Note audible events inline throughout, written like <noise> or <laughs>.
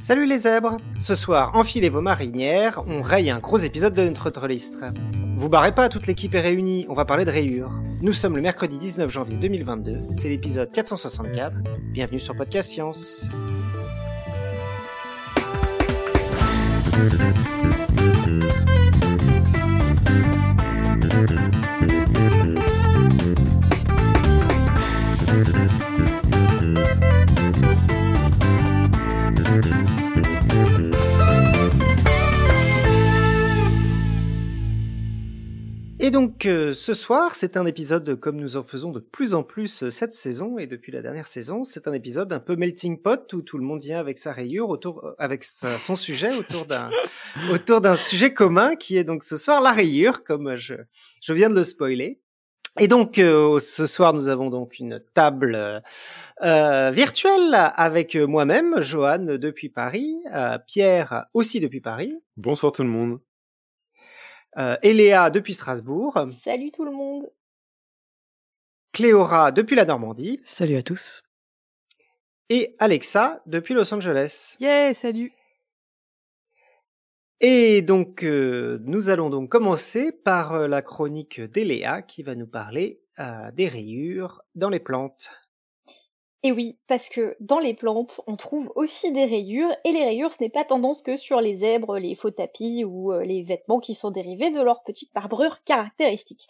Salut les zèbres Ce soir, enfilez vos marinières, on raye un gros épisode de notre trolliste. Vous barrez pas, toute l'équipe est réunie, on va parler de rayures. Nous sommes le mercredi 19 janvier 2022, c'est l'épisode 464. Bienvenue sur Podcast Science. Et donc euh, ce soir, c'est un épisode comme nous en faisons de plus en plus euh, cette saison et depuis la dernière saison, c'est un épisode un peu melting pot où tout le monde vient avec sa rayure autour euh, avec sa- son sujet autour d'un <laughs> autour d'un sujet commun qui est donc ce soir la rayure comme je je viens de le spoiler. Et donc euh, ce soir, nous avons donc une table euh, euh, virtuelle avec moi-même, Johan depuis Paris, euh, Pierre aussi depuis Paris, Bonsoir tout le monde. Euh, Eléa depuis Strasbourg, Salut tout le monde. Cléora depuis la Normandie Salut à tous. et Alexa depuis Los Angeles. Yeah, salut. Et donc euh, nous allons donc commencer par euh, la chronique d'Eléa qui va nous parler euh, des rayures dans les plantes. Et oui, parce que dans les plantes, on trouve aussi des rayures, et les rayures, ce n'est pas tendance que sur les zèbres, les faux tapis ou euh, les vêtements qui sont dérivés de leur petite marbrure caractéristique.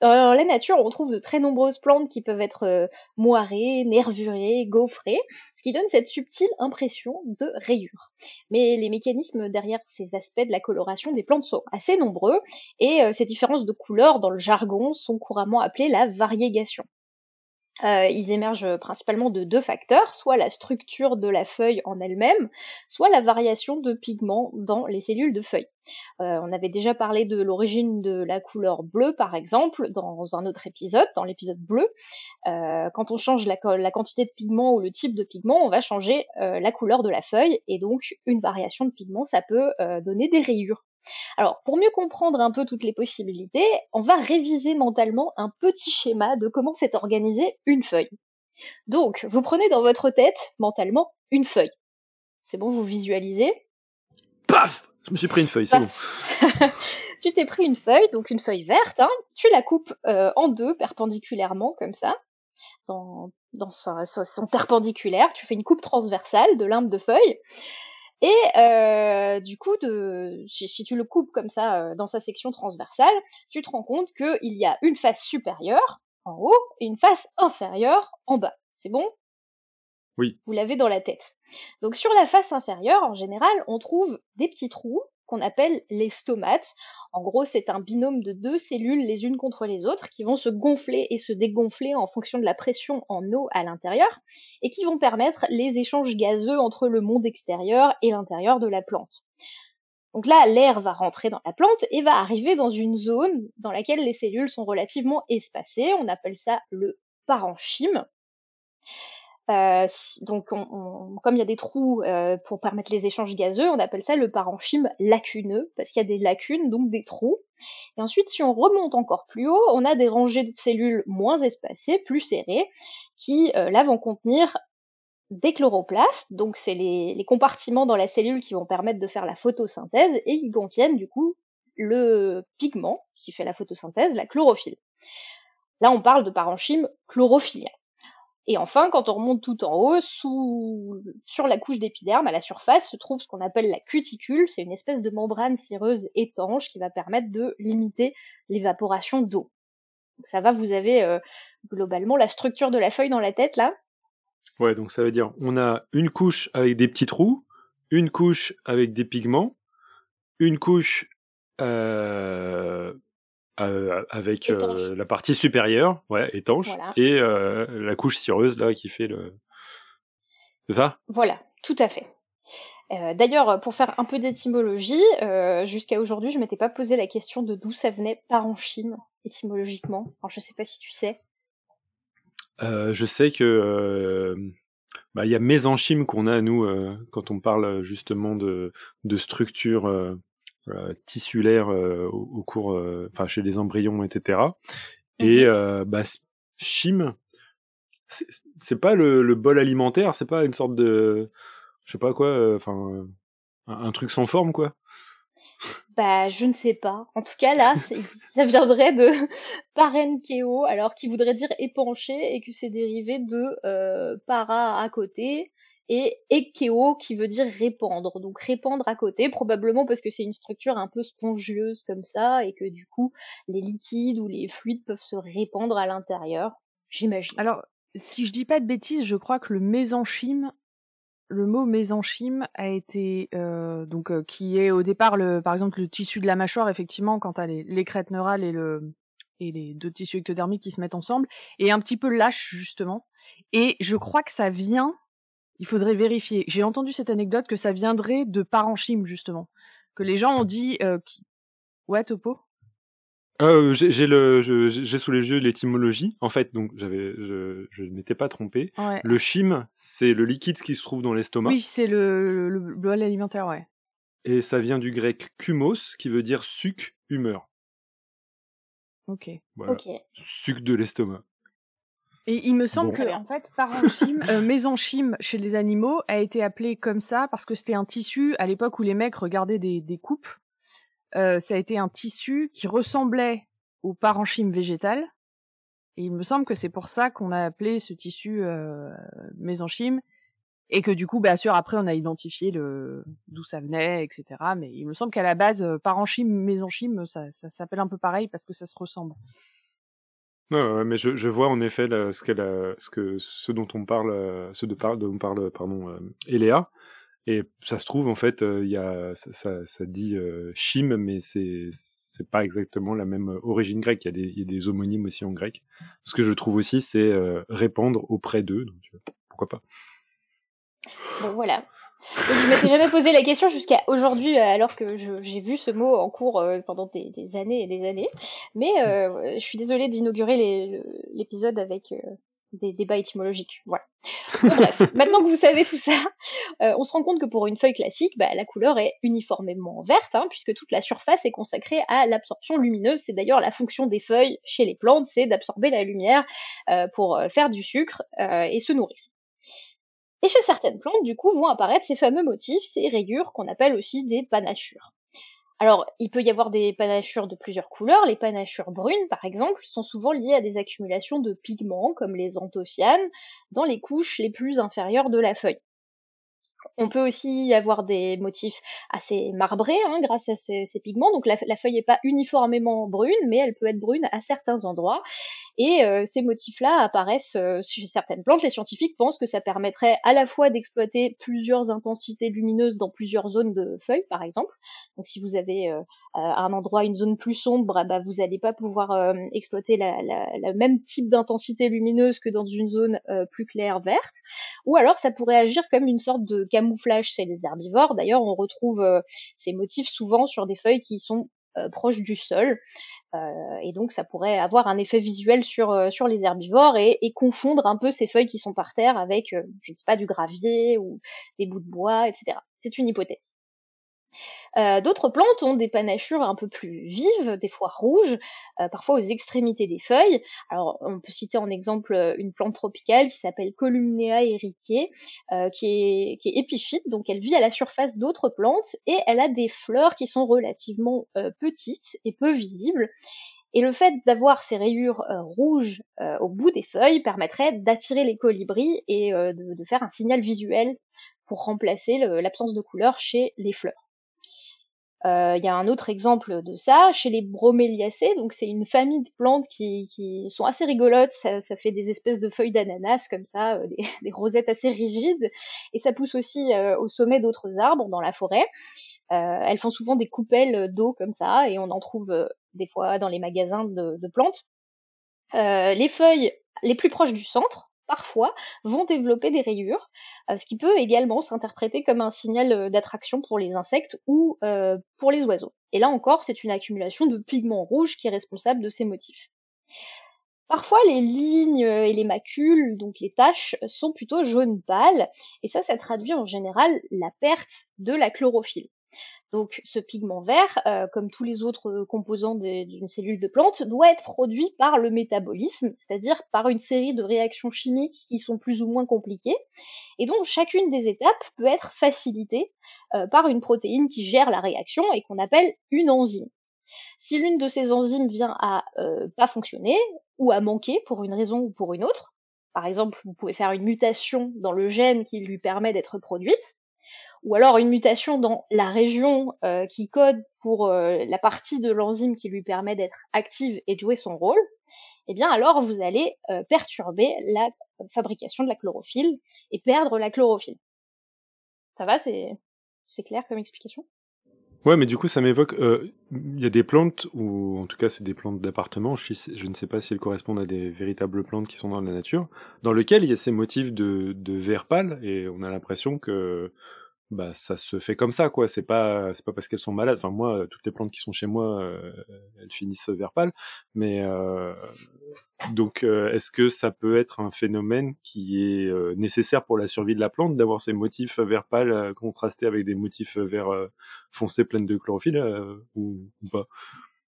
Dans la nature, on trouve de très nombreuses plantes qui peuvent être euh, moirées, nervurées, gaufrées, ce qui donne cette subtile impression de rayures. Mais les mécanismes derrière ces aspects de la coloration des plantes sont assez nombreux, et euh, ces différences de couleurs dans le jargon sont couramment appelées la variégation. Euh, ils émergent principalement de deux facteurs, soit la structure de la feuille en elle-même, soit la variation de pigments dans les cellules de feuilles. Euh, on avait déjà parlé de l'origine de la couleur bleue, par exemple, dans un autre épisode, dans l'épisode bleu. Euh, quand on change la, quantité de pigments ou le type de pigment, on va changer euh, la couleur de la feuille, et donc une variation de pigment, ça peut donner des rayures. Alors, pour mieux comprendre un peu toutes les possibilités, on va réviser mentalement un petit schéma de comment s'est organisée une feuille. Donc, vous prenez dans votre tête, mentalement, une feuille. C'est bon, vous visualisez Paf Je me suis pris une feuille, c'est bon. <laughs> tu t'es pris une feuille, donc une feuille verte, hein, tu la coupes euh, en deux perpendiculairement, comme ça, dans, sa- son perpendiculaire, tu fais une coupe transversale de limbe de feuille, et euh, du coup, de, si, si tu le coupes comme ça euh, dans sa section transversale, tu te rends compte qu'il y a une face supérieure en haut et une face inférieure en bas. C'est bon? Oui. Vous l'avez dans la tête. Donc sur la face inférieure, en général, on trouve des petits trous qu'on appelle les stomates. En gros, c'est un binôme de deux cellules les unes contre les autres qui vont se gonfler et se dégonfler en fonction de la pression en eau à l'intérieur et qui vont permettre les échanges gazeux entre le monde extérieur et l'intérieur de la plante. Donc là, l'air va rentrer dans la plante et va arriver dans une zone dans laquelle les cellules sont relativement espacées. On appelle ça le parenchyme. Euh, donc, on- comme il y a des trous euh, pour permettre les échanges gazeux, on appelle ça le parenchyme lacuneux, parce qu'il y a des lacunes, donc des trous. Et ensuite, si on remonte encore plus haut, on a des rangées de cellules moins espacées, plus serrées, qui euh, là vont contenir des chloroplastes, donc c'est les, les compartiments dans la cellule qui vont permettre de faire la photosynthèse et qui contiennent du coup le pigment qui fait la photosynthèse, la chlorophylle. Là, on parle de parenchyme chlorophyllien. Et enfin, quand on remonte tout en haut, sous, sur la couche d'épiderme, à la surface, se trouve ce qu'on appelle la cuticule. C'est une espèce de membrane cireuse étanche qui va permettre de limiter l'évaporation d'eau. Ça va, vous avez euh, globalement la structure de la feuille dans la tête là. Ouais, donc ça veut dire on a une couche avec des petits trous, une couche avec des pigments, une couche euh, euh, avec euh, la partie supérieure, ouais, étanche, Voilà. et euh, la couche cireuse là qui fait le. C'est ça? Voilà, tout à fait. D'ailleurs, pour faire un peu d'étymologie, jusqu'à aujourd'hui, je m'étais pas posé la question de d'où ça venait parenchyme étymologiquement. Alors, je sais pas si tu sais. Je sais que bah, il y a mésenchyme qu'on a nous quand on parle justement de, de structure tissulaire euh, au, au cours, euh, enfin chez les embryons, etc. Et Mhm. euh, bah, chyme, c'est pas le, bol alimentaire, c'est pas une sorte de, je sais pas quoi, euh, enfin, un, truc sans forme, quoi. Bah, je ne sais pas. En tout cas, là, <laughs> ça viendrait de <laughs> parenkeo, alors qui voudrait dire épancher et que c'est dérivé de euh, para à côté et ekeo qui veut dire répandre. Donc répandre à côté, probablement parce que c'est une structure un peu spongieuse comme ça et que du coup les liquides ou les fluides peuvent se répandre à l'intérieur. J'imagine. Alors, si je dis pas de bêtises, je crois que le mésenchyme, le mot mésenchyme a été euh, donc euh, qui est au départ le, par exemple le tissu de la mâchoire effectivement quand t'as les, les crêtes neurales et le et les deux tissus ectodermiques qui se mettent ensemble et un petit peu lâche justement. Et je crois que ça vient il faudrait vérifier. J'ai entendu cette anecdote que ça viendrait de parenchyme, justement. Que les gens ont dit... Euh, qui... Ouais, Topo? Euh, j'ai le j'ai sous les yeux l'étymologie en fait. Donc j'avais je, je m'étais pas trompé. Le chyme c'est le liquide qui se trouve dans l'estomac. Oui c'est le, le, bol alimentaire ouais. Et ça vient du grec kumos qui veut dire suc humeur. Ok. Voilà. suc de l'estomac et il me semble que, en fait, parenchyme, <laughs> euh, mésenchyme chez les animaux a été appelé comme ça parce que c'était un tissu, à l'époque où les mecs regardaient des, des coupes, euh, ça a été un tissu qui ressemblait au parenchyme végétal. Et il me semble que c'est pour ça qu'on a appelé ce tissu euh, mésenchyme. Et que du coup, bien sûr, après, on a identifié le d'où ça venait, etc. Mais il me semble qu'à la base, euh, parenchyme, mésenchyme, ça, ça s'appelle un peu pareil parce que ça se ressemble. Non, mais je, je, vois en effet ce, qu'elle ce que ce dont on parle, euh, ce de parle, dont parle pardon, euh, Eléa. Et ça se trouve en fait, euh, il y a ça, ça, dit euh, mais c'est c'est pas exactement la même origine grecque. Il y a y a des homonymes aussi en grec. Ce que je trouve aussi, c'est répandre auprès d'eux. Donc pourquoi pas. Bon voilà. Je m'étais jamais posé la question jusqu'à aujourd'hui, euh, alors que j'ai vu ce mot en cours euh, pendant des, des, années et des années. Mais euh, je suis désolée d'inaugurer l'épisode avec euh, des débats étymologiques. Voilà. bref, <laughs> maintenant que vous savez tout ça, on se rend compte que pour une feuille classique, bah, la couleur est uniformément verte, hein, puisque toute la surface est consacrée à l'absorption lumineuse. C'est d'ailleurs la fonction des feuilles chez les plantes, c'est d'absorber la lumière pour faire du sucre et se nourrir. Et chez certaines plantes, du coup, vont apparaître ces fameux motifs, ces rayures qu'on appelle aussi des panachures. Alors, il peut y avoir des panachures de plusieurs couleurs. Les panachures brunes, par exemple, sont souvent liées à des accumulations de pigments, comme les anthocyanes, dans les couches les plus inférieures de la feuille. On peut aussi avoir des motifs assez marbrés hein, grâce à ces, pigments. Donc la, feuille n'est pas uniformément brune, mais elle peut être brune à certains endroits. Et euh, ces motifs-là apparaissent euh, chez certaines plantes. Les scientifiques pensent que ça permettrait à la fois d'exploiter plusieurs intensités lumineuses dans plusieurs zones de feuilles, par exemple. Donc si vous avez euh, un endroit, une zone plus sombre, bah, vous n'allez pas pouvoir exploiter le même type d'intensité lumineuse que dans une zone plus claire verte. Ou alors ça pourrait agir comme une sorte de camouflage chez les herbivores. D'ailleurs, on retrouve ces motifs souvent sur des feuilles qui sont proches du sol. Euh, et donc ça pourrait avoir un effet visuel sur, euh, les herbivores et, et, confondre un peu ces feuilles qui sont par terre avec, euh, je ne sais pas, du gravier ou des bouts de bois, etc. C'est une hypothèse. Euh, d'autres plantes ont des panachures un peu plus vives, des fois rouges, euh, parfois aux extrémités des feuilles. Alors on peut citer en exemple euh, une plante tropicale qui s'appelle Columnea ericae, qui, est, épiphyte, donc elle vit à la surface d'autres plantes et elle a des fleurs qui sont relativement petites et peu visibles. Et le fait d'avoir ces rayures rouges au bout des feuilles permettrait d'attirer les colibris et de, faire un signal visuel pour remplacer l'absence de couleur chez les fleurs. Euh, il y a un autre exemple de ça chez les broméliacées. Donc c'est une famille de plantes qui, sont assez rigolotes. Ça, fait des espèces de feuilles d'ananas comme ça, euh, <laughs> des, rosettes assez rigides. Et ça pousse aussi euh, au sommet d'autres arbres dans la forêt. elles font souvent des coupelles d'eau comme ça et on en trouve des fois dans les magasins de plantes. les feuilles les plus proches du centre parfois vont développer des rayures, euh, ce qui peut également s'interpréter comme un signal euh, d'attraction pour les insectes ou euh, pour les oiseaux. Et là encore, c'est une accumulation de pigments rouges qui est responsable de ces motifs. Parfois, les lignes et les macules, donc les taches, sont plutôt jaune pâle, et ça, ça traduit en général la perte de la chlorophylle. Donc ce pigment vert, euh, comme tous les autres composants d'une cellule de plante, doit être produit par le métabolisme, c'est-à-dire par une série de réactions chimiques qui sont plus ou moins compliquées, et donc chacune des étapes peut être facilitée euh, par une protéine qui gère la réaction et qu'on appelle une enzyme. Si l'une de ces enzymes vient à euh, pas fonctionner ou à manquer pour une raison ou pour une autre, par exemple, vous pouvez faire une mutation dans le gène qui lui permet d'être produite, ou alors une mutation dans la région euh, qui code pour euh, la partie de l'enzyme qui lui permet d'être active et de jouer son rôle, eh bien alors vous allez euh, perturber la fabrication de la chlorophylle et perdre la chlorophylle. Ça va, c'est c'est clair comme explication? Ouais, mais du coup, ça m'évoque. Il y a des plantes, ou en tout cas, c'est des plantes d'appartement. Je, je, ne sais pas si elles correspondent à des véritables plantes qui sont dans la nature, dans lesquelles il y a ces motifs de, de vert pâle, et on a l'impression que bah ça se fait comme ça quoi. C'est pas c'est pas parce qu'elles sont malades. Enfin moi toutes les plantes qui sont chez moi euh, elles finissent vert pâle mais euh, donc euh, est-ce que ça peut être un phénomène qui est nécessaire pour la survie de la plante d'avoir ces motifs vert pâle contrastés avec des motifs vert foncé pleins de chlorophylle ou, ou pas?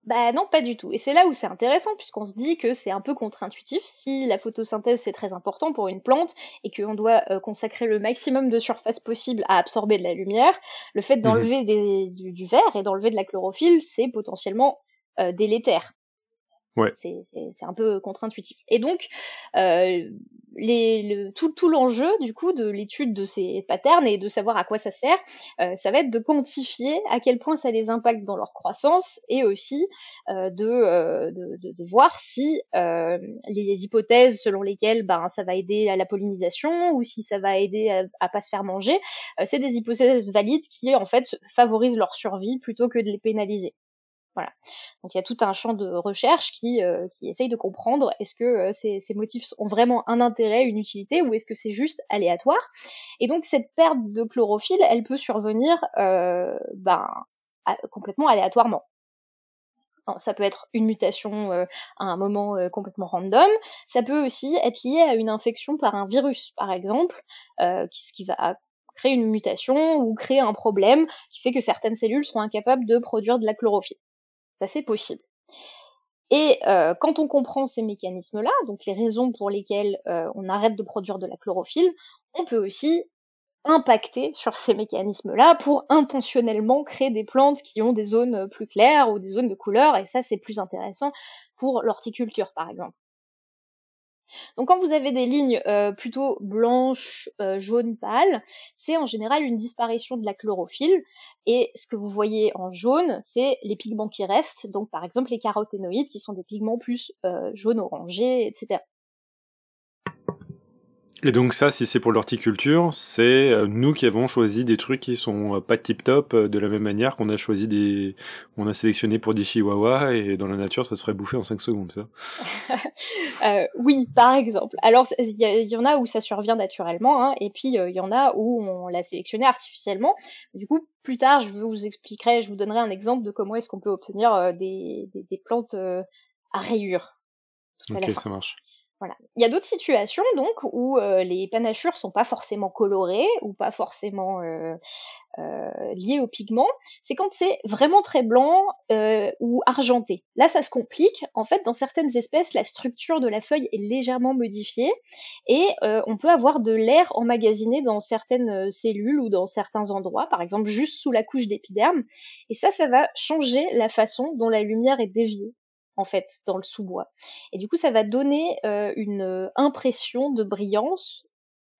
Bah non, pas du tout. Et c'est là où c'est intéressant, puisqu'on se dit que c'est un peu contre-intuitif. Si la photosynthèse c'est très important pour une plante et qu'on doit euh, consacrer le maximum de surface possible à absorber de la lumière, le fait d'enlever mhm. du, du, verre et d'enlever de la chlorophylle, c'est potentiellement euh, délétère. Ouais. C'est un peu contre-intuitif. Et donc, euh, les, le, tout, tout l'enjeu du coup de l'étude de ces patterns et de savoir à quoi ça sert, euh, ça va être de quantifier à quel point ça les impacte dans leur croissance et aussi euh, de, euh, de, de, de, voir si euh, les hypothèses selon lesquelles ben, ça va aider à la pollinisation ou si ça va aider à, à pas se faire manger, euh, c'est des hypothèses valides qui en fait favorisent leur survie plutôt que de les pénaliser. Voilà. Donc il y a tout un champ de recherche qui, euh, qui essaye de comprendre est-ce que euh, ces, ces, motifs ont vraiment un intérêt, une utilité, ou est-ce que c'est juste aléatoire. Et donc cette perte de chlorophylle, elle peut survenir euh, ben, complètement aléatoirement. ça peut être une mutation euh, à un moment euh, complètement random. Ça peut aussi être lié à une infection par un virus, par exemple, ce qui va créer une mutation ou créer un problème qui fait que certaines cellules sont incapables de produire de la chlorophylle. Ça, c'est possible. Et euh, quand on comprend ces mécanismes-là, donc les raisons pour lesquelles euh, on arrête de produire de la chlorophylle, on peut aussi impacter sur ces mécanismes-là pour intentionnellement créer des plantes qui ont des zones plus claires ou des zones de couleur, et ça c'est plus intéressant pour l'horticulture par exemple. Donc quand vous avez des lignes euh, plutôt blanches, euh, jaunes pâles, c'est en général une disparition de la chlorophylle. Et ce que vous voyez en jaune, c'est les pigments qui restent, donc par exemple les caroténoïdes qui sont des pigments plus euh, jaune orangé, etc. Et donc ça, si c'est pour l'horticulture, c'est euh, nous qui avons choisi des trucs qui sont euh, pas tip top euh, de la même manière qu'on a choisi des, on a sélectionné pour des chihuahuas et dans la nature ça se ferait bouffer en 5 secondes, ça. <laughs> euh, oui, par exemple. Alors il y, en a où ça survient naturellement, hein, et puis il y en a où on l'a sélectionné artificiellement. Du coup, plus tard, je vous expliquerai, je vous donnerai un exemple de comment est-ce qu'on peut obtenir des, des, des, plantes à rayures. Ok, ça marche. Il y a d'autres situations donc où euh, les panachures sont pas forcément colorées ou pas forcément euh, euh, liées au pigment. C'est quand c'est vraiment très blanc ou argenté. Là, ça se complique. En fait, dans certaines espèces, la structure de la feuille est légèrement modifiée et on peut avoir de l'air emmagasiné dans certaines cellules ou dans certains endroits, par exemple juste sous la couche d'épiderme. Et ça, ça va changer la façon dont la lumière est déviée en fait dans le sous-bois. Et du coup, ça va donner euh, une euh, impression de brillance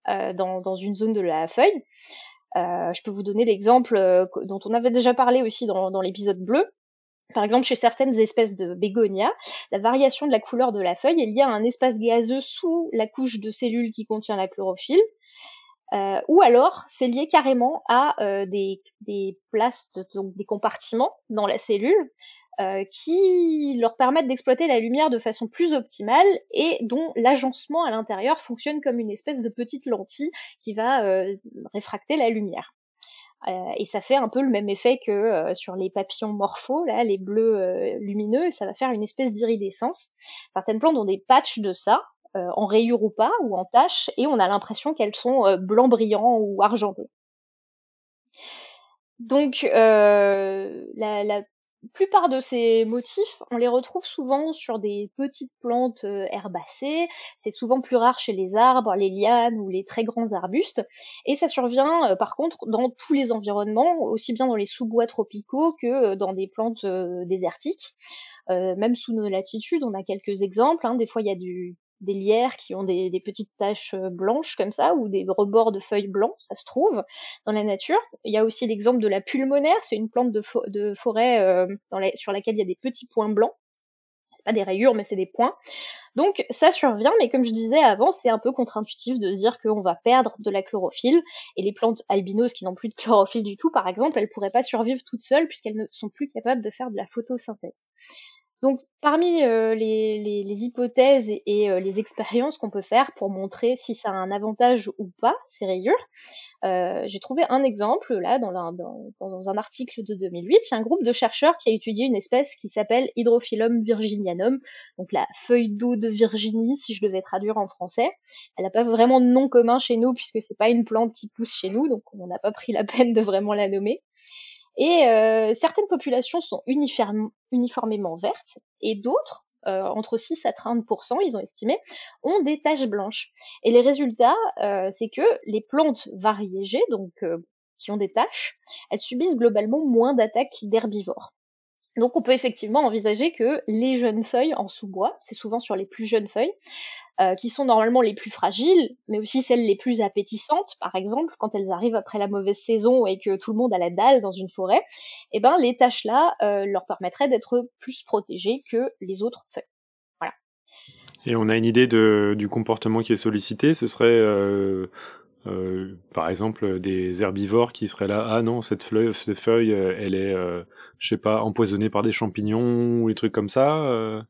euh, dans, une zone de la feuille. Je peux vous donner l'exemple dont on avait déjà parlé aussi dans, l'épisode bleu. Par exemple, chez certaines espèces de bégonia, la variation de la couleur de la feuille est liée à un espace gazeux sous la couche de cellules qui contient la chlorophylle. Ou alors c'est lié carrément à des, places, donc des compartiments dans la cellule euh, qui leur permettent d'exploiter la lumière de façon plus optimale et dont l'agencement à l'intérieur fonctionne comme une espèce de petite lentille qui va euh, réfracter la lumière. Euh, et ça fait un peu le même effet que sur les papillons morphos, là, les bleus lumineux, ça va faire une espèce d'iridescence. Certaines plantes ont des patchs de ça, en rayures ou pas, ou en taches, et on a l'impression qu'elles sont blanc brillant ou argentées. Donc, euh, la, la, plupart de ces motifs, on les retrouve souvent sur des petites plantes euh, herbacées. C'est souvent plus rare chez les arbres, les lianes ou les très grands arbustes. Et ça survient, euh, par contre, dans tous les environnements, aussi bien dans les sous-bois tropicaux que dans des plantes désertiques. même sous nos latitudes, on a quelques exemples. Hein. Des fois, il y a du des lierres qui ont des, petites taches euh, blanches comme ça, ou des rebords de feuilles blancs, ça se trouve dans la nature. Il y a aussi l'exemple de la pulmonaire, c'est une plante de, forêt euh, sur laquelle il y a des petits points blancs. C'est pas des rayures, mais c'est des points. Donc ça survient, mais comme je disais avant, c'est un peu contre-intuitif de se dire qu'on va perdre de la chlorophylle. Et les plantes albinos qui n'ont plus de chlorophylle du tout, par exemple, elles pourraient pas survivre toutes seules puisqu'elles ne sont plus capables de faire de la photosynthèse. Donc, parmi euh, les, hypothèses et euh, les expériences qu'on peut faire pour montrer si ça a un avantage ou pas, ces rayures, euh, j'ai trouvé un exemple là dans, dans, un article de 2008. Il y a un groupe de chercheurs qui a étudié une espèce qui s'appelle Hydrophyllum virginianum, donc la feuille d'eau de Virginie, si je devais traduire en français. Elle n'a pas vraiment de nom commun chez nous puisque c'est pas une plante qui pousse chez nous, donc on n'a pas pris la <laughs> peine de vraiment la nommer. Et euh, certaines populations sont uniformément vertes et d'autres, euh, entre 6 à 30%, ils ont estimé, ont des taches blanches. Et les résultats, euh, c'est que les plantes variégées, donc qui ont des taches, elles subissent globalement moins d'attaques d'herbivores. Donc on peut effectivement envisager que les jeunes feuilles en sous-bois, c'est souvent sur les plus jeunes feuilles, euh, qui sont normalement les plus fragiles, mais aussi celles les plus appétissantes, par exemple, quand elles arrivent après la mauvaise saison et que tout le monde a la dalle dans une forêt, eh ben les tâches là euh, leur permettraient d'être plus protégées que les autres feuilles. Voilà. Et on a une idée du comportement qui est sollicité, ce serait euh, euh, par exemple des herbivores qui seraient là ah non cette feuille cette feuille elle est euh, je sais pas empoisonnée par des champignons ou des trucs comme ça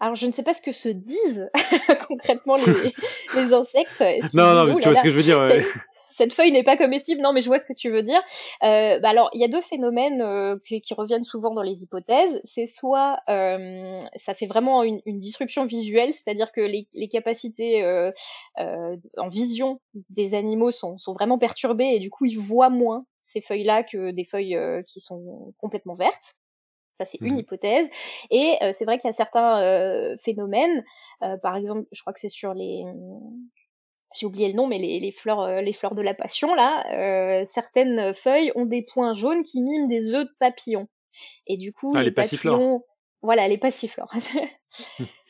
alors, je ne sais pas ce que se disent <laughs> concrètement les, <laughs> les insectes. Non, non, mais tu vois ce que je veux dire. Cette, feuille n'est pas comestible. Non, mais je vois ce que tu veux dire. Euh, bah alors, il y a deux phénomènes euh, qui, reviennent souvent dans les hypothèses. C'est soit euh, ça fait vraiment une, une disruption visuelle, c'est-à-dire que les, les capacités euh, euh, en vision des animaux sont, sont vraiment perturbées et du coup, ils voient moins ces feuilles-là que des feuilles euh, qui sont complètement vertes. Ça, c'est une mmh hypothèse. Et euh, c'est vrai qu'il y a certains euh, phénomènes, euh, par exemple, je crois que c'est sur les, j'ai oublié le nom, mais les, les fleurs, les fleurs de la passion là, certaines feuilles ont des points jaunes qui miment des œufs de papillons. Et du coup, ah, les, papillons, voilà, les passiflores. <laughs>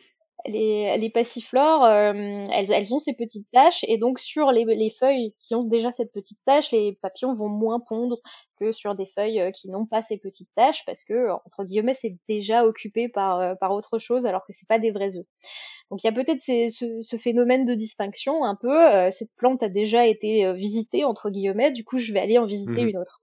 Les, les passiflores, euh, elles, elles, ont ces petites taches et donc sur les, les, feuilles qui ont déjà cette petite tache, les papillons vont moins pondre que sur des feuilles euh, qui n'ont pas ces petites taches parce que entre guillemets c'est déjà occupé par euh, par autre chose alors que c'est pas des vrais œufs. Donc il y a peut-être ce, ce, phénomène de distinction un peu. cette plante a déjà été visitée entre guillemets, du coup je vais aller en visiter mmh une autre.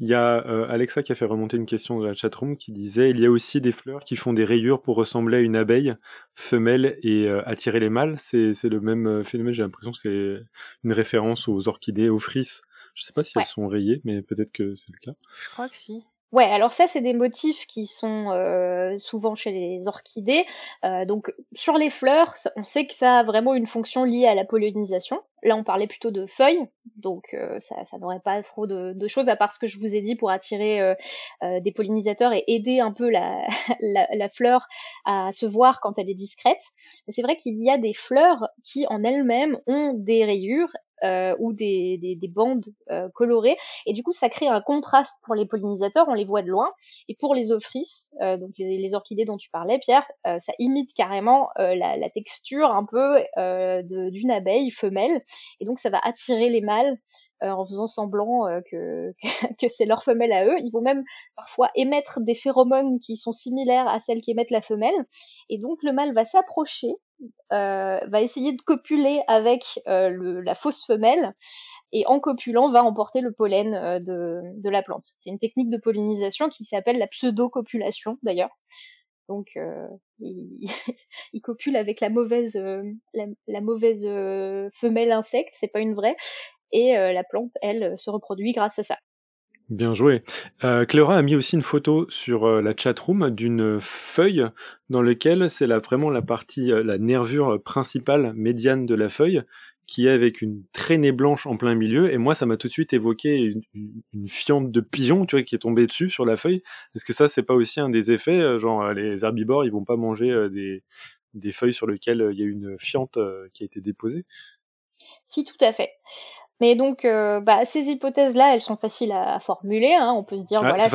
Il y a euh, Alexa qui a fait remonter une question de la chatroom qui disait il y a aussi des fleurs qui font des rayures pour ressembler à une abeille femelle et euh, attirer les mâles. C'est, le même euh, phénomène. J'ai l'impression que c'est une référence aux orchidées, aux frisses. Je sais pas si elles sont rayées, mais peut-être que c'est le cas. Je crois que si. Ouais, alors ça, c'est des motifs qui sont euh, souvent chez les orchidées. Euh, donc sur les fleurs, on sait que ça a vraiment une fonction liée à la pollinisation. Là, on parlait plutôt de feuilles, donc euh, ça, ça n'aurait pas trop de, de, choses à part ce que je vous ai dit pour attirer des pollinisateurs et aider un peu la, <laughs> la, la, fleur à se voir quand elle est discrète. C'est vrai qu'il y a des fleurs qui en elles-mêmes ont des rayures euh, ou des, des, des bandes euh, colorées. Et du coup, ça crée un contraste pour les pollinisateurs, on les voit de loin. Et pour les ophrys, euh, donc les, orchidées dont tu parlais, Pierre, ça imite carrément la, la, texture un peu d'une abeille femelle. Et donc, ça va attirer les mâles. En faisant semblant que, <laughs> que c'est leur femelle à eux. Ils vont même parfois émettre des phéromones qui sont similaires à celles qui émettent la femelle. Et donc le mâle va s'approcher euh, va essayer de copuler avec euh, le, la fausse femelle et en copulant va emporter le pollen euh, de, de, la plante. C'est une technique de pollinisation qui s'appelle la pseudo-copulation d'ailleurs. Donc il, <laughs> il, copule avec la mauvaise la, mauvaise femelle insecte, c'est pas une vraie, et la plante elle se reproduit grâce à ça. Bien joué. Euh, Cléora a mis aussi une photo sur euh, la chatroom d'une feuille dans laquelle c'est la, vraiment la partie, euh, la nervure principale médiane de la feuille qui est avec une traînée blanche en plein milieu. Et moi, ça m'a tout de suite évoqué une, fiente de pigeon, tu vois, qui est tombée dessus sur la feuille. Est-ce que ça, c'est pas aussi un des effets euh, Genre, euh, les herbivores, ils vont pas manger euh, des, des feuilles sur lesquelles il y a une fiente qui a été déposée? Si, tout à fait. Mais donc, euh, bah, ces hypothèses-là, elles sont faciles à, formuler. Hein. On peut se dire, voilà,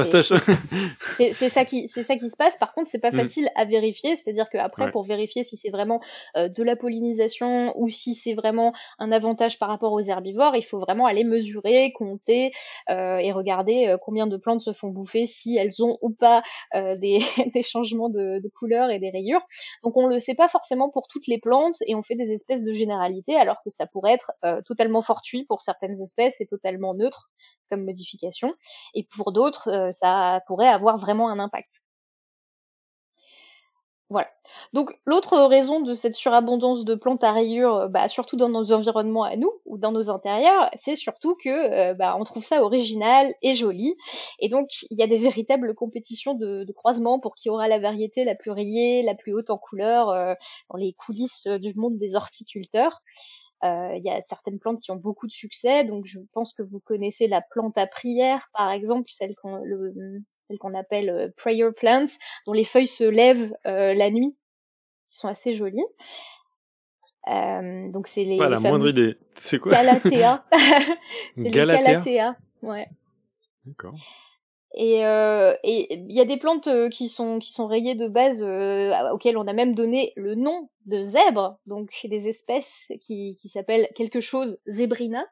c'est ça qui, c'est ça qui se passe. Par contre, c'est pas mm. facile à vérifier. C'est-à-dire qu'après, pour vérifier si c'est vraiment euh, de la pollinisation ou si c'est vraiment un avantage par rapport aux herbivores, il faut vraiment aller mesurer, compter euh, et regarder euh, combien de plantes se font bouffer, si elles ont ou pas euh, des, <laughs> des, changements de, de couleur et des rayures. Donc, on le sait pas forcément pour toutes les plantes et on fait des espèces de généralités alors que ça pourrait être totalement fortuit pour certaines espèces, c'est totalement neutre comme modification, et pour d'autres, euh, ça pourrait avoir vraiment un impact. Voilà. Donc l'autre raison de cette surabondance de plantes à rayures, euh, bah, surtout dans nos environnements à nous ou dans nos intérieurs, c'est surtout que euh, bah, on trouve ça original et joli. Et donc il y a des véritables compétitions de, croisement pour qui aura la variété la plus rayée, la plus haute en couleur dans les coulisses du monde des horticulteurs. Euh, il y a certaines plantes qui ont beaucoup de succès, donc je pense que vous connaissez la plante à prière, par exemple, celle qu'on celle qu'on appelle euh, prayer plant, dont les feuilles se lèvent euh, la nuit, qui sont assez jolies. Euh, donc c'est les, pas la moindre idée. C'est quoi? Galatea. <laughs> c'est les Galatea. Ouais. D'accord. Et euh, il y a des plantes euh, qui sont qui sont rayées de base euh, auxquelles on a même donné le nom de zèbre, donc des espèces qui qui s'appellent quelque chose zébrina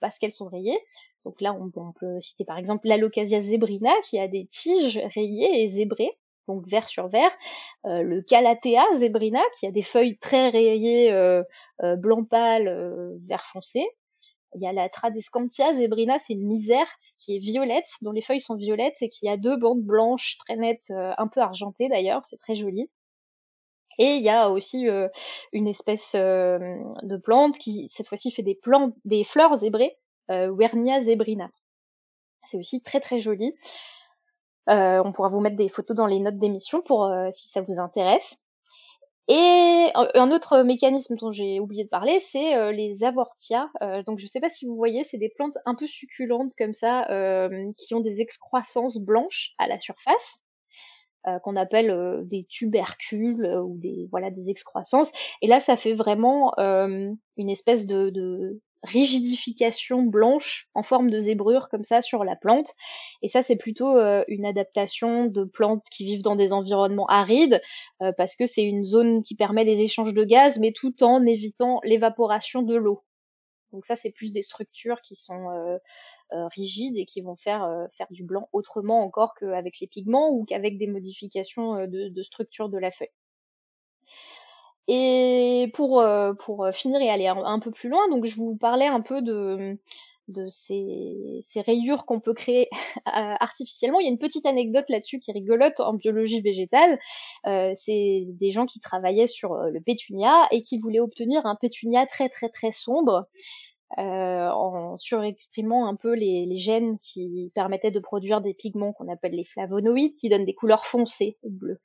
parce qu'elles sont rayées. Donc là on, peut citer par exemple l'Alocasia zebrina qui a des tiges rayées et zébrées donc vert sur vert, le Calathea zebrina qui a des feuilles très rayées blanc pâle, vert foncé, il y a la Tradescantia zebrina, c'est une misère qui est violette, dont les feuilles sont violettes et qui a deux bandes blanches très nettes, euh, un peu argentées d'ailleurs, c'est très joli. Et il y a aussi euh, une espèce euh, de plante qui cette fois-ci fait des, fleurs zébrées, Wernia zebrina. C'est aussi très très joli. on pourra vous mettre des photos dans les notes d'émission pour si ça vous intéresse. Et un autre mécanisme dont j'ai oublié de parler, c'est euh, les avortia. Euh, donc je ne sais pas si vous voyez, c'est des plantes un peu succulentes comme ça, euh, qui ont des excroissances blanches à la surface. qu'on appelle des tubercules ou des voilà des excroissances et là ça fait vraiment une espèce de, de rigidification blanche en forme de zébrure comme ça sur la plante. Et ça, c'est plutôt euh, une adaptation de plantes qui vivent dans des environnements arides, euh, parce que c'est une zone qui permet les échanges de gaz, mais tout en évitant l'évaporation de l'eau. Donc ça, c'est plus des structures qui sont euh, rigides et qui vont faire faire du blanc autrement encore qu'avec les pigments ou qu'avec des modifications de, de structure de la feuille. Et pour, euh, pour finir et aller un, peu plus loin, donc je vous parlais un peu de, de ces, ces rayures qu'on peut créer <laughs> artificiellement. Il y a une petite anecdote là-dessus qui rigolote en biologie végétale. Euh, c'est des gens qui travaillaient sur euh, le pétunia et qui voulaient obtenir un pétunia très très très sombre euh, en surexprimant un peu les, gènes qui permettaient de produire des pigments qu'on appelle les flavonoïdes, qui donnent des couleurs foncées ou bleues.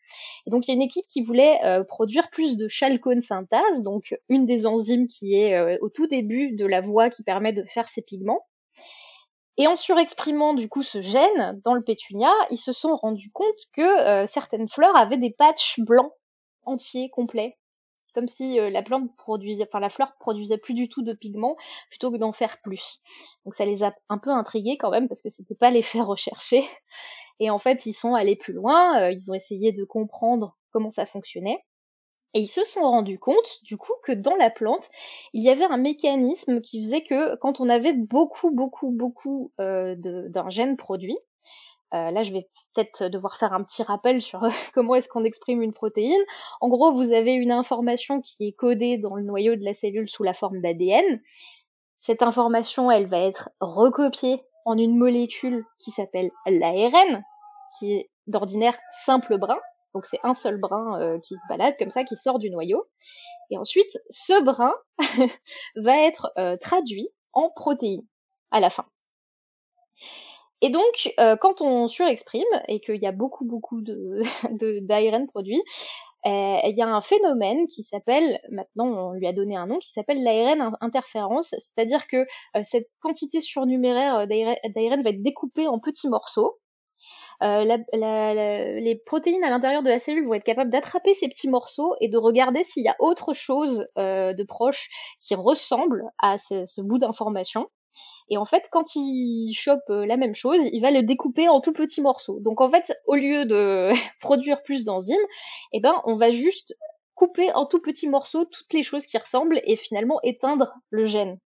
Et donc il y a une équipe qui voulait euh, produire plus de chalcone synthase, donc une des enzymes qui est euh, au tout début de la voie qui permet de faire ces pigments. Et en surexprimant du coup ce gène dans le pétunia, ils se sont rendus compte que certaines fleurs avaient des patchs blancs entiers, complets, comme si euh, la plante produisait, enfin la fleur produisait plus du tout de pigments plutôt que d'en faire plus. Donc ça les a un peu intrigués quand même parce que c'était pas <laughs> l'effet recherché. Et en fait, ils sont allés plus loin, euh, ils ont essayé de comprendre comment ça fonctionnait. Et ils se sont rendus compte, du coup, que dans la plante, il y avait un mécanisme qui faisait que quand on avait beaucoup, beaucoup, beaucoup euh, d'un gène produit, euh, là, je vais peut-être devoir faire un petit rappel sur <laughs> comment est-ce qu'on exprime une protéine. En gros, vous avez une information qui est codée dans le noyau de la cellule sous la forme d'ADN. Cette information, elle va être recopiée en une molécule qui s'appelle l'ARN, qui est d'ordinaire simple brin. Donc c'est un seul brin euh, qui se balade comme ça, qui sort du noyau. Et ensuite, ce brin <laughs> va être euh, traduit en protéine à la fin. Et donc, euh, quand on surexprime et qu'il y a beaucoup, beaucoup de, <laughs> d'ARN produit, il y a un phénomène qui s'appelle, maintenant on lui a donné un nom, qui s'appelle l'ARN interférence, c'est-à-dire que cette quantité surnuméraire d'ARN va être découpée en petits morceaux. Euh, les protéines à l'intérieur de la cellule vont être capables d'attraper ces petits morceaux et de regarder s'il y a autre chose euh, de proche qui ressemble à ce, bout d'information. Et en fait, quand il chope euh, la même chose, il va le découper en tout petits morceaux. Donc en fait, au lieu de <laughs> produire plus d'enzymes, eh ben, on va juste couper en tout petits morceaux toutes les choses qui ressemblent et finalement éteindre le gène.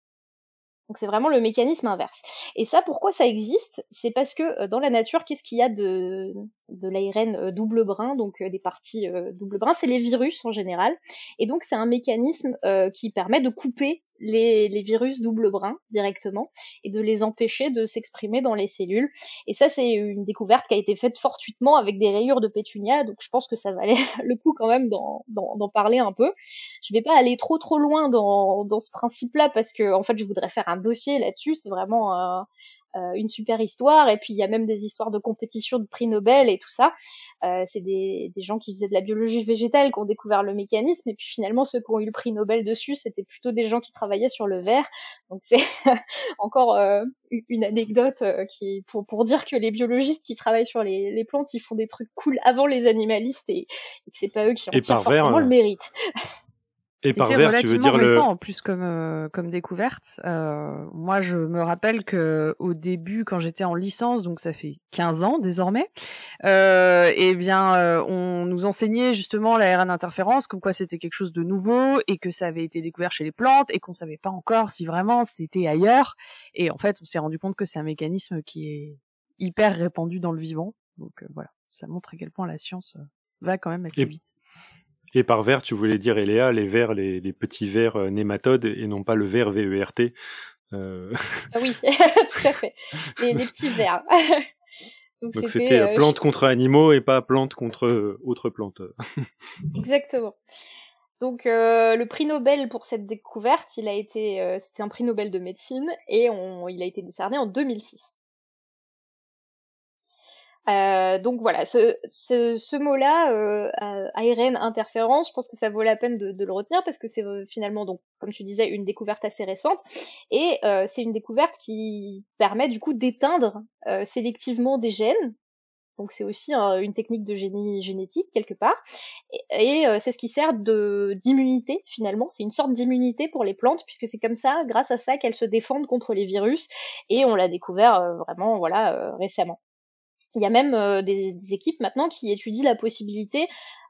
Donc c'est vraiment le mécanisme inverse. Et ça, pourquoi ça existe? C'est parce que euh, dans la nature, qu'est-ce qu'il y a de, de l'ARN euh, double brin, donc des parties double brin C'est les virus en général. Et donc c'est un mécanisme qui permet de couper les, virus double brin directement et de les empêcher de s'exprimer dans les cellules. Et ça, c'est une découverte qui a été faite fortuitement avec des rayures de pétunia, donc je pense que ça valait <laughs> le coup quand même d'en parler un peu. Je vais pas aller trop trop loin dans, dans ce principe-là parce que en fait, je voudrais faire un dossier là-dessus. C'est vraiment un, euh, une super histoire. Et puis il y a même des histoires de compétition de prix Nobel et tout ça. Euh, c'est des, des, gens qui faisaient de la biologie végétale qui ont découvert le mécanisme. Et puis finalement, ceux qui ont eu le prix Nobel dessus, c'était plutôt des gens qui travaillaient sur le verre. Donc c'est <laughs> encore euh, une anecdote euh, qui pour, pour dire que les biologistes qui travaillent sur les, les plantes, ils font des trucs cool avant les animalistes et, que c'est pas eux qui ont forcément le mérite. <laughs> Et, par tu veux dire récent, en plus comme euh, comme découverte. Euh, moi, je me rappelle que au début, quand j'étais en licence, donc ça fait 15 ans désormais, euh, eh bien, euh, on nous enseignait justement la RN interférence, comme quoi c'était quelque chose de nouveau et que ça avait été découvert chez les plantes et qu'on savait pas encore si vraiment c'était ailleurs. Et en fait, on s'est rendu compte que c'est un mécanisme qui est hyper répandu dans le vivant. Donc euh, voilà, ça montre à quel point la science va quand même assez vite. Et par ver, tu voulais dire, Eléa, les vers, les, les petits vers euh, nématodes et non pas le ver V-E-R-T. Euh... Ah oui, <laughs> tout à fait. Les, les petits vers. <laughs> Donc c'était euh, plante contre animaux et pas plante contre euh, autres plantes. <laughs> Exactement. Donc euh, le prix Nobel pour cette découverte, il a été, c'était un prix Nobel de médecine et on, il a été décerné en 2006. Euh, donc voilà, ce, ce, ce mot-là, euh, ARN interférence, je pense que ça vaut la peine de, de le retenir parce que c'est euh, finalement donc, comme tu disais, une découverte assez récente et euh, c'est une découverte qui permet du coup d'éteindre euh, sélectivement des gènes. Donc c'est aussi une technique de génie génétique quelque part et, et c'est ce qui sert de d'immunité finalement. C'est une sorte d'immunité pour les plantes puisque c'est comme ça, grâce à ça, qu'elles se défendent contre les virus et on l'a découvert vraiment voilà récemment. Il y a même euh, des, équipes maintenant qui étudient la possibilité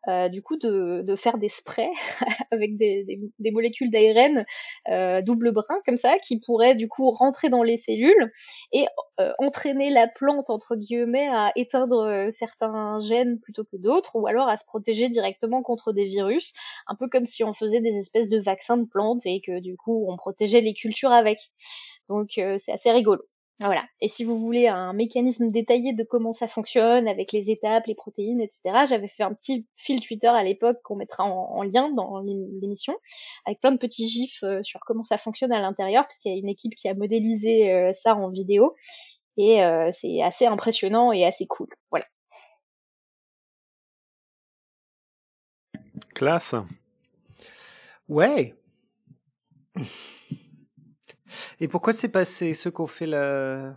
euh, du coup de, faire des sprays <laughs> avec des, molécules d'ARN euh, double brin comme ça qui pourraient du coup rentrer dans les cellules et entraîner la plante entre guillemets à éteindre certains gènes plutôt que d'autres ou alors à se protéger directement contre des virus un peu comme si on faisait des espèces de vaccins de plantes et que du coup on protégeait les cultures avec. Donc c'est assez rigolo voilà. Et si vous voulez un mécanisme détaillé de comment ça fonctionne avec les étapes, les protéines, etc., j'avais fait un petit fil Twitter à l'époque qu'on mettra en, lien dans l'émission avec plein de petits gifs euh, sur comment ça fonctionne à l'intérieur puisqu'il y a une équipe qui a modélisé euh, ça en vidéo et euh, c'est assez impressionnant et assez cool. Voilà. Classe. Ouais. Et pourquoi c'est pas ceux qu'on fait la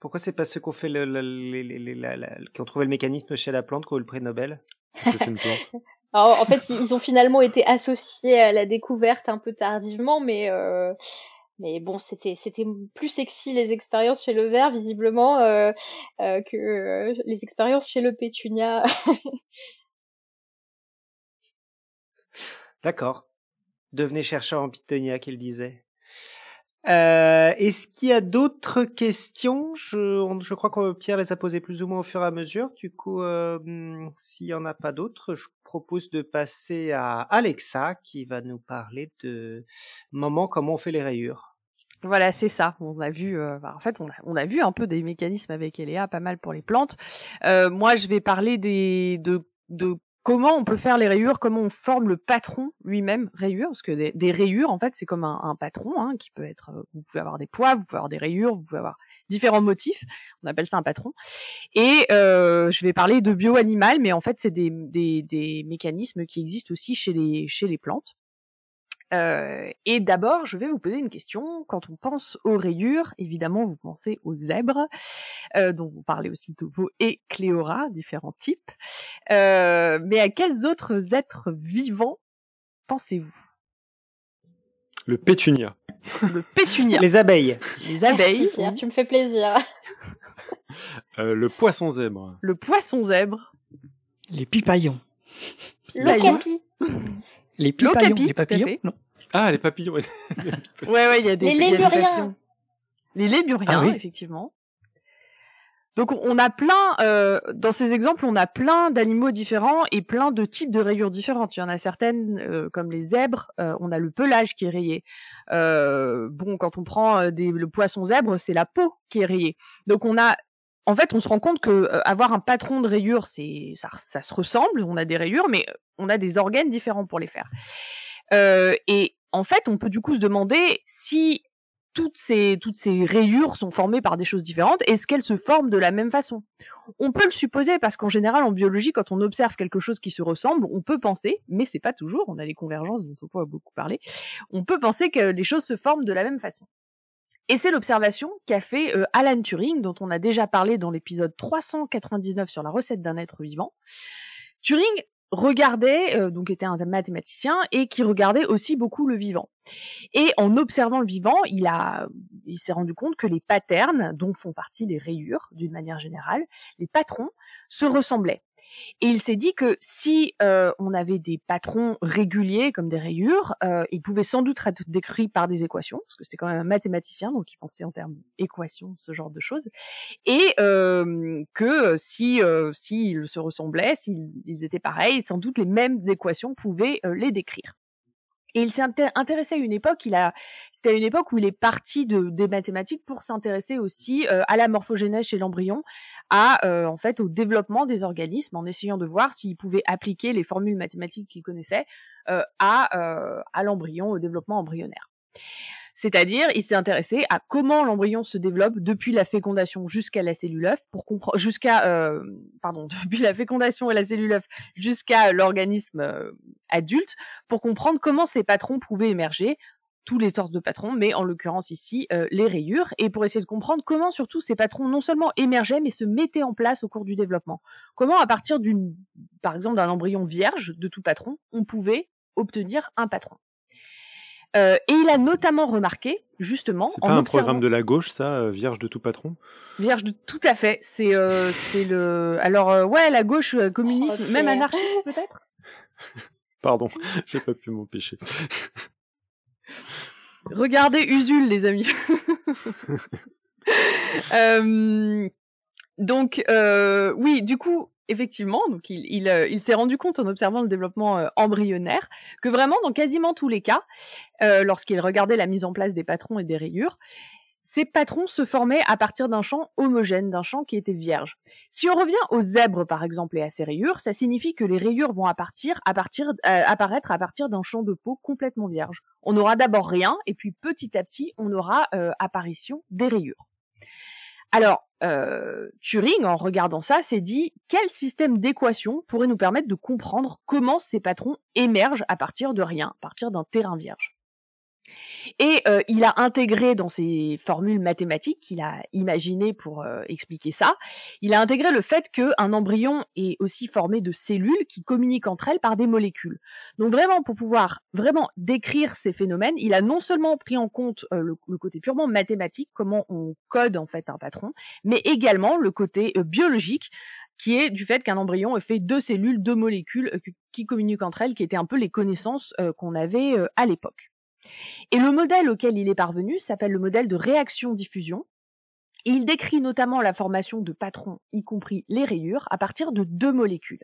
pourquoi c'est pas ceux qu'on fait le, qui ont trouvé le mécanisme chez la plante qui ont eu le prix Nobel? C'est une plante. <laughs> Alors, en fait, ils ont finalement été associés à la découverte un peu tardivement, mais euh, mais bon, c'était c'était plus sexy les expériences chez le verre visiblement euh, euh, que euh, les expériences chez le pétunia. <laughs> D'accord. Devenez chercheur en pétunia, qu'il disait. Euh, Est-ce qu'il y a d'autres questions? Je, je, crois que Pierre les a posées plus ou moins au fur et à mesure. Du coup, euh, s'il y en a pas d'autres, je propose de passer à Alexa qui va nous parler de moment comment on fait les rayures. Voilà, c'est ça. On a vu, euh, en fait, on a, on a vu un peu des mécanismes avec Eléa, pas mal pour les plantes. Euh, moi, je vais parler des de, de comment on peut faire les rayures, comment on forme le patron lui-même rayures, parce que des, rayures, en fait, c'est comme un, patron hein, qui peut être. Euh, vous pouvez avoir des poids, vous pouvez avoir des rayures, vous pouvez avoir différents motifs. On appelle ça un patron. Et euh, je vais parler de bio-animal, mais en fait, c'est des, des, mécanismes qui existent aussi chez les, chez les plantes. Euh, et d'abord, je vais vous poser une question. Quand on pense aux rayures, évidemment, vous pensez aux zèbres, euh, dont vous parlez aussi Topo et Cléora, différents types. Euh, mais à quels autres êtres vivants pensez-vous? Le pétunia. Le pétunia. Les abeilles. Les abeilles. Pierre, tu me fais plaisir. <laughs> le poisson zèbre. Le poisson zèbre. Les pipaillons. L'ocapi. Les pipaillons. Les papillons. Non. Ah, les papillons. <laughs> <laughs> ouais, ouais, il y a des, les léburiens. Les léburiens, ah effectivement. Donc on a plein, euh, dans ces exemples, on a plein d'animaux différents et plein de types de rayures différentes. Il y en a certaines, euh, comme les zèbres, euh, on a le pelage qui est rayé. bon, quand on prend des, le poisson zèbre, c'est la peau qui est rayée. Donc on a, en fait, on se rend compte que avoir un patron de rayures, c'est ça, ça se ressemble. On a des rayures, mais on a des organes différents pour les faire. et en fait, on peut du coup se demander si toutes ces, rayures sont formées par des choses différentes, est-ce qu'elles se forment de la même façon? On peut le supposer parce qu'en général, en biologie, quand on observe quelque chose qui se ressemble, on peut penser, mais c'est pas toujours, on a les convergences dont on a beaucoup parlé, on peut penser que les choses se forment de la même façon. Et c'est l'observation qu'a fait euh, Alan Turing, dont on a déjà parlé dans l'épisode 399 sur la recette d'un être vivant. Turing regardait, euh, donc était un mathématicien, et qui regardait aussi beaucoup le vivant. Et en observant le vivant, il a, il s'est rendu compte que les patterns, dont font partie les rayures d'une manière générale, les patrons, se ressemblaient. Et il s'est dit que si euh, on avait des patrons réguliers comme des rayures, euh, ils pouvaient sans doute être décrits par des équations, parce que c'était quand même un mathématicien, donc il pensait en termes d'équations, ce genre de choses, et euh, que si euh, s'ils se ressemblaient, s'ils étaient pareils, sans doute les mêmes équations pouvaient euh, les décrire. Et il s'est intéressé à une époque, il a, c'était à une époque où il est parti de, des mathématiques pour s'intéresser aussi euh, à la morphogénèse chez l'embryon, à euh, en fait au développement des organismes, en essayant de voir s'il pouvait appliquer les formules mathématiques qu'il connaissait euh, à, à l'embryon, au développement embryonnaire. C'est-à-dire, il s'est intéressé à comment l'embryon se développe depuis la fécondation jusqu'à la cellule œuf, pour comprendre jusqu'à euh, <laughs> depuis la fécondation et la cellule œuf jusqu'à l'organisme euh, adulte, pour comprendre comment ces patrons pouvaient émerger tous les sortes de patrons, mais en l'occurrence ici euh, les rayures, et pour essayer de comprendre comment surtout ces patrons non seulement émergeaient, mais se mettaient en place au cours du développement. Comment à partir d'une, par exemple, d'un embryon vierge de tout patron, on pouvait obtenir un patron. Euh, et il a notamment remarqué, justement, c'est pas un programme de la gauche, ça, euh, vierge de tout patron? Vierge de tout à fait. C'est euh, c'est le. Alors euh, ouais, la gauche communisme, même anarchiste <laughs> peut-être? Pardon, <laughs> j'ai pas pu m'empêcher. Regardez Usul, les amis. <laughs> donc oui, du coup, effectivement, donc il, euh, il, s'est rendu compte en observant le développement euh, embryonnaire que vraiment dans quasiment tous les cas, euh, lorsqu'il regardait la mise en place des patrons et des rayures, ces patrons se formaient à partir d'un champ homogène, d'un champ qui était vierge. Si on revient aux zèbres par exemple et à ces rayures, ça signifie que les rayures vont partir, apparaître à partir d'un champ de peau complètement vierge. On aura d'abord rien et puis petit à petit on aura apparition des rayures. Alors, euh, Turing, en regardant ça, s'est dit quel système d'équation pourrait nous permettre de comprendre comment ces patrons émergent à partir de rien, à partir d'un terrain vierge? Et euh, il a intégré dans ses formules mathématiques qu'il a imaginées pour euh, expliquer ça, il a intégré le fait qu'un embryon est aussi formé de cellules qui communiquent entre elles par des molécules. Donc vraiment, pour pouvoir vraiment décrire ces phénomènes, il a non seulement pris en compte euh, le, côté purement mathématique, comment on code en fait un patron, mais également le côté biologique, qui est du fait qu'un embryon est fait de cellules, de molécules qui communiquent entre elles, qui étaient un peu les connaissances qu'on avait à l'époque. Et le modèle auquel il est parvenu s'appelle le modèle de réaction-diffusion. Il décrit notamment la formation de patrons, y compris les rayures, à partir de deux molécules.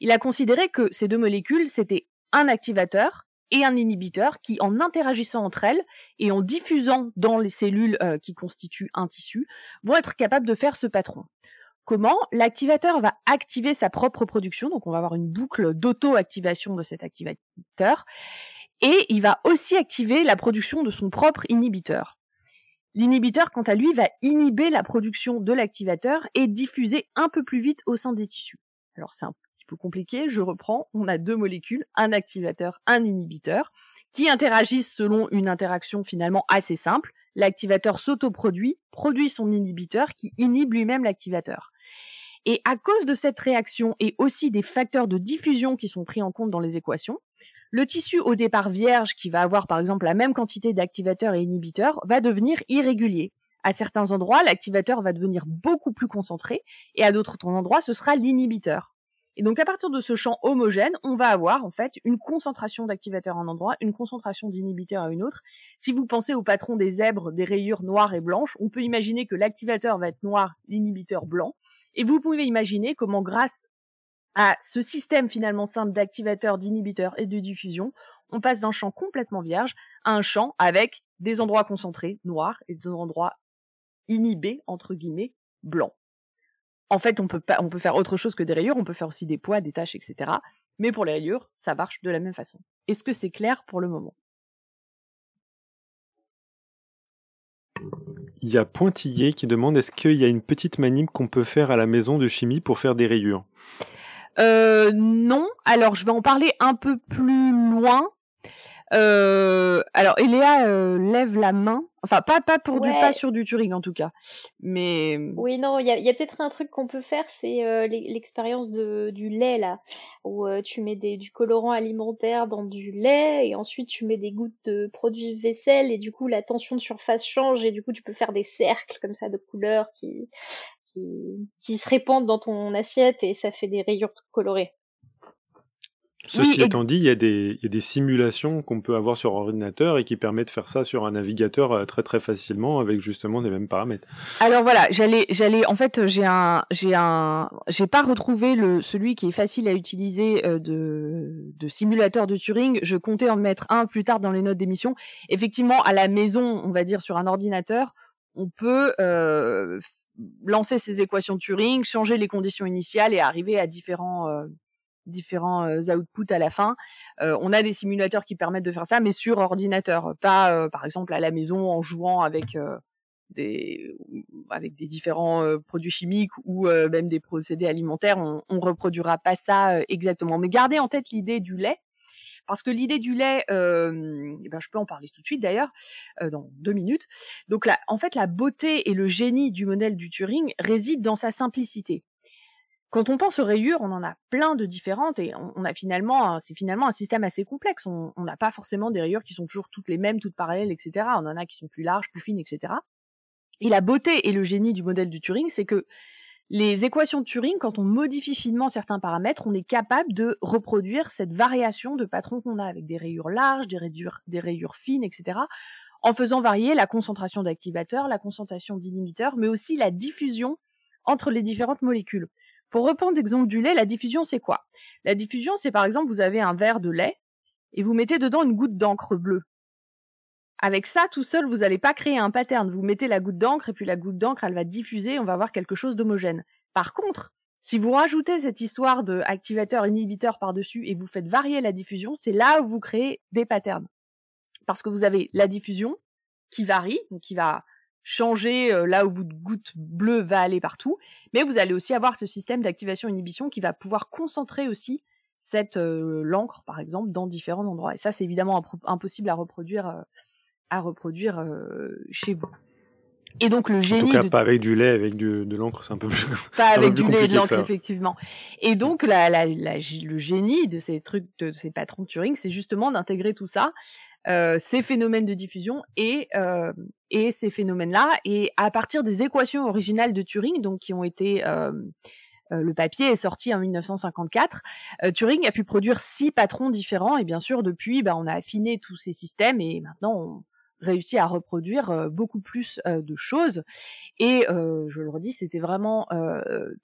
Il a considéré que ces deux molécules, c'était un activateur et un inhibiteur qui, en interagissant entre elles et en diffusant dans les cellules euh, qui constituent un tissu, vont être capables de faire ce patron. Comment? L'activateur va activer sa propre production, donc on va avoir une boucle d'auto-activation de cet activateur, et il va aussi activer la production de son propre inhibiteur. L'inhibiteur, quant à lui, va inhiber la production de l'activateur et diffuser un peu plus vite au sein des tissus. Alors c'est un petit peu compliqué, je reprends, on a deux molécules, un activateur, un inhibiteur, qui interagissent selon une interaction finalement assez simple. L'activateur s'autoproduit, produit son inhibiteur qui inhibe lui-même l'activateur. Et à cause de cette réaction et aussi des facteurs de diffusion qui sont pris en compte dans les équations, le tissu au départ vierge, qui va avoir par exemple la même quantité d'activateurs et inhibiteurs, va devenir irrégulier. À certains endroits, l'activateur va devenir beaucoup plus concentré, et à d'autres endroits, ce sera l'inhibiteur. Et donc à partir de ce champ homogène, on va avoir en fait une concentration d'activateurs à un endroit, une concentration d'inhibiteurs à une autre. Si vous pensez au patron des zèbres, des rayures noires et blanches, on peut imaginer que l'activateur va être noir, l'inhibiteur blanc. Et vous pouvez imaginer comment grâce à ce système finalement simple d'activateurs, d'inhibiteurs et de diffusion, on passe d'un champ complètement vierge à un champ avec des endroits concentrés, noirs, et des endroits inhibés, entre guillemets, blancs. En fait, on peut, faire autre chose que des rayures, on peut faire aussi des poids, des taches, etc. Mais pour les rayures, ça marche de la même façon. Est-ce que c'est clair pour le moment? Il y a Pointillé qui demande est-ce qu'il y a une petite manip qu'on peut faire à la maison de chimie pour faire des rayures? Euh, non. Alors, je vais en parler un peu plus loin. Euh, alors, Eléa euh, lève la main. Enfin, pas, pas pour du pas sur du Turing en tout cas. Mais oui, non, il y a, y a peut-être un truc qu'on peut faire, c'est euh, l'expérience de du lait là, où euh, tu mets des, du colorant alimentaire dans du lait et ensuite tu mets des gouttes de produits vaisselle et du coup la tension de surface change et du coup tu peux faire des cercles comme ça de couleurs qui qui, se répandent dans ton assiette et ça fait des rayures colorées. Ceci étant dit, il y, a des, il y, a des, simulations qu'on peut avoir sur ordinateur et qui permettent de faire ça sur un navigateur euh, très très facilement avec justement les mêmes paramètres. Alors voilà, j'allais, j'allais, en fait, j'ai un, j'ai un, j'ai pas retrouvé le celui qui est facile à utiliser euh, de, de simulateur de Turing. Je comptais en mettre un plus tard dans les notes d'émission. Effectivement, à la maison, on va dire sur un ordinateur, on peut euh, lancer ces équations de Turing, changer les conditions initiales et arriver à différents euh, différents euh, outputs à la fin. Euh, on a des simulateurs qui permettent de faire ça, mais sur ordinateur, pas par exemple à la maison en jouant avec des avec des différents produits chimiques ou même des procédés alimentaires. On, on reproduira pas ça exactement. Mais gardez en tête l'idée du lait parce que l'idée du lait, euh, ben je peux en parler tout de suite d'ailleurs, euh, dans deux minutes. Donc là, en fait, la beauté et le génie du modèle du Turing résident dans sa simplicité. Quand on pense aux rayures, on en a plein de différentes et on, a finalement, c'est finalement un système assez complexe. On n'a pas forcément des rayures qui sont toujours toutes les mêmes, toutes parallèles, etc. On en a qui sont plus larges, plus fines, etc. Et la beauté et le génie du modèle du Turing, c'est que les équations de Turing, quand on modifie finement certains paramètres, on est capable de reproduire cette variation de patron qu'on a avec des rayures larges, des rayures, fines, etc., en faisant varier la concentration d'activateurs, la concentration d'inhibiteurs, mais aussi la diffusion entre les différentes molécules. Pour reprendre l'exemple du lait, la diffusion, c'est quoi? La diffusion, c'est par exemple, vous avez un verre de lait et vous mettez dedans une goutte d'encre bleue. Avec ça, tout seul, vous n'allez pas créer un pattern. Vous mettez la goutte d'encre et puis la goutte d'encre, elle va diffuser, on va avoir quelque chose d'homogène. Par contre, si vous rajoutez cette histoire de activateur inhibiteur par-dessus et vous faites varier la diffusion, c'est là où vous créez des patterns. Parce que vous avez la diffusion qui varie, donc qui va changer euh, là où votre goutte bleue va aller partout, mais vous allez aussi avoir ce système d'activation-inhibition qui va pouvoir concentrer aussi cette euh, l'encre, par exemple, dans différents endroits. Et ça, c'est évidemment impossible à reproduire euh, à reproduire chez vous. Et donc le génie. En tout cas, pas avec du lait, avec du, de l'encre, c'est un peu plus. Pas <laughs> avec du lait et de l'encre, effectivement. Et donc la, la, la, le génie de ces trucs, de ces patrons de Turing, c'est justement d'intégrer tout ça, euh, ces phénomènes de diffusion et euh, et ces phénomènes-là, et à partir des équations originales de Turing, donc qui ont été euh, le papier est sorti en 1954. Turing a pu produire six patrons différents et bien sûr depuis, bah, on a affiné tous ces systèmes et maintenant on, réussi à reproduire beaucoup plus de choses. Et je le redis, c'était vraiment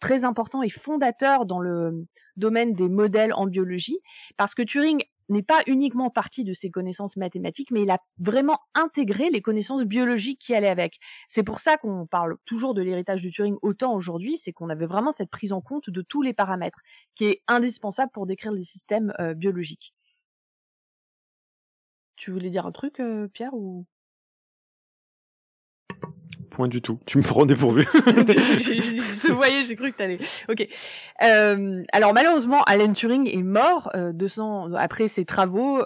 très important et fondateur dans le domaine des modèles en biologie, parce que Turing n'est pas uniquement parti de ses connaissances mathématiques, mais il a vraiment intégré les connaissances biologiques qui allaient avec. C'est pour ça qu'on parle toujours de l'héritage de Turing autant aujourd'hui, c'est qu'on avait vraiment cette prise en compte de tous les paramètres, qui est indispensable pour décrire les systèmes euh, biologiques. Tu voulais dire un truc, euh, Pierre, ou? Point du tout. Tu me prends dépourvu. <laughs> je voyais, j'ai cru que t'allais. Ok. Euh, alors malheureusement, Alan Turing est mort euh, 200 après ses travaux,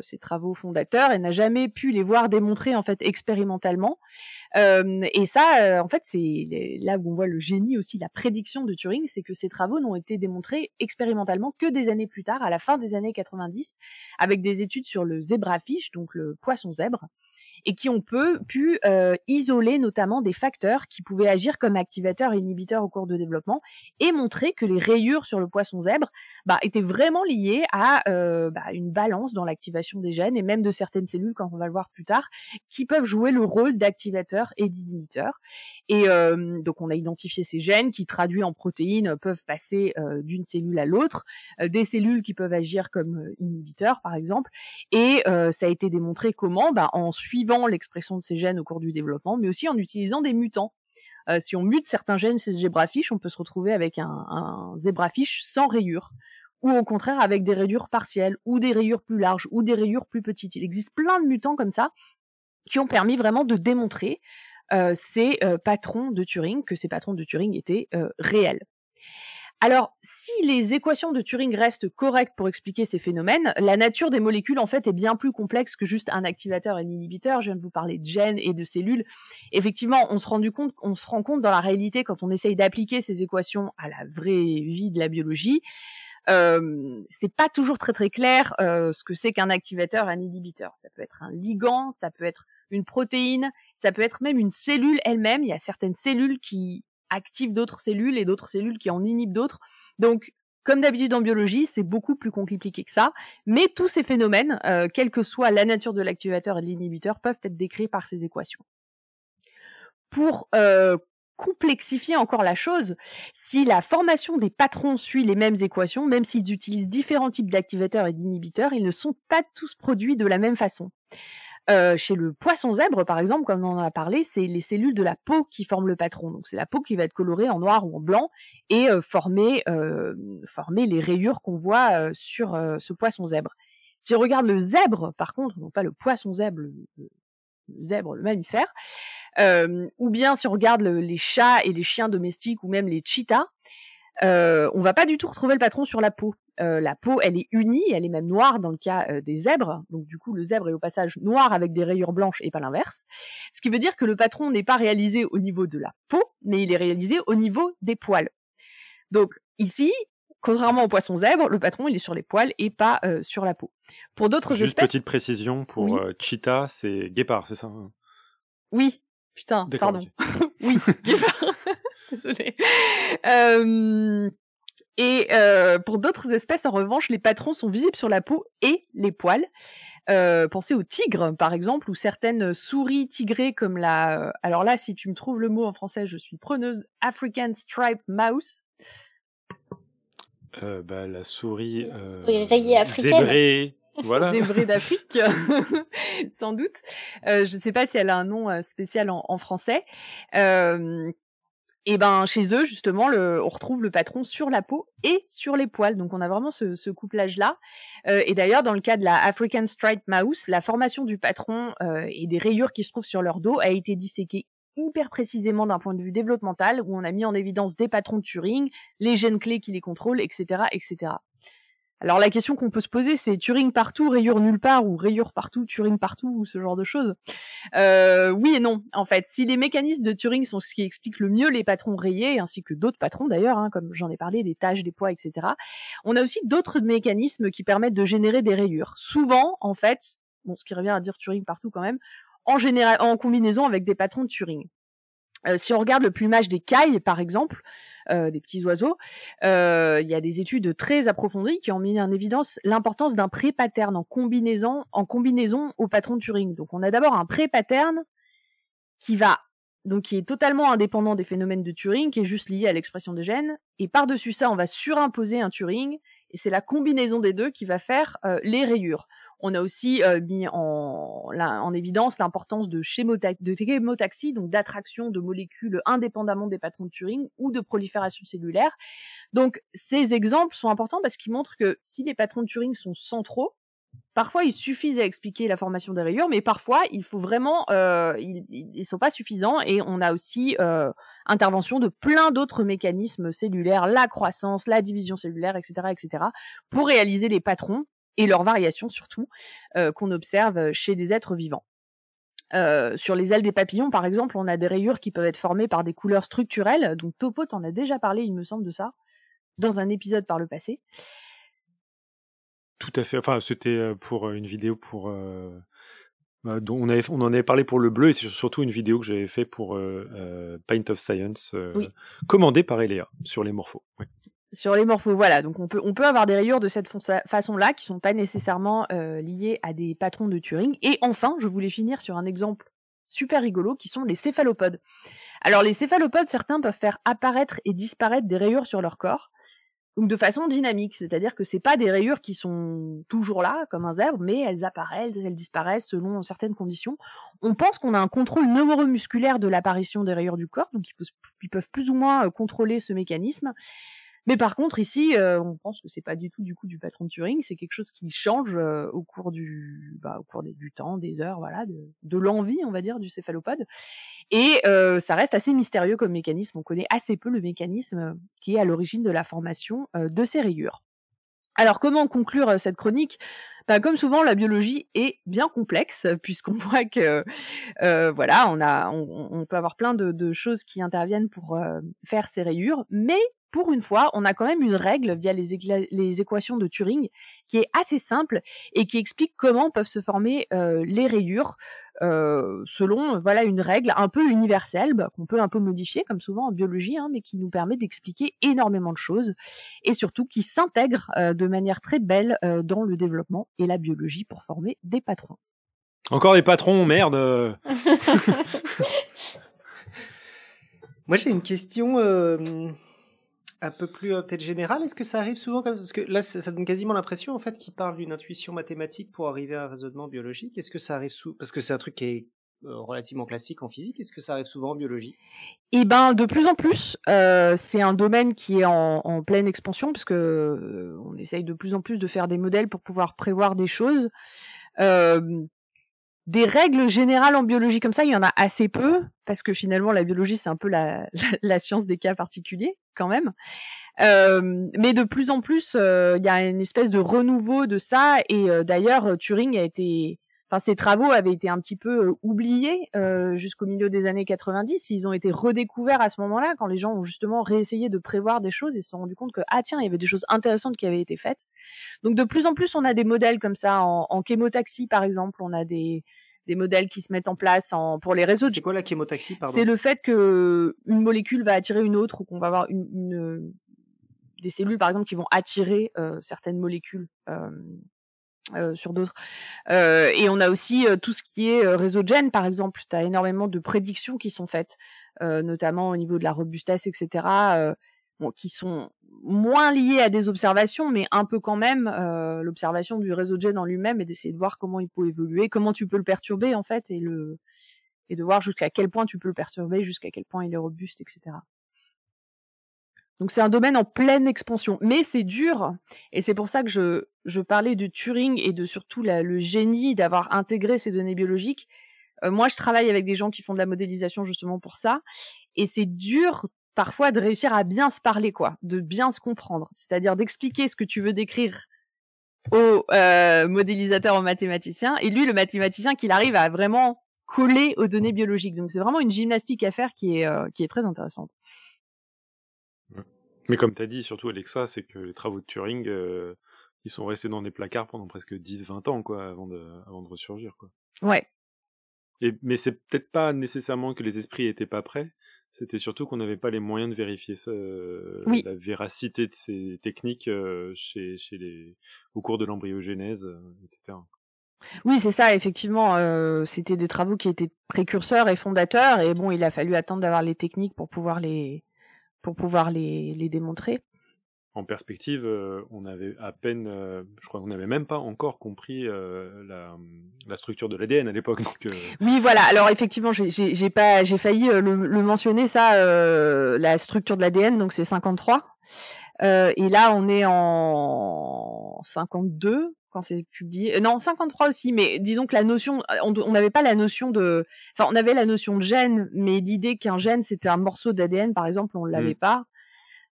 ses travaux fondateurs, et n'a jamais pu les voir démontrés en fait expérimentalement. Et ça, en fait, c'est là où on voit le génie aussi, la prédiction de Turing, c'est que ces travaux n'ont été démontrés expérimentalement que des années plus tard, à la fin des années 90, avec des études sur le zébrafiche, donc le poisson zèbre et qui ont pu euh, isoler notamment des facteurs qui pouvaient agir comme activateurs et inhibiteurs au cours de développement et montrer que les rayures sur le poisson zèbre bah, étaient vraiment liées à euh, bah, une balance dans l'activation des gènes et même de certaines cellules, quand on va le voir plus tard, qui peuvent jouer le rôle d'activateurs et d'inhibiteurs. Et euh, donc on a identifié ces gènes qui, traduits en protéines, peuvent passer euh, d'une cellule à l'autre, euh, des cellules qui peuvent agir comme euh, inhibiteurs par exemple, et ça a été démontré comment bah, En suivant l'expression de ces gènes au cours du développement, mais aussi en utilisant des mutants. si on mute certains gènes ces zébrafiches, on peut se retrouver avec un, un zébrafiche sans rayures ou au contraire avec des rayures partielles, ou des rayures plus larges, ou des rayures plus petites. Il existe plein de mutants comme ça qui ont permis vraiment de démontrer euh, ces euh, patrons de Turing, que ces patrons de Turing étaient euh, réels. Alors, si les équations de Turing restent correctes pour expliquer ces phénomènes, la nature des molécules en fait est bien plus complexe que juste un activateur et un inhibiteur. Je viens de vous parler de gènes et de cellules. Effectivement, on se, rendu compte, on se rend compte dans la réalité quand on essaye d'appliquer ces équations à la vraie vie de la biologie, euh, c'est pas toujours très très clair euh, ce que c'est qu'un activateur, un inhibiteur. Ça peut être un ligand, ça peut être une protéine, ça peut être même une cellule elle-même. Il y a certaines cellules qui activent d'autres cellules et d'autres cellules qui en inhibent d'autres. Donc, comme d'habitude en biologie, c'est beaucoup plus compliqué que ça. Mais tous ces phénomènes, euh, quelle que soit la nature de l'activateur et de l'inhibiteur, peuvent être décrits par ces équations. Pour euh, complexifier encore la chose, si la formation des patrons suit les mêmes équations, même s'ils utilisent différents types d'activateurs et d'inhibiteurs, ils ne sont pas tous produits de la même façon. Euh, chez le poisson zèbre, par exemple, comme on en a parlé, c'est les cellules de la peau qui forment le patron. Donc c'est la peau qui va être colorée en noir ou en blanc et euh, former, euh, former les rayures qu'on voit sur ce poisson zèbre. Si on regarde le zèbre, par contre, non pas le poisson zèbre, le, zèbre, le mammifère, ou bien si on regarde le, les chats et les chiens domestiques ou même les cheetahs, on va pas du tout retrouver le patron sur la peau. Euh, la peau, elle est unie, elle est même noire dans le cas euh, des zèbres. Donc du coup, le zèbre est au passage noir avec des rayures blanches et pas l'inverse. Ce qui veut dire que le patron n'est pas réalisé au niveau de la peau, mais il est réalisé au niveau des poils. Donc ici, contrairement au poisson zèbre, le patron il est sur les poils et pas euh, sur la peau. Pour d'autres espèces. Juste petite précision pour oui. cheetah, c'est guépard, c'est ça hein? Oui. Putain, pardon. <laughs> oui, guépard. <laughs> Désolée. Euh, et euh, pour d'autres espèces, en revanche, les patrons sont visibles sur la peau et les poils. Euh, pensez aux tigres, par exemple, ou certaines souris tigrées comme la... Alors là, si tu me trouves le mot en français, je suis preneuse. African Striped Mouse. Euh, bah, la souris... Euh, souris rayée africaine. Zébrée. <laughs> Voilà. Zébrée <laughs> d'Afrique, <laughs> sans doute. Euh, je ne sais pas si elle a un nom spécial en, en français. Euh, et ben chez eux justement, le, on retrouve le patron sur la peau et sur les poils. Donc on a vraiment ce, ce couplage là. Euh, et d'ailleurs dans le cas de la African Striped Mouse, la formation du patron euh, et des rayures qui se trouvent sur leur dos a été disséquée hyper précisément d'un point de vue développemental, où on a mis en évidence des patrons de Turing, les gènes clés qui les contrôlent, etc., etc. Alors la question qu'on peut se poser, c'est Turing partout, rayure nulle part, ou rayure partout, Turing partout, ou ce genre de choses. Euh, oui et non, en fait. Si les mécanismes de Turing sont ce qui explique le mieux les patrons rayés, ainsi que d'autres patrons d'ailleurs, hein, comme j'en ai parlé, des tâches, des poids, etc., on a aussi d'autres mécanismes qui permettent de générer des rayures. Souvent, en fait, bon, ce qui revient à dire Turing partout quand même, en, général, en combinaison avec des patrons de Turing. Euh, si on regarde le plumage des cailles, par exemple, euh, des petits oiseaux, euh, il y a des études très approfondies qui ont mis en évidence l'importance d'un pré-pattern en combinaison, en combinaison au patron de Turing. Donc, on a d'abord un pré-pattern qui va donc qui est totalement indépendant des phénomènes de Turing, qui est juste lié à l'expression des gènes. Et par-dessus ça, on va surimposer un Turing et c'est la combinaison des deux qui va faire les rayures. On a aussi mis en, en évidence l'importance de, de chémotaxie, donc d'attraction de molécules indépendamment des patrons de Turing ou de prolifération cellulaire. Donc ces exemples sont importants parce qu'ils montrent que si les patrons de Turing sont centraux, Parfois, il suffit à expliquer la formation des rayures, mais parfois, il faut vraiment, euh, ils, ne sont pas suffisants et on a aussi euh, intervention de plein d'autres mécanismes cellulaires, la croissance, la division cellulaire, etc., etc., pour réaliser les patrons et leurs variations surtout euh, qu'on observe chez des êtres vivants. Euh, sur les ailes des papillons, par exemple, on a des rayures qui peuvent être formées par des couleurs structurelles. Donc Topo en a déjà parlé, il me semble, de ça, dans un épisode par le passé. Tout à fait. Enfin, c'était pour une vidéo pour. Bah, dont on, avait, on en avait parlé pour le bleu et c'est surtout une vidéo que j'avais fait pour Paint of Science, commandée par Eléa sur les morphos. Sur les morphos, voilà. Donc on peut, avoir des rayures de cette façon-là qui sont pas nécessairement liées à des patrons de Turing. Et enfin, je voulais finir sur un exemple super rigolo qui sont les céphalopodes. Alors les céphalopodes, certains peuvent faire apparaître et disparaître des rayures sur leur corps donc de façon dynamique, c'est-à-dire que c'est pas des rayures qui sont toujours là comme un zèbre, mais elles apparaissent, elles disparaissent selon certaines conditions. On pense qu'on a un contrôle neuromusculaire de l'apparition des rayures du corps, donc ils peuvent plus ou moins euh, contrôler ce mécanisme. Mais par contre, ici, euh, on pense que c'est pas du tout du coup du patron de Turing, c'est quelque chose qui change euh, au cours du, bah, au cours du temps, des heures, voilà, de, l'envie, on va dire, du céphalopode. Et euh, ça reste assez mystérieux comme mécanisme. On connaît assez peu le mécanisme qui est à l'origine de la formation de ces rayures. Alors, comment conclure cette chronique? Bah, comme souvent, la biologie est bien complexe puisqu'on <laughs> voit que voilà, on a, on, peut avoir plein de choses qui interviennent pour faire ces rayures, mais pour une fois, on a quand même une règle via les, équations de Turing qui est assez simple et qui explique comment peuvent se former euh, les rayures euh, selon voilà une règle un peu universelle bah, qu'on peut un peu modifier comme souvent en biologie, hein, mais qui nous permet d'expliquer énormément de choses et surtout qui s'intègre euh, de manière très belle dans le développement et la biologie pour former des patrons. Encore des patrons, merde. <laughs> <laughs> Moi j'ai une question un peu plus euh, peut-être général, est-ce que ça arrive souvent comme parce que là ça, donne quasiment l'impression en fait qu'il parle d'une intuition mathématique pour arriver à un raisonnement biologique. Est-ce que ça arrive souvent parce que c'est un truc qui est euh, relativement classique en physique. Est-ce que ça arrive souvent en biologie? Eh ben, de plus en plus. Euh, c'est un domaine qui est en, pleine expansion parce que on essaye de plus en plus de faire des modèles pour pouvoir prévoir des choses. Des règles générales en biologie comme ça, il y en a assez peu parce que finalement la biologie c'est un peu la, <laughs> la science des cas particuliers quand même. Euh, mais de plus en plus, il y a une espèce de renouveau de ça. Et d'ailleurs, Turing a été, enfin, ses travaux avaient été un petit peu oubliés jusqu'au milieu des années 90. Ils ont été redécouverts à ce moment-là, quand les gens ont justement réessayé de prévoir des choses et se sont rendus compte que ah tiens, il y avait des choses intéressantes qui avaient été faites. Donc de plus en plus, on a des modèles comme ça en, en chémotaxie, par exemple. On a des des modèles qui se mettent en place en, pour les réseaux. C'est quoi la chémotaxie C'est le fait que une molécule va attirer une autre ou qu'on va avoir une, une, des cellules par exemple qui vont attirer euh, certaines molécules euh, euh, sur d'autres. Euh, et on a aussi euh, tout ce qui est réseau de gènes par exemple. Tu as énormément de prédictions qui sont faites, notamment au niveau de la robustesse, etc bon, qui sont moins liées à des observations, mais un peu quand même euh, l'observation du réseau de gènes en lui-même et d'essayer de voir comment il peut évoluer, comment tu peux le perturber en fait, et le et de voir jusqu'à quel point tu peux le perturber, jusqu'à quel point il est robuste, etc. Donc c'est un domaine en pleine expansion, mais c'est dur, et c'est pour ça que je, je parlais de Turing et de surtout la, le génie d'avoir intégré ces données biologiques. Euh, moi, je travaille avec des gens qui font de la modélisation justement pour ça, et c'est dur parfois de réussir à bien se parler, quoi, de bien se comprendre. C'est-à-dire d'expliquer ce que tu veux décrire au euh, modélisateur, au mathématicien, et lui, le mathématicien, qu'il arrive à vraiment coller aux données biologiques. Donc c'est vraiment une gymnastique à faire qui est, euh, qui est très intéressante. Mais comme tu as dit, surtout Alexa, c'est que les travaux de Turing, euh, ils sont restés dans des placards pendant presque 10-20 ans, quoi, avant de, avant de ressurgir, quoi. Ouais. Et, mais c'est peut-être pas nécessairement que les esprits étaient pas prêts, c'était surtout qu'on n'avait pas les moyens de vérifier ça, euh, la véracité de ces techniques euh, chez, chez les, au cours de l'embryogénèse, euh, etc. Oui, c'est ça, effectivement. C'était des travaux qui étaient précurseurs et fondateurs, et bon, il a fallu attendre d'avoir les techniques pour pouvoir les, pour pouvoir les, les démontrer. en perspective, euh, on avait à peine, euh, je crois qu'on n'avait même pas encore compris euh, la, la, structure de l'ADN à l'époque. Oui, voilà. Alors effectivement, j'ai pas, j'ai failli le, le, mentionner ça, la structure de l'ADN. Donc c'est 53. et là, on est en 52 quand c'est publié. non, 53 aussi. Mais disons que la notion, on n'avait pas la notion de, enfin, on avait la notion de gène, mais l'idée qu'un gène c'était un morceau d'ADN, par exemple, on l'avait mmh. pas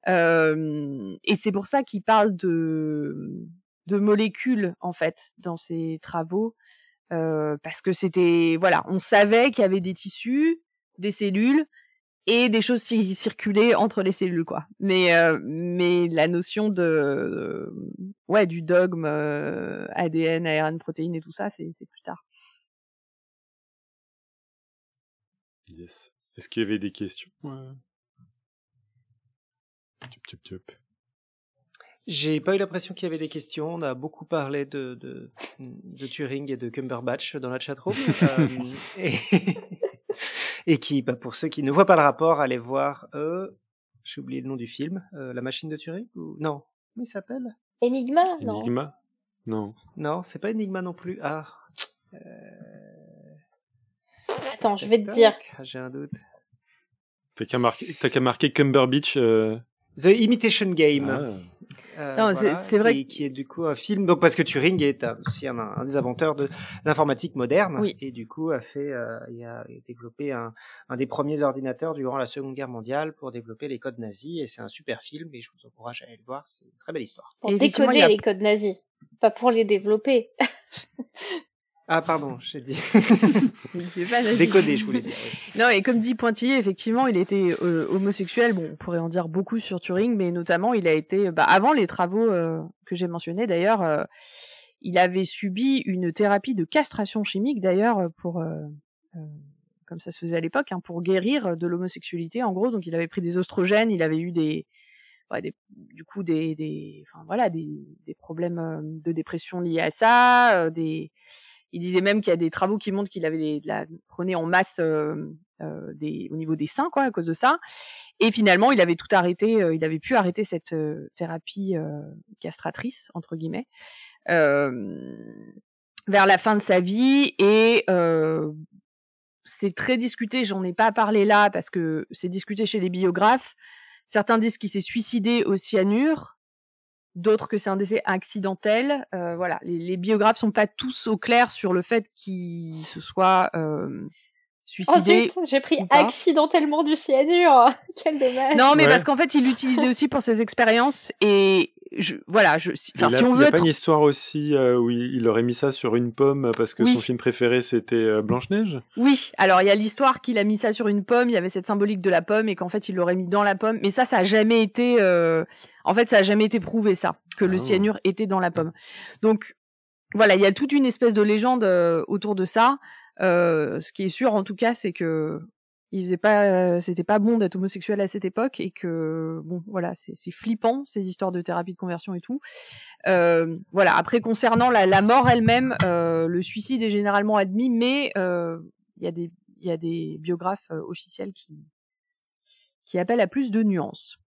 et c'est pour ça qu'il parle de, de molécules en fait dans ses travaux, parce que c'était voilà, on savait qu'il y avait des tissus, des cellules et des choses qui circulaient entre les cellules quoi. Mais mais la notion de, ouais du dogme ADN, ARN, protéines et tout ça, c'est plus tard. Yes. Est-ce qu'il y avait des questions? J'ai pas eu l'impression qu'il y avait des questions. On a beaucoup parlé de, de, de Turing et de Cumberbatch dans la chatroom. <laughs> euh, et, et, qui, bah, pour ceux qui ne voient pas le rapport, allez voir, euh, j'ai oublié le nom du film, euh, La machine de Turing ou... Non, comment il s'appelle? Enigma, non Enigma? Non. Non, c'est pas Enigma non plus. Ah. Euh... Attends, je vais te dire. Ah, j'ai un doute. T'as qu'à marquer, qu'à marquer Cumberbatch euh, The Imitation Game. Ah. Euh, c'est vrai. Qui est du coup un film. Donc parce que Turing est aussi un, un, des inventeurs de l'informatique moderne oui. et du coup a fait, euh, il a développé un, un, des premiers ordinateurs durant la Seconde Guerre mondiale pour développer les codes nazis et c'est un super film et je vous encourage à aller le voir. C'est une très belle histoire. Pour décoder a... les codes nazis, pas pour les développer. <laughs> Ah pardon, j'ai dit. <laughs> Décoder, je voulais dire. Non, et comme dit Pointillé, effectivement, il était euh, homosexuel. Bon, on pourrait en dire beaucoup sur Turing, mais notamment, il a été, bah, avant les travaux euh, que j'ai mentionnés, d'ailleurs, euh, il avait subi une thérapie de castration chimique, d'ailleurs, pour, comme ça se faisait à l'époque, hein, pour guérir de l'homosexualité, en gros. Donc, il avait pris des oestrogènes, il avait eu des, ouais, des du coup, des, des, enfin voilà, des, des problèmes de dépression liés à ça, des il disait même qu'il y a des travaux qui montrent qu'il avait la, prenait en masse euh, euh, au niveau des seins, quoi, à cause de ça. Et finalement, il avait tout arrêté. Euh, il avait pu arrêter cette thérapie castratrice entre guillemets vers la fin de sa vie. Et c'est très discuté. J'en ai pas parlé là parce que c'est discuté chez les biographes. Certains disent qu'il s'est suicidé au cyanure d'autres que c'est un décès accidentel. Euh, voilà, les, les, biographes sont pas tous au clair sur le fait qu'il se soit euh, suicidé. Ensuite, j'ai pris accidentellement du cyanure. <laughs> Quel dommage. Non, mais parce qu'en fait, il l'utilisait aussi pour ses expériences et je, voilà, je, enfin, si on veut. Il y a pas une histoire aussi euh, où il, aurait mis ça sur une pomme parce que son film préféré c'était euh, Blanche Neige. Oui, alors il y a l'histoire qu'il a mis ça sur une pomme. Il y avait cette symbolique de la pomme et qu'en fait il l'aurait mis dans la pomme. Mais ça, ça a jamais été. Euh, en fait, ça a jamais été prouvé ça que le ah. cyanure était dans la pomme. Donc voilà, il y a toute une espèce de légende autour de ça. ce qui est sûr, en tout cas, c'est que il faisait pas, euh, c'était pas bon d'être homosexuel à cette époque et que bon, voilà, c'est flippant ces histoires de thérapie de conversion et tout. Euh, voilà. Après, concernant la, la mort elle-même, euh, le suicide est généralement admis, mais il y a des, y a des biographes officiels qui qui appellent à plus de nuances.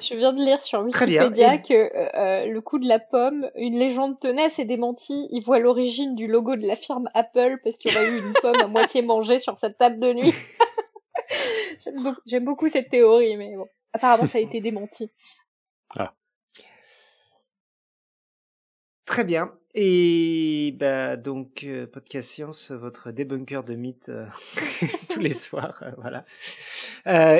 Je viens de lire sur Wikipédia que euh, euh, le coup de la pomme, une légende tenace est démentie. Il voit l'origine du logo de la firme Apple parce qu'il y aurait eu une pomme à moitié mangée sur cette table de nuit. <laughs> J'aime beaucoup, cette théorie, mais bon, apparemment ça a été démenti. Ah. Très bien. Et bah donc euh, podcast science, votre débunker de mythes euh, <laughs> tous les <laughs> soirs, euh, voilà.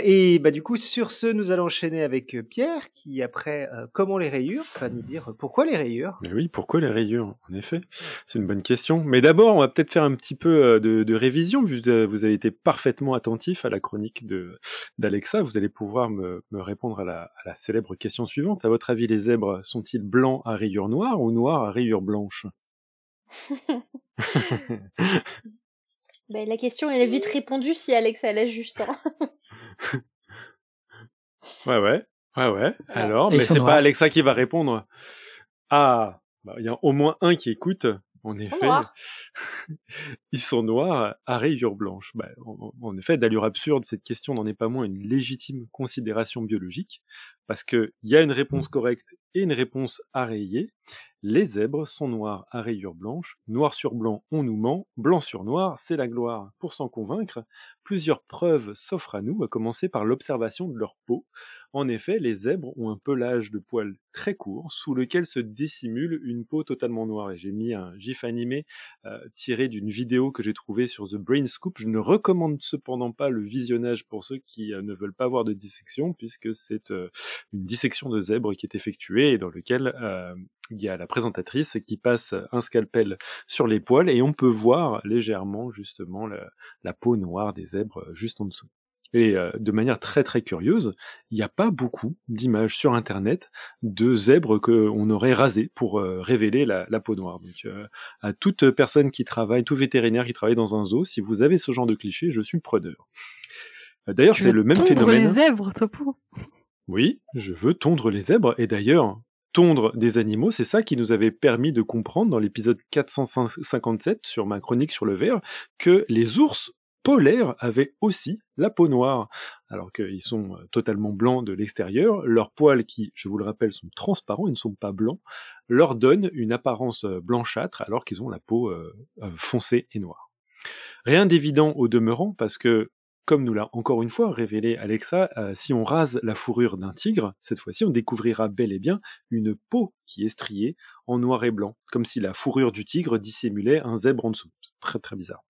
et bah du coup sur ce, nous allons enchaîner avec Pierre qui après comment les rayures va nous dire pourquoi les rayures. Mais oui, pourquoi les rayures En effet, c'est une bonne question. Mais d'abord, on va peut-être faire un petit peu de, de révision. Vous, vous avez été parfaitement attentif à la chronique de d'Alexa. Vous allez pouvoir me, me répondre à la, à la célèbre question suivante. À votre avis, les zèbres sont-ils blancs à rayures noires ou noirs à rayures blanches ben, <laughs> la question elle est vite répondue si Alexa laisse juste. Hein. ouais ouais ouais ouais. Alors, mais c'est pas Alexa qui va répondre. Ah, bah, il y a au moins un qui écoute. En effet, <laughs> ils sont noirs à rayures blanches. Bah, en, effet, d'allure absurde, cette question n'en est pas moins une légitime considération biologique, parce qu'il y a une réponse correcte et une réponse à rayer. Les zèbres sont noirs à rayures blanches, noir sur blanc on nous ment, blanc sur noir c'est la gloire. Pour s'en convaincre, plusieurs preuves s'offrent à nous, à commencer par l'observation de leur peau, en effet, les zèbres ont un pelage de poils très court, sous lequel se dissimule une peau totalement noire. Et j'ai mis un gif animé euh, tiré d'une vidéo que j'ai trouvée sur The Brain Scoop. Je ne recommande cependant pas le visionnage pour ceux qui euh, ne veulent pas voir de dissection, puisque c'est euh, une dissection de zèbre qui est effectuée et dans lequel il y a la présentatrice qui passe un scalpel sur les poils et on peut voir légèrement justement la peau noire des zèbres juste en dessous. Et euh, de manière très très curieuse, il n'y a pas beaucoup d'images sur Internet de zèbres qu'on aurait rasées pour euh, révéler la, peau noire. Donc euh, à toute personne qui travaille, tout vétérinaire qui travaille dans un zoo, si vous avez ce genre de cliché, je suis preneur. D'ailleurs, c'est le même phénomène. les zèbres, Topo Oui, je veux tondre les zèbres. Et d'ailleurs, tondre des animaux, c'est ça qui nous avait permis de comprendre dans l'épisode 457 sur ma chronique sur le verre que les ours polaires avaient aussi la peau noire, alors qu'ils sont euh, totalement blancs de l'extérieur. Leurs poils, qui, je vous le rappelle, sont transparents, ils ne sont pas blancs, leur donnent une apparence euh, blanchâtre, alors qu'ils ont la peau euh, foncée et noire. Rien d'évident au demeurant, parce que comme nous l'a encore une fois révélé Alexa, si on rase la fourrure d'un tigre, cette fois-ci on découvrira bel et bien une peau qui est striée en noir et blanc, comme si la fourrure du tigre dissimulait un zèbre en dessous. Très très bizarre.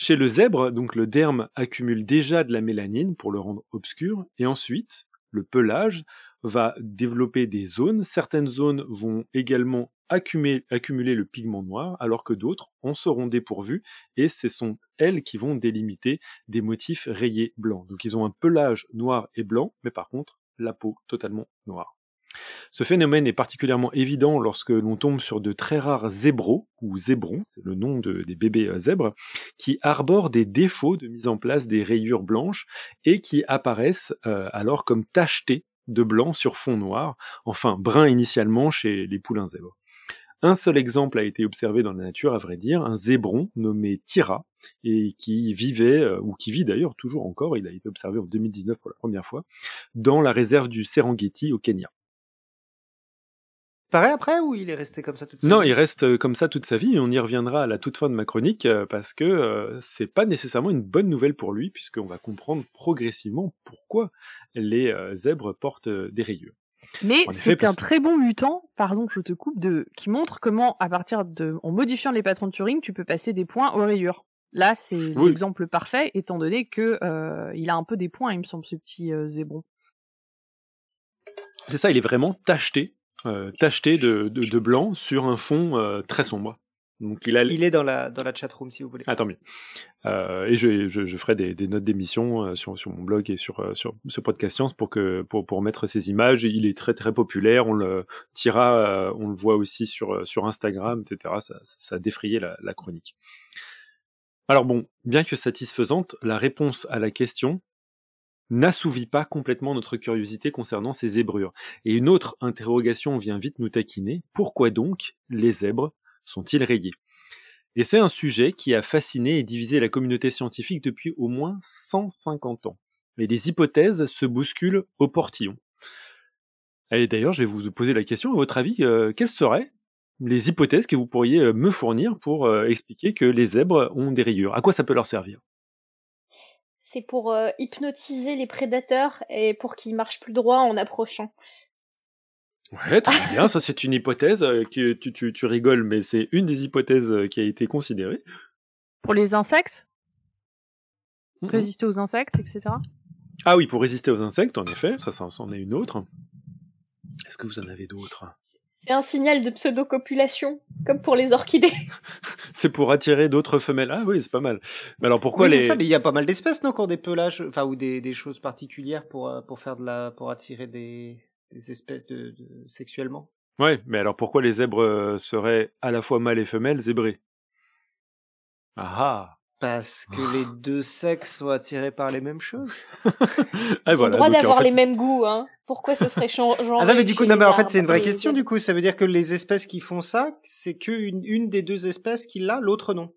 Chez le zèbre, donc le derme accumule déjà de la mélanine pour le rendre obscur, et ensuite, le pelage va développer des zones. Certaines zones vont également accumuler, le pigment noir, alors que d'autres en seront dépourvues, et ce sont elles qui vont délimiter des motifs rayés blancs. Donc ils ont un pelage noir et blanc, mais par contre, la peau totalement noire. Ce phénomène est particulièrement évident lorsque l'on tombe sur de très rares zébros, ou zébrons, c'est le nom des bébés euh, zèbres, qui arborent des défauts de mise en place des rayures blanches et qui apparaissent euh, alors comme tachetés de blanc sur fond noir, enfin brun initialement chez les poulains zèbres. Un seul exemple a été observé dans la nature, à vrai dire, un zébron nommé Tira, et qui vivait, euh, ou qui vit d'ailleurs toujours encore, il a été observé en 2019 pour la première fois, dans la réserve du Serengeti au Kenya paraît après ou il est resté comme ça toute sa non, vie? Non, il reste euh, comme ça toute sa vie et on y reviendra à la toute fin de ma chronique euh, parce que euh, c'est pas nécessairement une bonne nouvelle pour lui puisqu'on va comprendre progressivement pourquoi les zèbres portent des rayures. Mais c'est un très bon mutant, pardon que je te coupe, de qui montre comment à partir de en modifiant les patrons de Turing, tu peux passer des points aux rayures. Là, c'est l'exemple parfait étant donné que il a un peu des points, il me semble ce petit zébron. C'est ça, il est vraiment tacheté tacheté de, de, blanc sur un fond euh, très sombre. Donc il, a... il est dans la, dans la chatroom si vous voulez. Ah, tant mieux. Euh, et je, je, je, ferai des, des notes d'émission euh, sur, sur mon blog et sur, euh, sur ce podcast science pour, que, pour, pour mettre ces images. Il est très très populaire. On le tira, on le voit aussi sur, sur Instagram, etc. Ça, ça a défrayé la, la chronique. Alors bon, bien que satisfaisante, la réponse à la question n'assouvit pas complètement notre curiosité concernant ces zébrures. Et une autre interrogation vient vite nous taquiner. Pourquoi donc les zèbres sont-ils rayés? Et c'est un sujet qui a fasciné et divisé la communauté scientifique depuis au moins 150 ans. Et les hypothèses se bousculent au portillon. Et d'ailleurs, je vais vous poser la question, à votre avis, euh, quelles seraient les hypothèses que vous pourriez euh, me fournir pour euh, expliquer que les zèbres ont des rayures? À quoi ça peut leur servir? C'est pour euh, hypnotiser les prédateurs et pour qu'ils marchent plus droit en approchant. Ouais, très bien, ça c'est une hypothèse euh, que tu, tu, tu, rigoles, mais c'est une des hypothèses euh, qui a été considérée. Pour les insectes? Résister aux insectes, etc. Ah oui, pour résister aux insectes, en effet, ça, ça en est une autre. Est-ce que vous en avez d'autres? C'est un signal de pseudo-copulation, comme pour les orchidées. <laughs> c'est pour attirer d'autres femelles. Ah oui, c'est pas mal. Mais alors pourquoi les... ça, mais il y a pas mal d'espèces, non, qui ont des pelages, enfin, ou des, des, choses particulières pour, euh, pour faire de la, pour attirer des, des espèces de, de... sexuellement? Ouais, mais alors pourquoi les zèbres euh, seraient à la fois mâles et femelles zébrés? Ah ah Parce que les deux sexes sont attirés par les mêmes choses. <laughs> Ah, Ils ont le droit d'avoir les mêmes goûts, hein. Pourquoi ce serait genre Ah non, mais du coup, non, mais en fait, c'est une vraie question, du coup. Ça veut dire que les espèces qui font ça, c'est qu'une une des deux espèces qui l'a, l'autre non.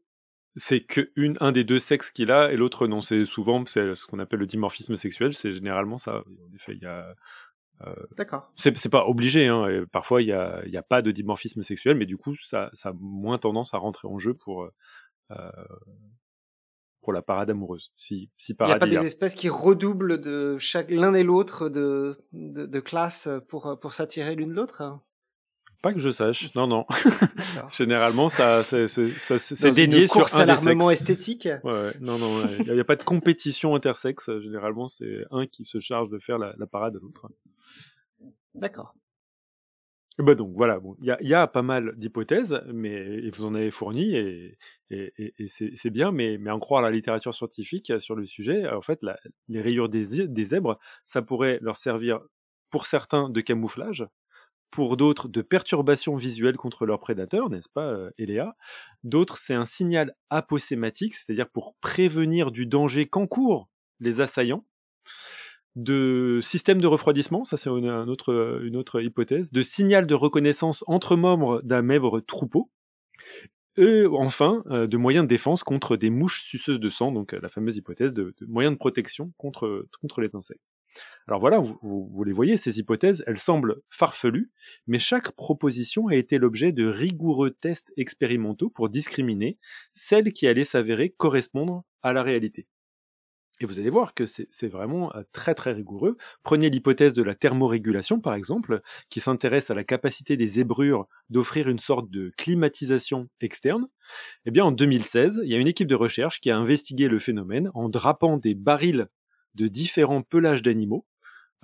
C'est que une, un des deux sexes qui l'a et l'autre non. C'est souvent, c'est ce qu'on appelle le dimorphisme sexuel. C'est généralement ça. En effet, il y a, euh, D'accord. C'est pas obligé. Hein. parfois, il n'y a, y a, pas de dimorphisme sexuel, mais du coup, ça, ça a moins tendance à rentrer en jeu pour, euh, pour la parade amoureuse. Si, si il n'y a pas des espèces qui redoublent de chaque l'un et l'autre de, de, de, classe pour, pour s'attirer l'une l'autre? Pas que je sache, non, non. <laughs> <laughs> Généralement, ça, c'est dédié sur un à l'armement esthétique? Ouais, non, non, il n'y a, pas de compétition intersexe. Généralement, c'est un qui se charge de faire la, la parade à l'autre. D'accord. Bah donc voilà, il y a, pas mal d'hypothèses, mais vous en avez fourni et, c'est bien, mais, en croire la littérature scientifique sur le sujet, en fait, les rayures des, des zèbres, ça pourrait leur servir pour certains de camouflage, pour d'autres de perturbation visuelle contre leurs prédateurs, n'est-ce pas, euh, Eléa? D'autres, c'est un signal aposématique, c'est-à-dire pour prévenir du danger qu'encourent les assaillants de système de refroidissement, ça c'est une, autre, une autre hypothèse, de signal de reconnaissance entre membres d'un même troupeau, et enfin euh, de moyens de défense contre des mouches suceuses de sang, donc euh, la fameuse hypothèse de, moyens de protection contre, contre les insectes. Alors voilà, vous, vous, les voyez, ces hypothèses, elles semblent farfelues, mais chaque proposition a été l'objet de rigoureux tests expérimentaux pour discriminer celle qui allait s'avérer correspondre à la réalité. Et vous allez voir que c'est vraiment euh, très très rigoureux. Prenez l'hypothèse de la thermorégulation par exemple, qui s'intéresse à la capacité des zébrures d'offrir une sorte de climatisation externe. Eh bien en 2016, il y a une équipe de recherche qui a investigué le phénomène en drapant des barils de différents pelages d'animaux.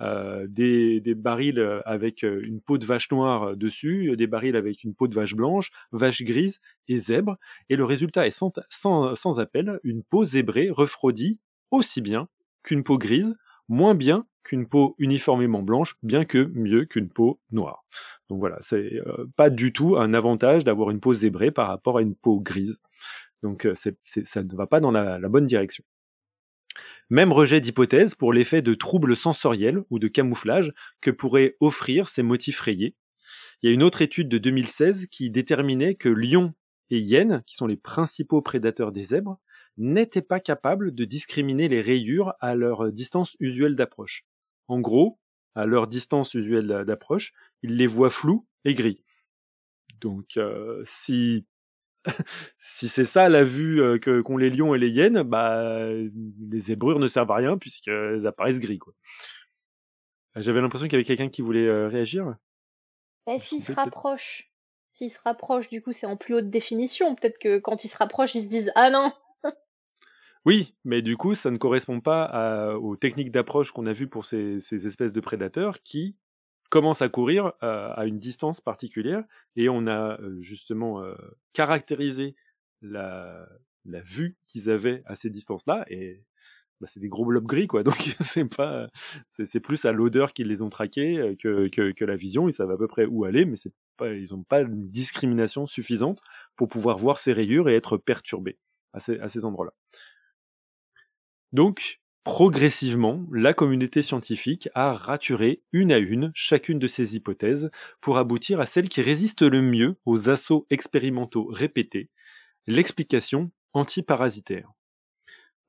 Euh, des, barils avec euh, une peau de vache noire dessus, des barils avec une peau de vache blanche, vache grise et zèbre. Et le résultat est sans appel, une peau zébrée refroidie aussi bien qu'une peau grise, moins bien qu'une peau uniformément blanche, bien que mieux qu'une peau noire. Donc voilà, c'est euh, pas du tout un avantage d'avoir une peau zébrée par rapport à une peau grise. Donc euh, ça ne va pas dans la, bonne direction. Même rejet d'hypothèse pour l'effet de troubles sensoriels ou de camouflage que pourraient offrir ces motifs rayés. Il y a une autre étude de 2016 qui déterminait que lions et hyènes, qui sont les principaux prédateurs des zèbres, n'étaient pas capables de discriminer les rayures à leur distance usuelle d'approche. En gros, à leur distance usuelle d'approche, ils les voient flous et gris. Donc, euh, si <laughs> si c'est ça la vue euh, que qu'ont les lions et les hyènes, bah les zébrures ne servent à rien puisqu'elles apparaissent gris. Quoi. J'avais l'impression qu'il y avait quelqu'un qui voulait euh, réagir. Bah, s'ils se rapprochent, s'ils se rapprochent, du coup, c'est en plus haute définition. Peut-être que quand ils se rapprochent, ils se disent ah non, oui, mais du coup, ça ne correspond pas aux techniques d'approche qu'on a vues pour ces, espèces de prédateurs qui commencent à courir euh, à une distance particulière. Et on a euh, justement euh, caractérisé la, vue qu'ils avaient à ces distances-là. Et bah, c'est des gros blobs gris quoi. <laughs> Donc c'est pas c'est plus à l'odeur qu'ils les ont traqués que, la vision. Ils savent à peu près où aller mais ils n'ont pas une discrimination suffisante pour pouvoir voir ces rayures et être perturbés à ces endroits-là. Donc, progressivement, la communauté scientifique a raturé une à une chacune de ces hypothèses pour aboutir à celle qui résiste le mieux aux assauts expérimentaux répétés, l'explication antiparasitaire.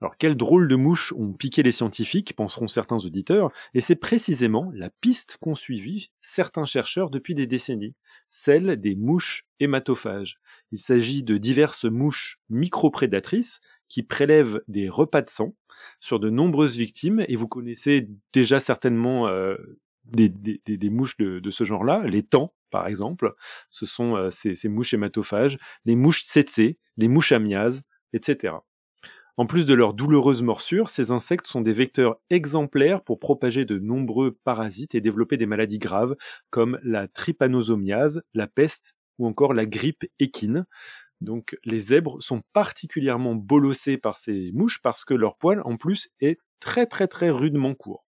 Alors, quelle drôle de mouches ont piqué les scientifiques, penseront certains auditeurs, et c'est précisément la piste qu'ont suivi certains chercheurs depuis des décennies, celle des mouches hématophages. Il s'agit de diverses mouches microprédatrices qui prélèvent des repas de sang sur de nombreuses victimes, et vous connaissez déjà certainement euh, des, mouches de, ce genre-là, les tans par exemple, ce sont euh, ces, mouches hématophages, les mouches tsetse, les mouches amiases, etc. En plus de leurs douloureuses morsures, ces insectes sont des vecteurs exemplaires pour propager de nombreux parasites et développer des maladies graves comme la trypanosomiase, la peste ou encore la grippe équine. Donc les zèbres sont particulièrement bolossés par ces mouches parce que leur poil en plus est très très très rudement court.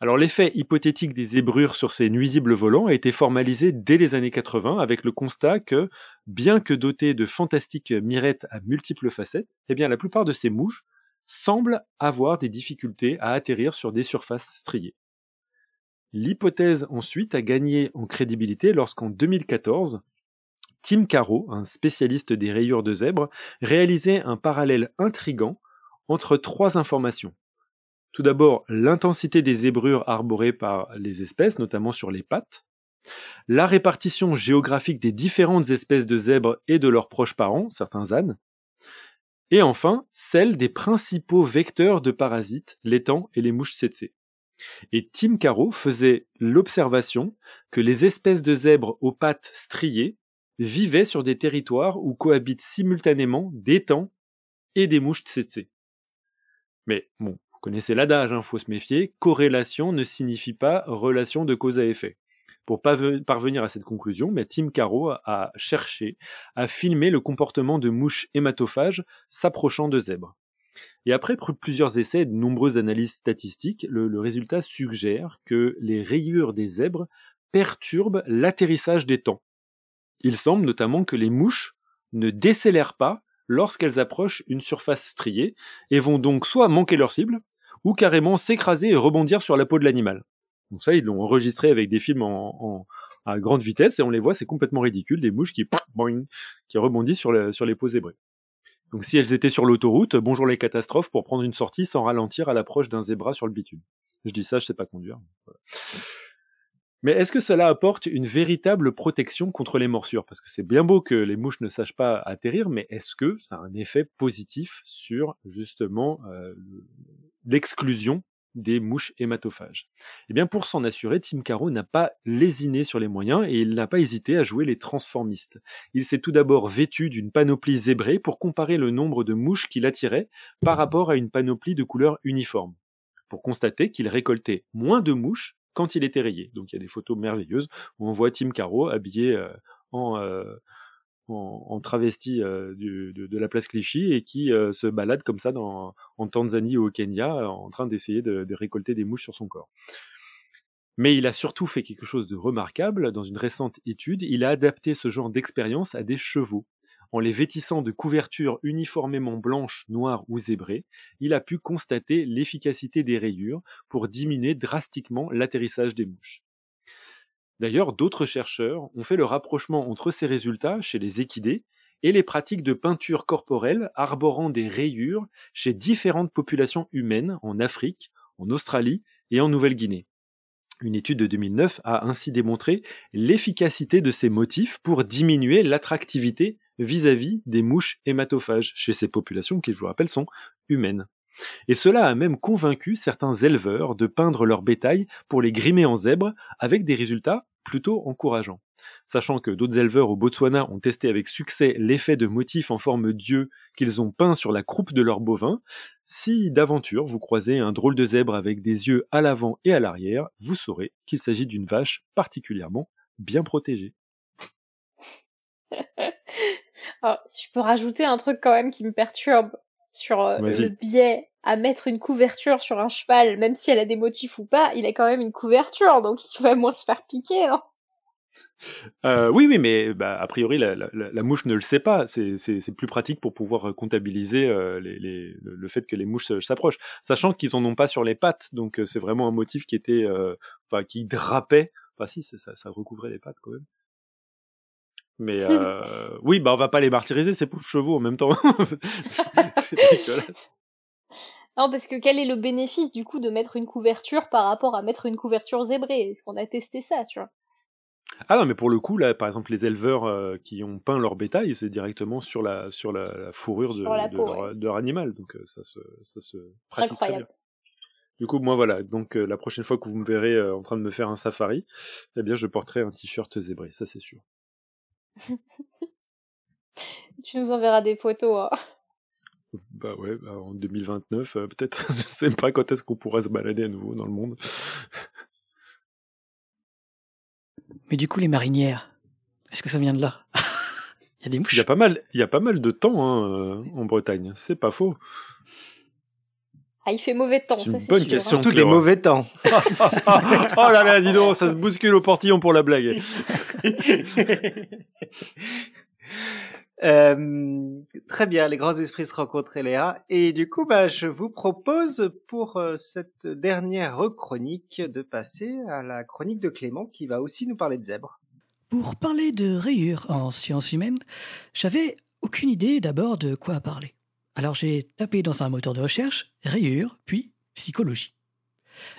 Alors l'effet hypothétique des zébrures sur ces nuisibles volants a été formalisé dès les années 80 avec le constat que, bien que dotés de fantastiques mirettes à multiples facettes, eh bien la plupart de ces mouches semblent avoir des difficultés à atterrir sur des surfaces striées. L'hypothèse ensuite a gagné en crédibilité lorsqu'en 2014, Tim Caro, un spécialiste des rayures de zèbre, réalisait un parallèle intrigant entre trois informations. Tout d'abord, l'intensité des zébrures arborées par les espèces, notamment sur les pattes, la répartition géographique des différentes espèces de zèbres et de leurs proches parents, certains ânes, et enfin celle des principaux vecteurs de parasites, temps et les mouches tsetse. Et Tim Caro faisait l'observation que les espèces de zèbres aux pattes striées vivaient sur des territoires où cohabitent simultanément des temps et des mouches tsetse. Mais bon, vous connaissez l'adage, il hein, faut se méfier, corrélation ne signifie pas relation de cause à effet. Pour parvenir à cette conclusion, mais Tim Caro a cherché à filmer le comportement de mouches hématophages s'approchant de zèbres. Et après plusieurs essais et de nombreuses analyses statistiques, le, résultat suggère que les rayures des zèbres perturbent l'atterrissage des temps. Il semble notamment que les mouches ne décélèrent pas lorsqu'elles approchent une surface striée et vont donc soit manquer leur cible ou carrément s'écraser et rebondir sur la peau de l'animal. Donc ça, ils l'ont enregistré avec des films en, à grande vitesse et on les voit, c'est complètement ridicule, des mouches qui, qui rebondissent sur, sur les peaux zébrées. Donc si elles étaient sur l'autoroute, bonjour les catastrophes pour prendre une sortie sans ralentir à l'approche d'un zébra sur le bitume. Je dis ça, je sais pas conduire. Mais est-ce que cela apporte une véritable protection contre les morsures? Parce que c'est bien beau que les mouches ne sachent pas atterrir, mais est-ce que ça a un effet positif sur justement euh, l'exclusion des mouches hématophages? Eh bien, pour s'en assurer, Tim Caro n'a pas lésiné sur les moyens et il n'a pas hésité à jouer les transformistes. Il s'est tout d'abord vêtu d'une panoplie zébrée pour comparer le nombre de mouches qu'il attirait par rapport à une panoplie de couleurs uniformes, pour constater qu'il récoltait moins de mouches quand il était rayé. Donc il y a des photos merveilleuses où on voit Tim Caro habillé euh, en, euh, en, travesti euh, de, la place Clichy et qui se balade comme ça en Tanzanie ou au Kenya en train d'essayer de, récolter des mouches sur son corps. Mais il a surtout fait quelque chose de remarquable. Dans une récente étude, il a adapté ce genre d'expérience à des chevaux. En les vêtissant de couvertures uniformément blanches, noires ou zébrées, il a pu constater l'efficacité des rayures pour diminuer drastiquement l'atterrissage des mouches. D'ailleurs, d'autres chercheurs ont fait le rapprochement entre ces résultats chez les équidés et les pratiques de peinture corporelle arborant des rayures chez différentes populations humaines en Afrique, en Australie et en Nouvelle-Guinée. Une étude de 2009 a ainsi démontré l'efficacité de ces motifs pour diminuer l'attractivité vis-à-vis des mouches hématophages chez ces populations qui, je vous rappelle, sont humaines. Et cela a même convaincu certains éleveurs de peindre leur bétail pour les grimer en zèbre avec des résultats plutôt encourageants. Sachant que d'autres éleveurs au Botswana ont testé avec succès l'effet de motifs en forme d'yeux qu'ils ont peints sur la croupe de leurs bovins, si d'aventure vous croisez un drôle de zèbre avec des yeux à l'avant et à l'arrière, vous saurez qu'il s'agit d'une vache particulièrement bien protégée. <laughs> je peux rajouter un truc quand même qui me perturbe sur euh, le biais à mettre une couverture sur un cheval, même si elle a des motifs ou pas, il a quand même une couverture, donc il va moins se faire piquer. Hein. Euh, oui, oui, mais bah, a priori, la, mouche ne le sait pas. C'est plus pratique pour pouvoir comptabiliser euh, le, fait que les mouches s'approchent, sachant qu'ils en ont pas sur les pattes. Donc c'est vraiment un motif qui était, qui drapait. Enfin, si, ça, ça recouvrait les pattes quand même. Mais euh, <laughs> oui, bah on va pas les martyriser, c'est pour chevaux en même temps. <laughs> c'est <laughs> dégueulasse. Non, parce que quel est le bénéfice du coup de mettre une couverture par rapport à mettre une couverture zébrée? Est-ce qu'on a testé ça, tu vois? Ah non, mais pour le coup, là, par exemple, les éleveurs euh, qui ont peint leur bétail, c'est directement sur la sur la, fourrure de, de, leur, animal, donc euh, ça se ça se pratique Incroyable. très bien. Du coup, moi voilà, donc la prochaine fois que vous me verrez en train de me faire un safari, eh bien, je porterai un t-shirt zébré, ça c'est sûr. <laughs> tu nous enverras des photos. Hein. Bah ouais, bah en 2029, euh, peut-être. <laughs> je sais pas quand est-ce qu'on pourra se balader à nouveau dans le monde. Mais du coup, les marinières, est-ce que ça vient de là? <laughs> Il y a des mouches. Il y a pas mal, il y a pas mal de temps hein, euh, en Bretagne. C'est pas faux. Ah, il fait mauvais temps, C'est ça une c'est bonne sûr, question. hein. Surtout des mauvais temps. oh là là, dis donc, ça se bouscule au portillon pour la blague. <laughs> Euh, très bien, les grands esprits se rencontrent, Léa. Et du coup, bah, je vous propose pour euh, cette dernière chronique de passer à la chronique de Clément qui va aussi nous parler de zèbres. Pour parler de rayures en sciences humaines, j'avais aucune idée d'abord de quoi parler. Alors j'ai tapé dans un moteur de recherche rayures, puis psychologie.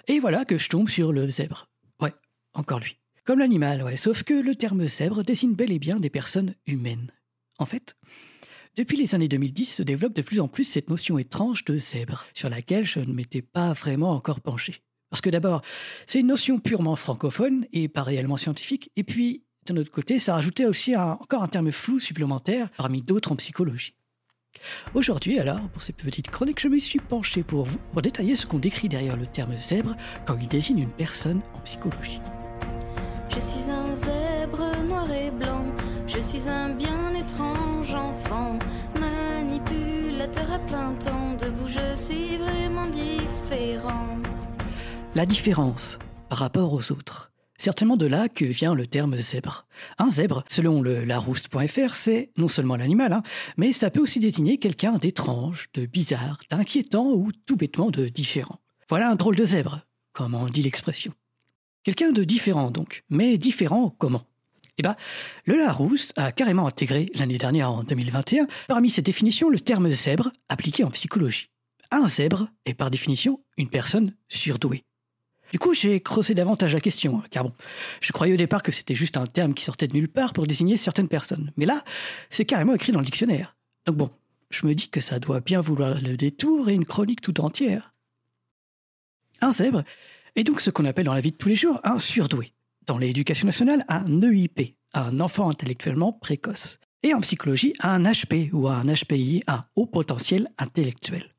Et voilà que je tombe sur le zèbre. Ouais, encore lui. Comme l'animal, ouais, sauf que le terme zèbre désigne bel et bien des personnes humaines. En fait, depuis les années 2010 se développe de plus en plus cette notion étrange de zèbre, sur laquelle je ne m'étais pas vraiment encore penché. Parce que d'abord, c'est une notion purement francophone et pas réellement scientifique, et puis d'un autre côté, ça rajoutait aussi encore un terme flou supplémentaire parmi d'autres en psychologie. Aujourd'hui, alors, pour ces petites chroniques, je me suis penché pour vous pour détailler ce qu'on décrit derrière le terme zèbre quand il désigne une personne en psychologie. Je suis un zèbre noir et blanc, je suis un bien étrange enfant, manipulateur à plein temps, de vous je suis vraiment différent. La différence par rapport aux autres. Certainement de là que vient le terme zèbre. Un zèbre, selon le larousse.fr, c'est non seulement l'animal, hein, mais ça peut aussi désigner quelqu'un d'étrange, de bizarre, d'inquiétant ou tout bêtement de différent. Voilà un drôle de zèbre, comme on dit l'expression. Quelqu'un de différent donc, mais différent comment? Eh ben, le Larousse a carrément intégré l'année dernière en 2021 parmi ses définitions le terme zèbre appliqué en psychologie. Un zèbre est par définition une personne surdouée. Du coup, j'ai creusé davantage la question, hein, car bon, je croyais au départ que c'était juste un terme qui sortait de nulle part pour désigner certaines personnes. Mais là, c'est carrément écrit dans le dictionnaire. Donc bon, je me dis que ça doit bien vouloir le détour et une chronique tout entière. Un zèbre est donc ce qu'on appelle dans la vie de tous les jours un surdoué. Dans l'éducation nationale, un EIP, un enfant intellectuellement précoce. Et en psychologie, un HP ou un HPI, un haut potentiel intellectuel.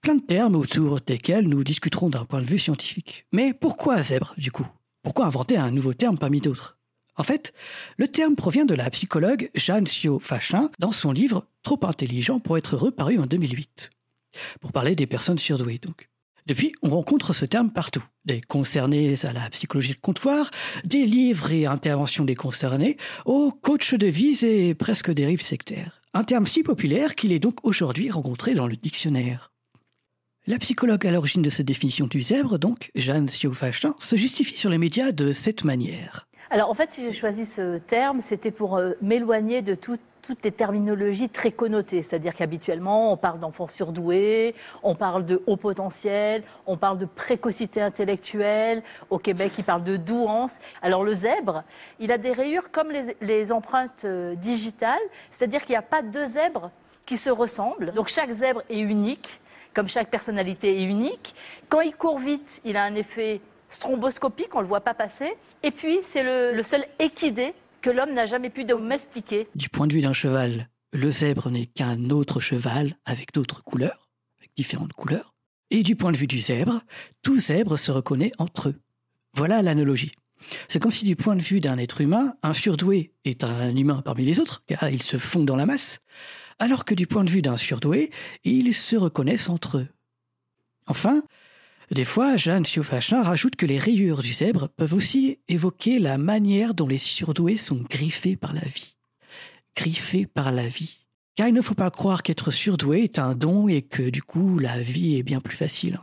Plein de termes autour desquels nous discuterons d'un point de vue scientifique. Mais pourquoi zèbre, du coup? Pourquoi inventer un nouveau terme parmi d'autres? En fait, le terme provient de la psychologue Jeanne Sio Fachin dans son livre Trop intelligent pour être heureux paru en 2008. Pour parler des personnes surdouées, donc. Depuis, on rencontre ce terme partout. Des concernés à la psychologie de comptoir, des livres et interventions des concernés, aux coachs de vie et presque dérives sectaires. Un terme si populaire qu'il est donc aujourd'hui rencontré dans le dictionnaire. La psychologue à l'origine de cette définition du zèbre, donc, Jeanne Siofachin, se justifie sur les médias de cette manière. Alors en fait, si j'ai choisi ce terme, c'était pour euh, m'éloigner de tout- toutes les terminologies très connotées. C'est-à-dire qu'habituellement, on parle d'enfants surdoués, on parle de haut potentiel, on parle de précocité intellectuelle. Au Québec, ils parlent de douance. Alors le zèbre, il a des rayures comme les, les empreintes euh, digitales, c'est-à-dire qu'il n'y a pas deux zèbres qui se ressemblent. Donc chaque zèbre est unique, comme chaque personnalité est unique. Quand il court vite, il a un effet stromboscopique, on ne le voit pas passer. Et puis, c'est le, seul équidé que l'homme n'a jamais pu domestiquer. Du point de vue d'un cheval, le zèbre n'est qu'un autre cheval avec d'autres couleurs, avec différentes couleurs. Et du point de vue du zèbre, tout zèbre se reconnaît entre eux. Voilà l'analogie. C'est comme si du point de vue d'un être humain, un surdoué est un humain parmi les autres, car ils se fondent dans la masse, alors que du point de vue d'un surdoué, ils se reconnaissent entre eux. Enfin, des fois, Jeanne Siofachin rajoute que les rayures du zèbre peuvent aussi évoquer la manière dont les surdoués sont griffés par la vie. Griffés par la vie. Car il ne faut pas croire qu'être surdoué est un don et que du coup la vie est bien plus facile.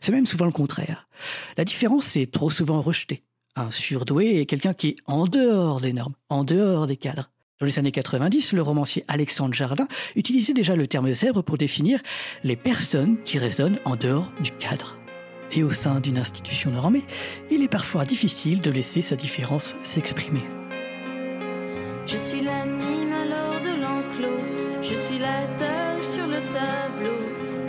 C'est même souvent le contraire. La différence est trop souvent rejetée. Un surdoué est quelqu'un qui est en dehors des normes, en dehors des cadres. Dans les années 90, le romancier Alexandre Jardin utilisait déjà le terme zèbre pour définir les personnes qui raisonnent en dehors du cadre. Et au sein d'une institution normée, il est parfois difficile de laisser sa différence s'exprimer. Je suis l'animal hors de l'enclos, je suis la tâche sur le tableau,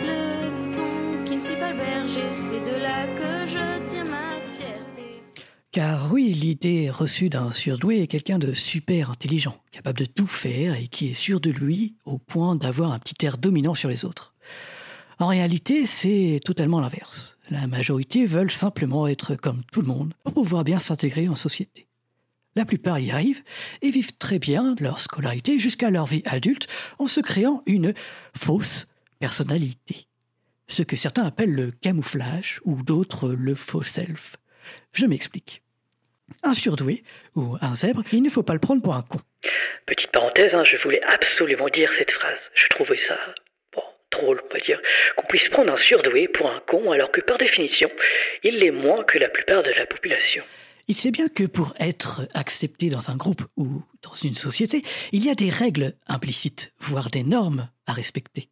le mouton qui ne suit pas le berger, c'est de là que je tiens ma fierté. Car oui, l'idée reçue d'un surdoué est quelqu'un de super intelligent, capable de tout faire et qui est sûr de lui au point d'avoir un petit air dominant sur les autres. En réalité, c'est totalement l'inverse. La majorité veulent simplement être comme tout le monde pour pouvoir bien s'intégrer en société. La plupart y arrivent et vivent très bien leur scolarité jusqu'à leur vie adulte en se créant une fausse personnalité. ce que certains appellent le camouflage ou d'autres le faux self. Je m'explique. Un surdoué ou un zèbre, il ne faut pas le prendre pour un con. Petite parenthèse, hein, je voulais absolument dire cette phrase. Je trouvais ça drôle, on va dire, qu'on puisse prendre un surdoué pour un con alors que par définition, il l'est moins que la plupart de la population. Il sait bien que pour être accepté dans un groupe ou dans une société, il y a des règles implicites, voire des normes à respecter.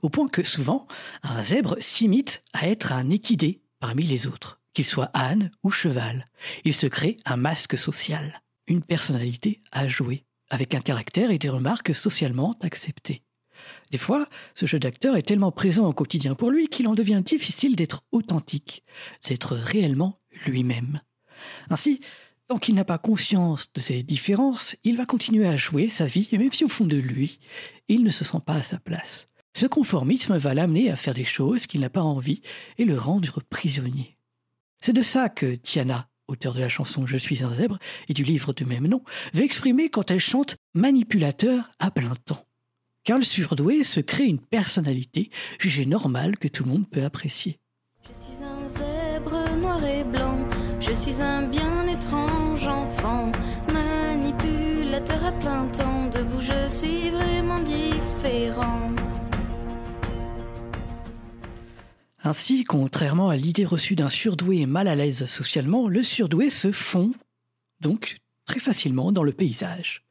Au point que souvent, un zèbre s'imite à être un équidé parmi les autres, qu'il soit âne ou cheval. Il se crée un masque social, une personnalité à jouer, avec un caractère et des remarques socialement acceptées. Des fois, ce jeu d'acteur est tellement présent au quotidien pour lui qu'il en devient difficile d'être authentique, d'être réellement lui-même. Ainsi, tant qu'il n'a pas conscience de ces différences, il va continuer à jouer sa vie, et même si au fond de lui, il ne se sent pas à sa place. Ce conformisme va l'amener à faire des choses qu'il n'a pas envie et le rendre prisonnier. C'est de ça que Tiana, auteur de la chanson Je suis un zèbre et du livre de même nom, veut exprimer quand elle chante manipulateur à plein temps. Car le surdoué se crée une personnalité jugée normale que tout le monde peut apprécier. Je suis un zèbre noir et blanc je suis un bien étrange enfant, manipulateur à plein temps. De vous, je suis vraiment différent. Ainsi, contrairement à l'idée reçue d'un surdoué mal à l'aise socialement, le surdoué se fond donc très facilement dans le paysage,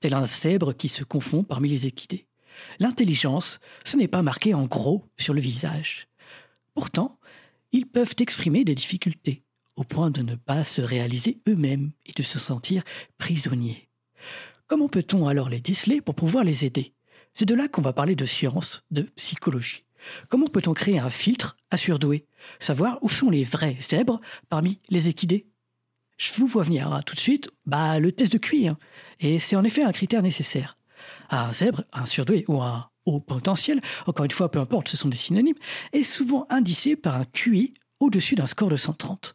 tel un zèbre qui se confond parmi les équidés. L'intelligence, ce n'est pas marqué en gros sur le visage. Pourtant, ils peuvent exprimer des difficultés, au point de ne pas se réaliser eux-mêmes et de se sentir prisonniers. Comment peut-on alors les déceler pour pouvoir les aider? C'est de là qu'on va parler de science, de psychologie. Comment peut-on créer un filtre à surdouer? Savoir où sont les vrais zèbres parmi les équidés? Je vous vois venir hein, tout de suite, bah le test de QI, hein. et c'est en effet un critère nécessaire. Un zèbre, un surdoué ou un haut potentiel, encore une fois peu importe, ce sont des synonymes, est souvent indicé par un QI au-dessus d'un score de 130.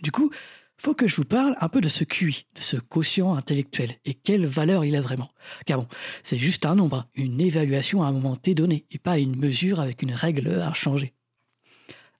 Du coup, faut que je vous parle un peu de ce QI, de ce quotient intellectuel, et quelle valeur il a vraiment. Car bon, c'est juste un nombre, une évaluation à un moment T donné, et pas une mesure avec une règle à changer.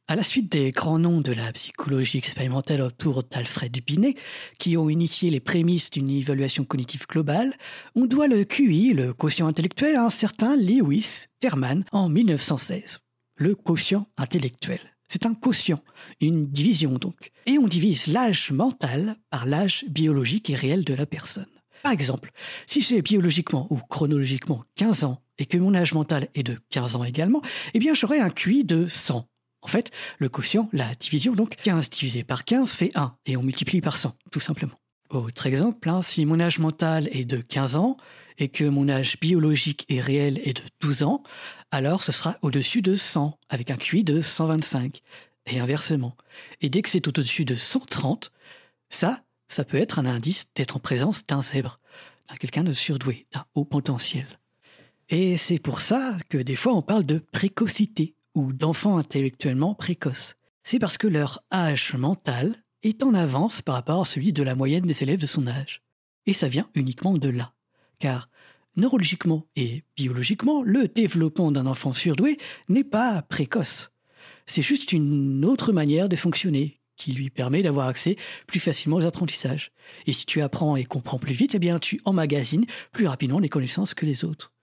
À la suite des grands noms de la psychologie expérimentale autour d'Alfred Binet, qui ont initié les prémices d'une évaluation cognitive globale, on doit le QI, le quotient intellectuel, à un certain Lewis Terman en 1916. Le quotient intellectuel. C'est un quotient, une division donc. Et on divise l'âge mental par l'âge biologique et réel de la personne. Par exemple, si j'ai biologiquement ou chronologiquement 15 ans et que mon âge mental est de 15 ans également, eh bien j'aurai un QI de 100. En fait, le quotient, la division, donc 15 divisé par 15 fait 1 et on multiplie par 100, tout simplement. Autre exemple, hein, si mon âge mental est de 15 ans et que mon âge biologique et réel est de 12 ans, alors ce sera au-dessus de 100, avec un QI de 125, et inversement. Et dès que c'est au-dessus de 130, ça, ça peut être un indice d'être en présence d'un zèbre, d'un quelqu'un de surdoué, d'un haut potentiel. Et c'est pour ça que des fois on parle de précocité, ou d'enfants intellectuellement précoces. C'est parce que leur âge mental est en avance par rapport à celui de la moyenne des élèves de son âge. Et ça vient uniquement de là. Car neurologiquement et biologiquement, le développement d'un enfant surdoué n'est pas précoce. C'est juste une autre manière de fonctionner qui lui permet d'avoir accès plus facilement aux apprentissages. Et si tu apprends et comprends plus vite, eh bien tu emmagasines plus rapidement les connaissances que les autres.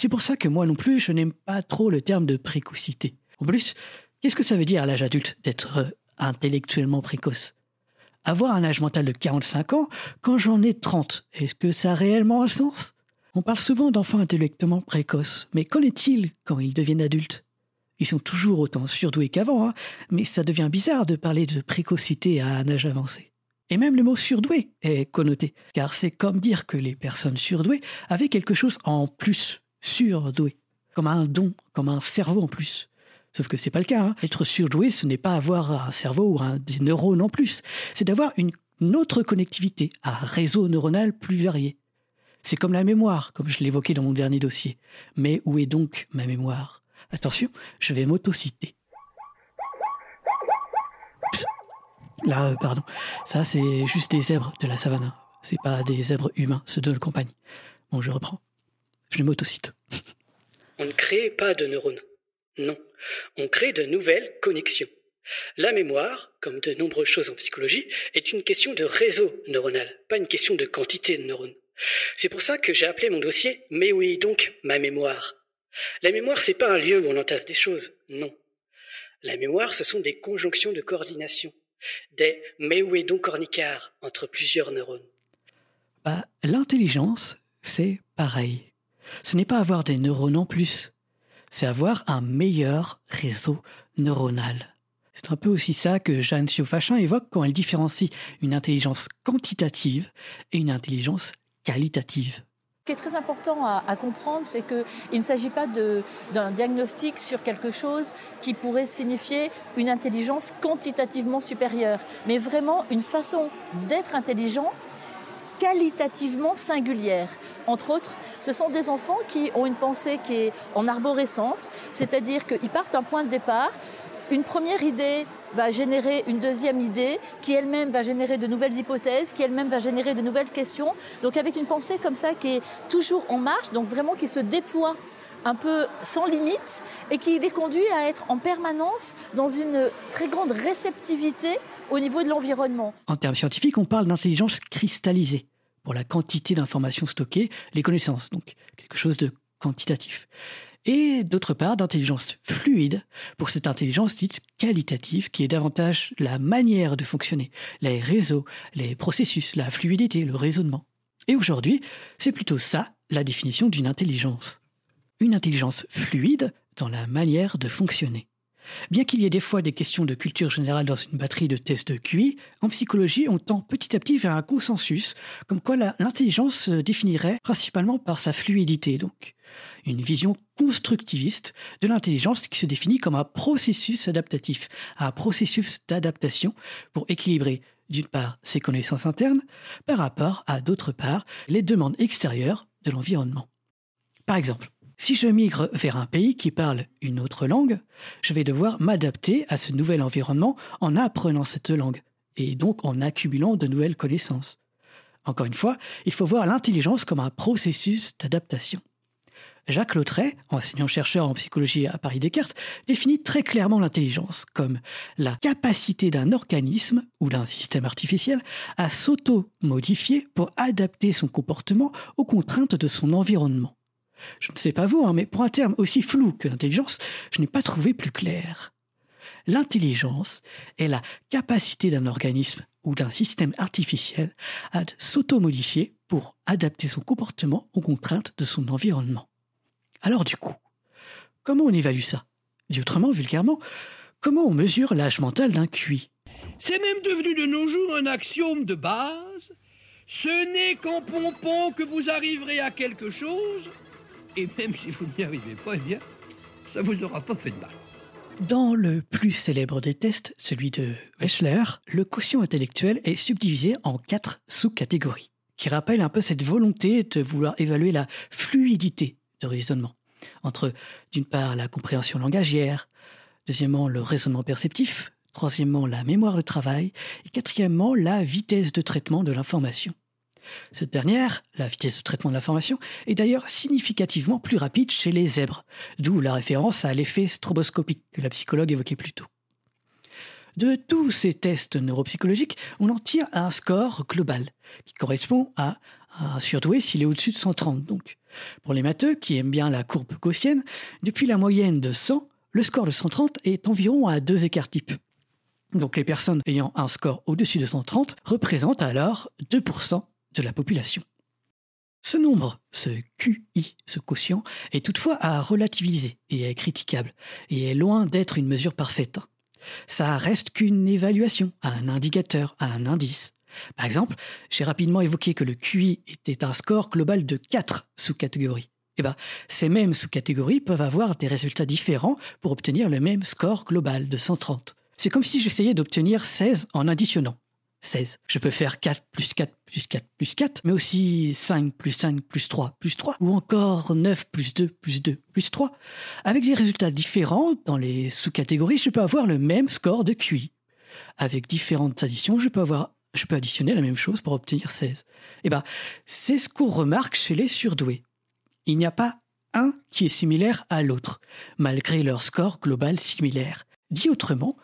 C'est pour ça que moi non plus, je n'aime pas trop le terme de précocité. En plus, qu'est-ce que ça veut dire à l'âge adulte d'être euh, intellectuellement précoce? Avoir un âge mental de 45 ans quand j'en ai 30, est-ce que ça a réellement un sens? On parle souvent d'enfants intellectuellement précoces, mais qu'en est-il quand ils deviennent adultes? Ils sont toujours autant surdoués qu'avant, hein, mais ça devient bizarre de parler de précocité à un âge avancé. Et même le mot surdoué est connoté, car c'est comme dire que les personnes surdouées avaient quelque chose en plus, surdoué, comme un don, comme un cerveau en plus. Sauf que c'est pas le cas. Hein. Être surdoué, ce n'est pas avoir un cerveau ou un, des neurones en plus. C'est d'avoir une, autre connectivité, un réseau neuronal plus varié. C'est comme la mémoire, comme je l'évoquais dans mon dernier dossier. Mais où est donc ma mémoire? Attention, je vais m'autociter. Là, euh, pardon. Ça, c'est juste des zèbres de la savane. C'est pas des zèbres humains, ceux de la campagne. Bon, je reprends. Je m'autocite. On ne crée pas de neurones Non, on crée de nouvelles connexions. La mémoire, comme de nombreuses choses en psychologie, est une question de réseau neuronal, pas une question de quantité de neurones. C'est pour ça que j'ai appelé mon dossier Mais oui, donc, ma mémoire. La mémoire, c'est pas un lieu où on entasse des choses, non. La mémoire, ce sont des conjonctions de coordination, des mais où est donc cornicard entre plusieurs neurones. Bah, l'intelligence, c'est pareil. Ce n'est pas avoir des neurones en plus, c'est avoir un meilleur réseau neuronal. C'est un peu aussi ça que Jeanne Siofachin évoque quand elle différencie une intelligence quantitative et une intelligence qualitative. Ce qui est très important à, comprendre, c'est qu'il ne s'agit pas d'un diagnostic sur quelque chose qui pourrait signifier une intelligence quantitativement supérieure, mais vraiment une façon d'être intelligent qualitativement singulière. Entre autres, ce sont des enfants qui ont une pensée qui est en arborescence, c'est-à-dire qu'ils partent d'un point de départ une première idée va générer une deuxième idée, qui elle-même va générer de nouvelles hypothèses, qui elle-même va générer de nouvelles questions. Donc avec une pensée comme ça qui est toujours en marche, donc vraiment qui se déploie un peu sans limite et qui les conduit à être en permanence dans une très grande réceptivité au niveau de l'environnement. En termes scientifiques, on parle d'intelligence cristallisée pour la quantité d'informations stockées, les connaissances, donc quelque chose de quantitatif et d'autre part d'intelligence fluide pour cette intelligence dite qualitative qui est davantage la manière de fonctionner, les réseaux, les processus, la fluidité, le raisonnement. Et aujourd'hui, c'est plutôt ça la définition d'une intelligence. Une intelligence fluide dans la manière de fonctionner. Bien qu'il y ait des fois des questions de culture générale dans une batterie de tests de QI, en psychologie, on tend petit à petit vers un consensus, comme quoi l'intelligence se définirait principalement par sa fluidité, donc. Une vision constructiviste de l'intelligence qui se définit comme un processus adaptatif, un processus d'adaptation pour équilibrer d'une part ses connaissances internes par rapport à d'autre part les demandes extérieures de l'environnement. Par exemple, si je migre vers un pays qui parle une autre langue, je vais devoir m'adapter à ce nouvel environnement en apprenant cette langue, et donc en accumulant de nouvelles connaissances. Encore une fois, il faut voir l'intelligence comme un processus d'adaptation. Jacques Lautret, enseignant-chercheur en psychologie à Paris Descartes, définit très clairement l'intelligence comme la capacité d'un organisme ou d'un système artificiel à s'auto-modifier pour adapter son comportement aux contraintes de son environnement. Je ne sais pas vous, hein, mais pour un terme aussi flou que l'intelligence, je n'ai pas trouvé plus clair. L'intelligence est la capacité d'un organisme ou d'un système artificiel à s'auto-modifier pour adapter son comportement aux contraintes de son environnement. Alors du coup, comment on évalue ça? Dit autrement, vulgairement, comment on mesure l'âge mental d'un QI C'est même devenu de nos jours un axiome de base. Ce n'est qu'en pompant que vous arriverez à quelque chose, et même si vous n'y arrivez pas, eh bien, ça vous aura pas fait de mal. Dans le plus célèbre des tests, celui de Wechsler, le quotient intellectuel est subdivisé en quatre sous-catégories, qui rappellent un peu cette volonté de vouloir évaluer la fluidité de raisonnement, entre d'une part la compréhension langagière, deuxièmement le raisonnement perceptif, troisièmement la mémoire de travail, et quatrièmement la vitesse de traitement de l'information. Cette dernière, la vitesse de traitement de l'information, est d'ailleurs significativement plus rapide chez les zèbres, d'où la référence à l'effet stroboscopique que la psychologue évoquait plus tôt. De tous ces tests neuropsychologiques, on en tire un score global, qui correspond à un surdoué s'il est au-dessus de 130 donc. Pour les matheux qui aiment bien la courbe gaussienne, depuis la moyenne de 100, le score de 130 est environ à deux écarts types. Donc les personnes ayant un score au-dessus de 130 représentent alors 2% de la population. Ce nombre, ce QI, ce quotient, est toutefois à relativiser et est critiquable, et est loin d'être une mesure parfaite. Ça reste qu'une évaluation, un indicateur, un indice. Par exemple, j'ai rapidement évoqué que le QI était un score global de 4 sous-catégories. Eh ben, ces mêmes sous-catégories peuvent avoir des résultats différents pour obtenir le même score global de 130. C'est comme si j'essayais d'obtenir 16 en additionnant. 16. Je peux faire 4 plus 4 plus 4 plus 4, mais aussi 5 plus 5 plus 3 plus 3, ou encore 9 plus 2 plus 2 plus 3. Avec des résultats différents dans les sous-catégories, je peux avoir le même score de QI. Avec différentes additions, je peux avoir je peux additionner la même chose pour obtenir 16. Eh ben, c'est ce qu'on remarque chez les surdoués. Il n'y a pas un qui est similaire à l'autre, malgré leur score global similaire. Dit autrement,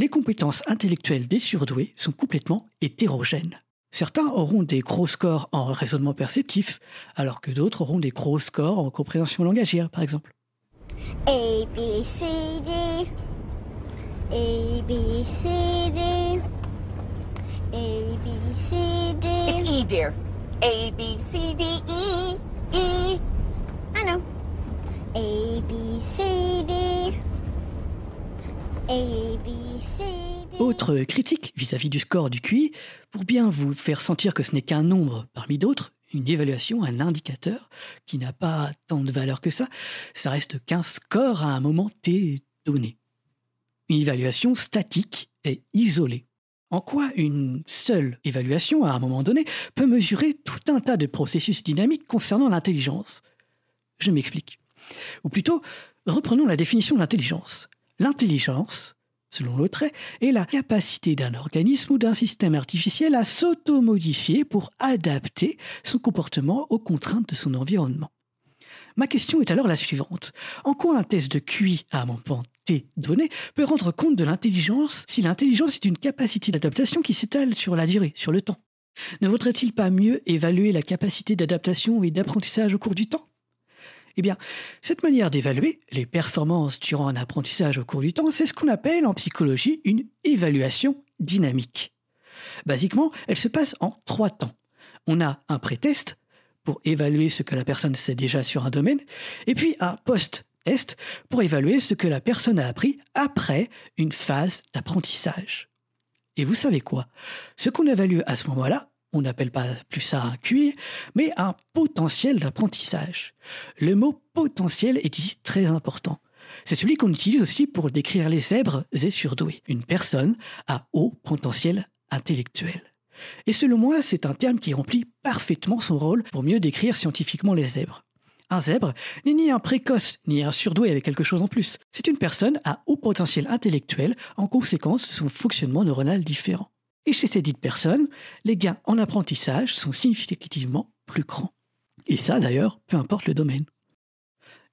les compétences intellectuelles des surdoués sont complètement hétérogènes. Certains auront des gros scores en raisonnement perceptif, alors que d'autres auront des gros scores en compréhension langagière, par exemple. A, B, C, D. A, B, C, D. A, B, C, D. It's E, dear. A, B, C, D, E, E. I know. A, B, C, D. Autre critique vis-à-vis du score du QI, pour bien vous faire sentir que ce n'est qu'un nombre parmi d'autres, une évaluation, un indicateur qui n'a pas tant de valeur que ça, ça reste qu'un score à un moment T donné. Une évaluation statique et isolée. En quoi une seule évaluation à un moment donné peut mesurer tout un tas de processus dynamiques concernant l'intelligence? Je m'explique. Ou plutôt, reprenons la définition de l'intelligence. L'intelligence, selon Lautrey, est la capacité d'un organisme ou d'un système artificiel à s'automodifier pour adapter son comportement aux contraintes de son environnement. Ma question est alors la suivante. En quoi un test de QI à moment donné peut rendre compte de l'intelligence si l'intelligence est une capacité d'adaptation qui s'étale sur la durée, sur le temps? Ne vaudrait-il pas mieux évaluer la capacité d'adaptation et d'apprentissage au cours du temps? Eh bien, cette manière d'évaluer les performances durant un apprentissage au cours du temps, c'est ce qu'on appelle en psychologie une évaluation dynamique. Basiquement, elle se passe en trois temps. On a un pré-test pour évaluer ce que la personne sait déjà sur un domaine, et puis un post-test pour évaluer ce que la personne a appris après une phase d'apprentissage. Et vous savez quoi? Ce qu'on évalue à ce moment-là, on n'appelle pas plus ça un QI, mais un potentiel d'apprentissage. Le mot potentiel est ici très important. C'est celui qu'on utilise aussi pour décrire les zèbres et surdoués. Une personne à haut potentiel intellectuel. Et selon moi, c'est un terme qui remplit parfaitement son rôle pour mieux décrire scientifiquement les zèbres. Un zèbre n'est ni un précoce ni un surdoué avec quelque chose en plus. C'est une personne à haut potentiel intellectuel en conséquence de son fonctionnement neuronal différent. Et chez ces dites personnes, les gains en apprentissage sont significativement plus grands. Et ça, d'ailleurs, peu importe le domaine.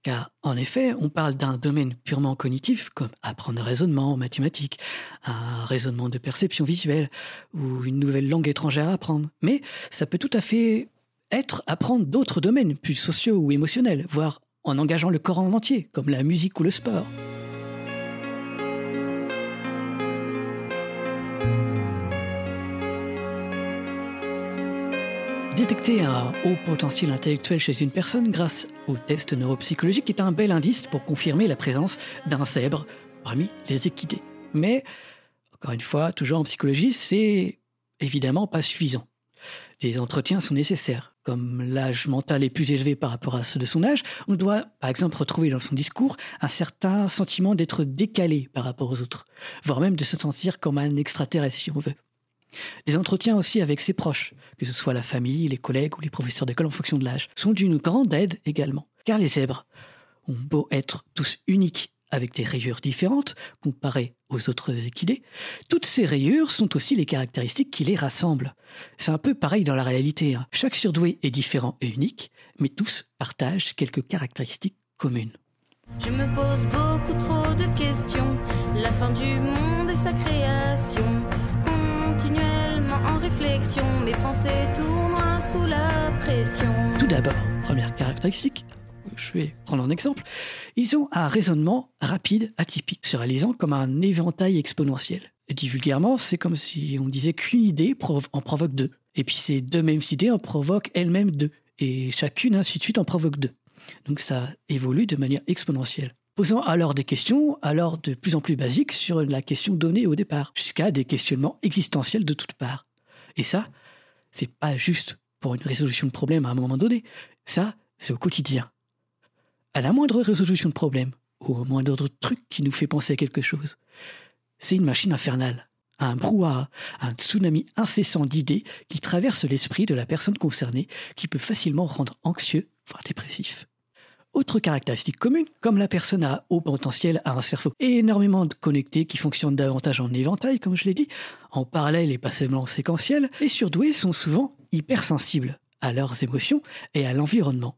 Car, en effet, on parle d'un domaine purement cognitif, comme apprendre un raisonnement en mathématiques, un raisonnement de perception visuelle, ou une nouvelle langue étrangère à apprendre. Mais ça peut tout à fait être apprendre d'autres domaines, plus sociaux ou émotionnels, voire en engageant le corps en entier, comme la musique ou le sport. Détecter un haut potentiel intellectuel chez une personne grâce au test neuropsychologique est un bel indice pour confirmer la présence d'un zèbre parmi les équidés. Mais, encore une fois, toujours en psychologie, c'est évidemment pas suffisant. Des entretiens sont nécessaires. Comme l'âge mental est plus élevé par rapport à ceux de son âge, on doit, par exemple, retrouver dans son discours un certain sentiment d'être décalé par rapport aux autres, voire même de se sentir comme un extraterrestre, si on veut. Des entretiens aussi avec ses proches, que ce soit la famille, les collègues ou les professeurs d'école en fonction de l'âge, sont d'une grande aide également. Car les zèbres ont beau être tous uniques avec des rayures différentes comparées aux autres équidés, toutes ces rayures sont aussi les caractéristiques qui les rassemblent. C'est un peu pareil dans la réalité. Hein. Chaque surdoué est différent et unique, mais tous partagent quelques caractéristiques communes. Je me pose beaucoup trop de questions. La fin du monde et sa création continuellement en réflexion, mes pensées tournent sous la pression. Tout d'abord, première caractéristique, je vais prendre un exemple, ils ont un raisonnement rapide, atypique, se réalisant comme un éventail exponentiel. Dit vulgairement, c'est comme si on disait qu'une idée en provoque deux. Et puis ces deux mêmes idées en provoquent elles-mêmes deux. Et chacune, ainsi de suite, en provoque deux. Donc ça évolue de manière exponentielle posant alors des questions alors de plus en plus basiques sur la question donnée au départ, jusqu'à des questionnements existentiels de toutes parts. Et ça, c'est pas juste pour une résolution de problème à un moment donné, ça, c'est au quotidien. À la moindre résolution de problème, ou au moindre truc qui nous fait penser à quelque chose, c'est une machine infernale, un brouhaha, un tsunami incessant d'idées qui traverse l'esprit de la personne concernée, qui peut facilement rendre anxieux, voire dépressif. Autre caractéristique commune, comme la personne a haut potentiel a un cerveau énormément connecté qui fonctionne davantage en éventail, comme je l'ai dit, en parallèle et pas seulement séquentiel, les surdoués sont souvent hypersensibles à leurs émotions et à l'environnement.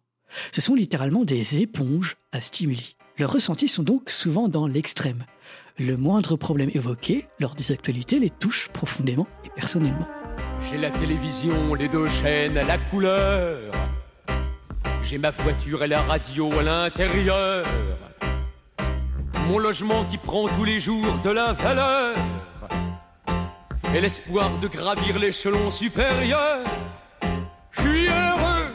Ce sont littéralement des éponges à stimuli. Leurs ressentis sont donc souvent dans l'extrême. Le moindre problème évoqué lors des actualités les touche profondément et personnellement. J'ai la télévision, les deux chaînes, la couleur. J'ai ma voiture et la radio à l'intérieur. Mon logement qui prend tous les jours de la valeur. Et l'espoir de gravir l'échelon supérieur. Je suis heureux.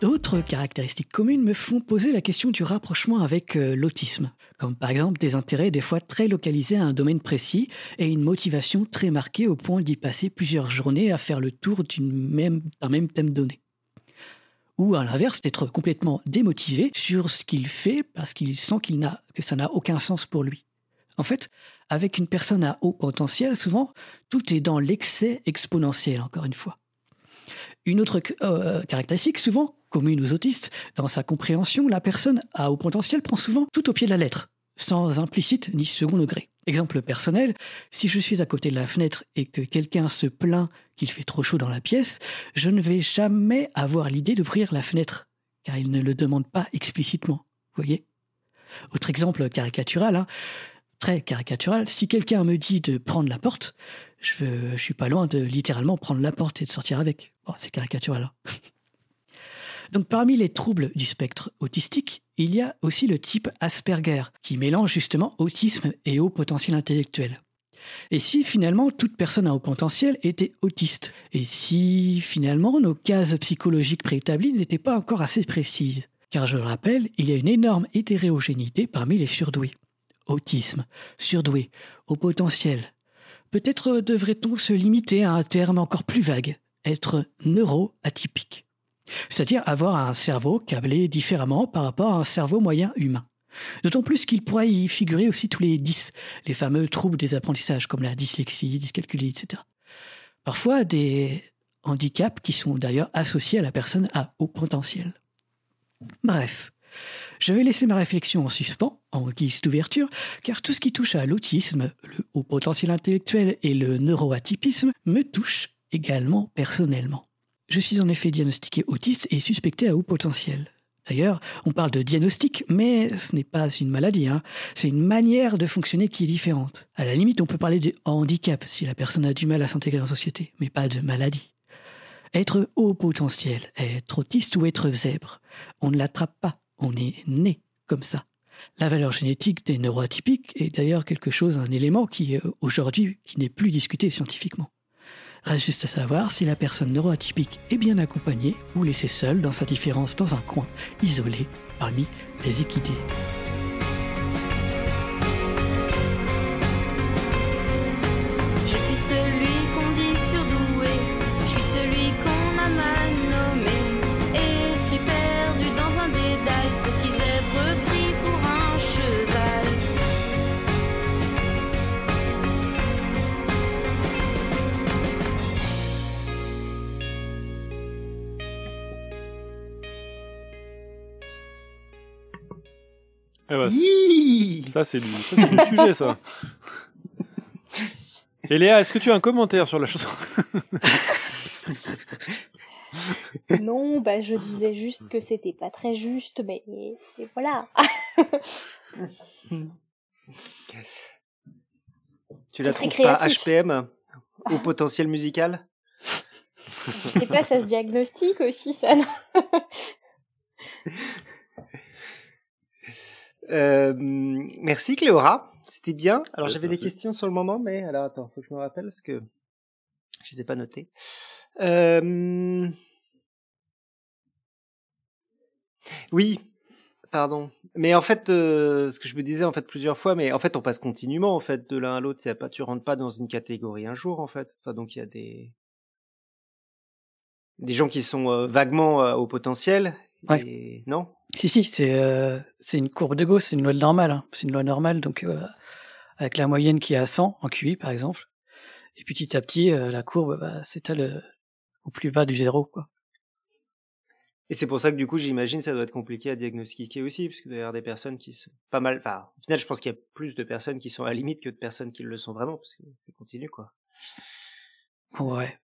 D'autres caractéristiques communes me font poser la question du rapprochement avec euh, l'autisme, comme par exemple des intérêts des fois très localisés à un domaine précis et une motivation très marquée au point d'y passer plusieurs journées à faire le tour d'un même, même thème donné ou à l'inverse d'être complètement démotivé sur ce qu'il fait parce qu'il sent qu'il n'a, que ça n'a aucun sens pour lui. En fait, avec une personne à haut potentiel, souvent, tout est dans l'excès exponentiel, encore une fois. Une autre euh, caractéristique, souvent commune aux autistes, dans sa compréhension, la personne à haut potentiel prend souvent tout au pied de la lettre, sans implicite ni second degré. Exemple personnel, si je suis à côté de la fenêtre et que quelqu'un se plaint qu'il fait trop chaud dans la pièce, je ne vais jamais avoir l'idée d'ouvrir la fenêtre, car il ne le demande pas explicitement. Voyez Autre exemple caricatural, hein, très caricatural, si quelqu'un me dit de prendre la porte, je, je suis pas loin de littéralement prendre la porte et de sortir avec. c'est caricatural. Hein. <laughs> Donc parmi les troubles du spectre autistique, il y a aussi le type Asperger, qui mélange justement autisme et haut potentiel intellectuel. Et si finalement toute personne à haut potentiel était autiste? Et si finalement nos cases psychologiques préétablies n'étaient pas encore assez précises? Car je le rappelle, il y a une énorme hétérogénéité parmi les surdoués. Autisme, surdoué, haut potentiel. Peut-être devrait-on se limiter à un terme encore plus vague, être neuroatypique c'est-à-dire avoir un cerveau câblé différemment par rapport à un cerveau moyen humain. D'autant plus qu'il pourrait y figurer aussi tous les 10, les fameux troubles des apprentissages comme la dyslexie, dyscalculie, etc. Parfois des handicaps qui sont d'ailleurs associés à la personne à haut potentiel. Bref, je vais laisser ma réflexion en suspens, en guise d'ouverture, car tout ce qui touche à l'autisme, le haut potentiel intellectuel et le neuroatypisme me touche également personnellement. Je suis en effet diagnostiqué autiste et suspecté à haut potentiel. D'ailleurs, on parle de diagnostic, mais ce n'est pas une maladie, hein. c'est une manière de fonctionner qui est différente. À la limite, on peut parler de handicap si la personne a du mal à s'intégrer la société, mais pas de maladie. Être haut potentiel, être autiste ou être zèbre, on ne l'attrape pas, on est né comme ça. La valeur génétique des neuroatypiques est d'ailleurs quelque chose, un élément qui, euh, aujourd'hui, qui n'est plus discuté scientifiquement. Reste juste à savoir si la personne neuroatypique est bien accompagnée ou laissée seule dans sa différence dans un coin, isolé parmi les équidés. Eh ben, ça, c'est du, sujet, ça. Et Léa, est-ce que tu as un commentaire sur la chanson <laughs> Non, bah je disais juste que c'était pas très juste, mais voilà. <laughs> tu la trouves pas HPM au <laughs> potentiel musical? Je sais pas, ça se diagnostique aussi, ça. Euh, merci Cléora, c'était bien. Alors j'avais des questions sur le moment, mais alors attends, faut que je me rappelle parce que je les ai pas notées. Euh... Oui, pardon. Mais en fait, euh, ce que je me disais en fait plusieurs fois, mais en fait on passe continuellement en fait de l'un à l'autre. Pas, tu rentres pas dans une catégorie un jour en fait. Enfin donc il y a des des gens qui sont euh, vaguement euh, au potentiel. Et... Non? Si, si, c'est euh, c'est une courbe de Gauss, c'est une loi normale. Hein. C'est une loi normale, donc euh, avec la moyenne qui est à 100 en QI, par exemple. Et petit à petit, euh, la courbe bah, s'étale au plus bas du zéro. Quoi. Et c'est pour ça que du coup, j'imagine, ça doit être compliqué à diagnostiquer aussi, parce qu'il doit y avoir des personnes qui sont pas mal. Enfin, au final, je pense qu'il y a plus de personnes qui sont à la limite que de personnes qui le sont vraiment, parce que c'est continu, quoi. Ouais.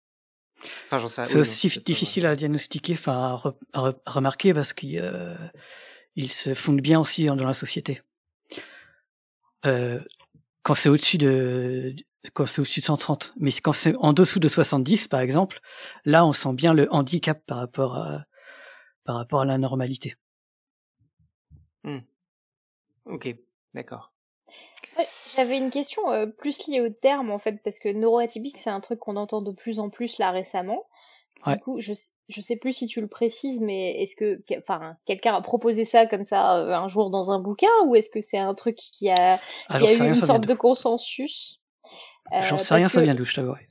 Enfin, C'est aussi difficile à diagnostiquer, enfin à, remarquer parce qu'il euh, il se fonde bien aussi dans la société. Euh, quand c'est au-dessus de quand c'est au-dessus de 130, mais quand c'est en dessous de 70 par exemple, là on sent bien le handicap par rapport à par rapport à la normalité. Mmh. Ok, d'accord. J'avais une question euh, plus liée au terme en fait, parce que neuroatypique c'est un truc qu'on entend de plus en plus là récemment. Du coup, je, je sais plus si tu le précises, mais est-ce que, enfin, quelqu'un a proposé ça comme ça euh, un jour dans un bouquin, ou est-ce que c'est un truc qui a, Ah, qui j'en a eu rien, une sorte de consensus? J'en Euh, sais rien, ça vient d'où, je t'avouerai.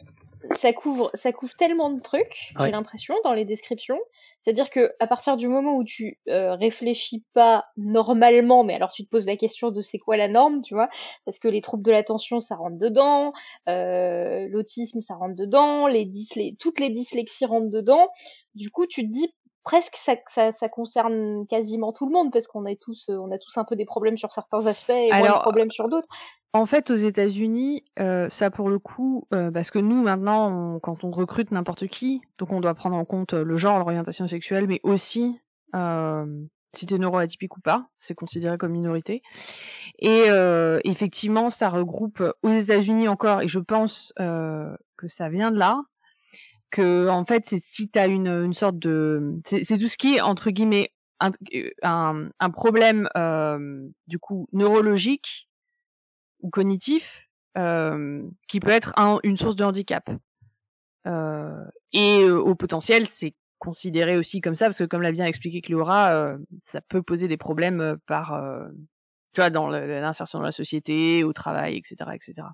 Ça couvre ça couvre tellement de trucs Ouais. j'ai l'impression dans les descriptions c'est à dire que à partir du moment où tu euh, réfléchis pas normalement mais alors tu te poses la question de c'est quoi la norme tu vois parce que les troubles de l'attention ça rentre dedans euh, l'autisme ça rentre dedans les dyslé toutes les dyslexies rentrent dedans du coup tu te dis presque ça, ça, ça concerne quasiment tout le monde parce qu'on est tous euh, on a tous un peu des problèmes sur certains aspects et moins de Alors, problèmes sur d'autres En fait, aux États-Unis, euh, ça pour le coup, euh, parce que nous maintenant, on- quand on recrute n'importe qui, donc on doit prendre en compte le genre, l'orientation sexuelle, mais aussi euh, si t'es neuroatypique ou pas, c'est considéré comme minorité. Et effectivement, ça regroupe aux États-Unis encore, et je pense que ça vient de là, que en fait, c'est si t'as une, une sorte de, c'est tout ce qui est entre guillemets un, un, un problème euh, du coup neurologique ou cognitif euh, qui peut être un- une source de handicap. Euh, et au potentiel, c'est considéré aussi comme ça parce que comme l'a bien expliqué Cléora, ça peut poser des problèmes euh, par, tu vois, dans l'insertion dans la société, au travail, etc., etc.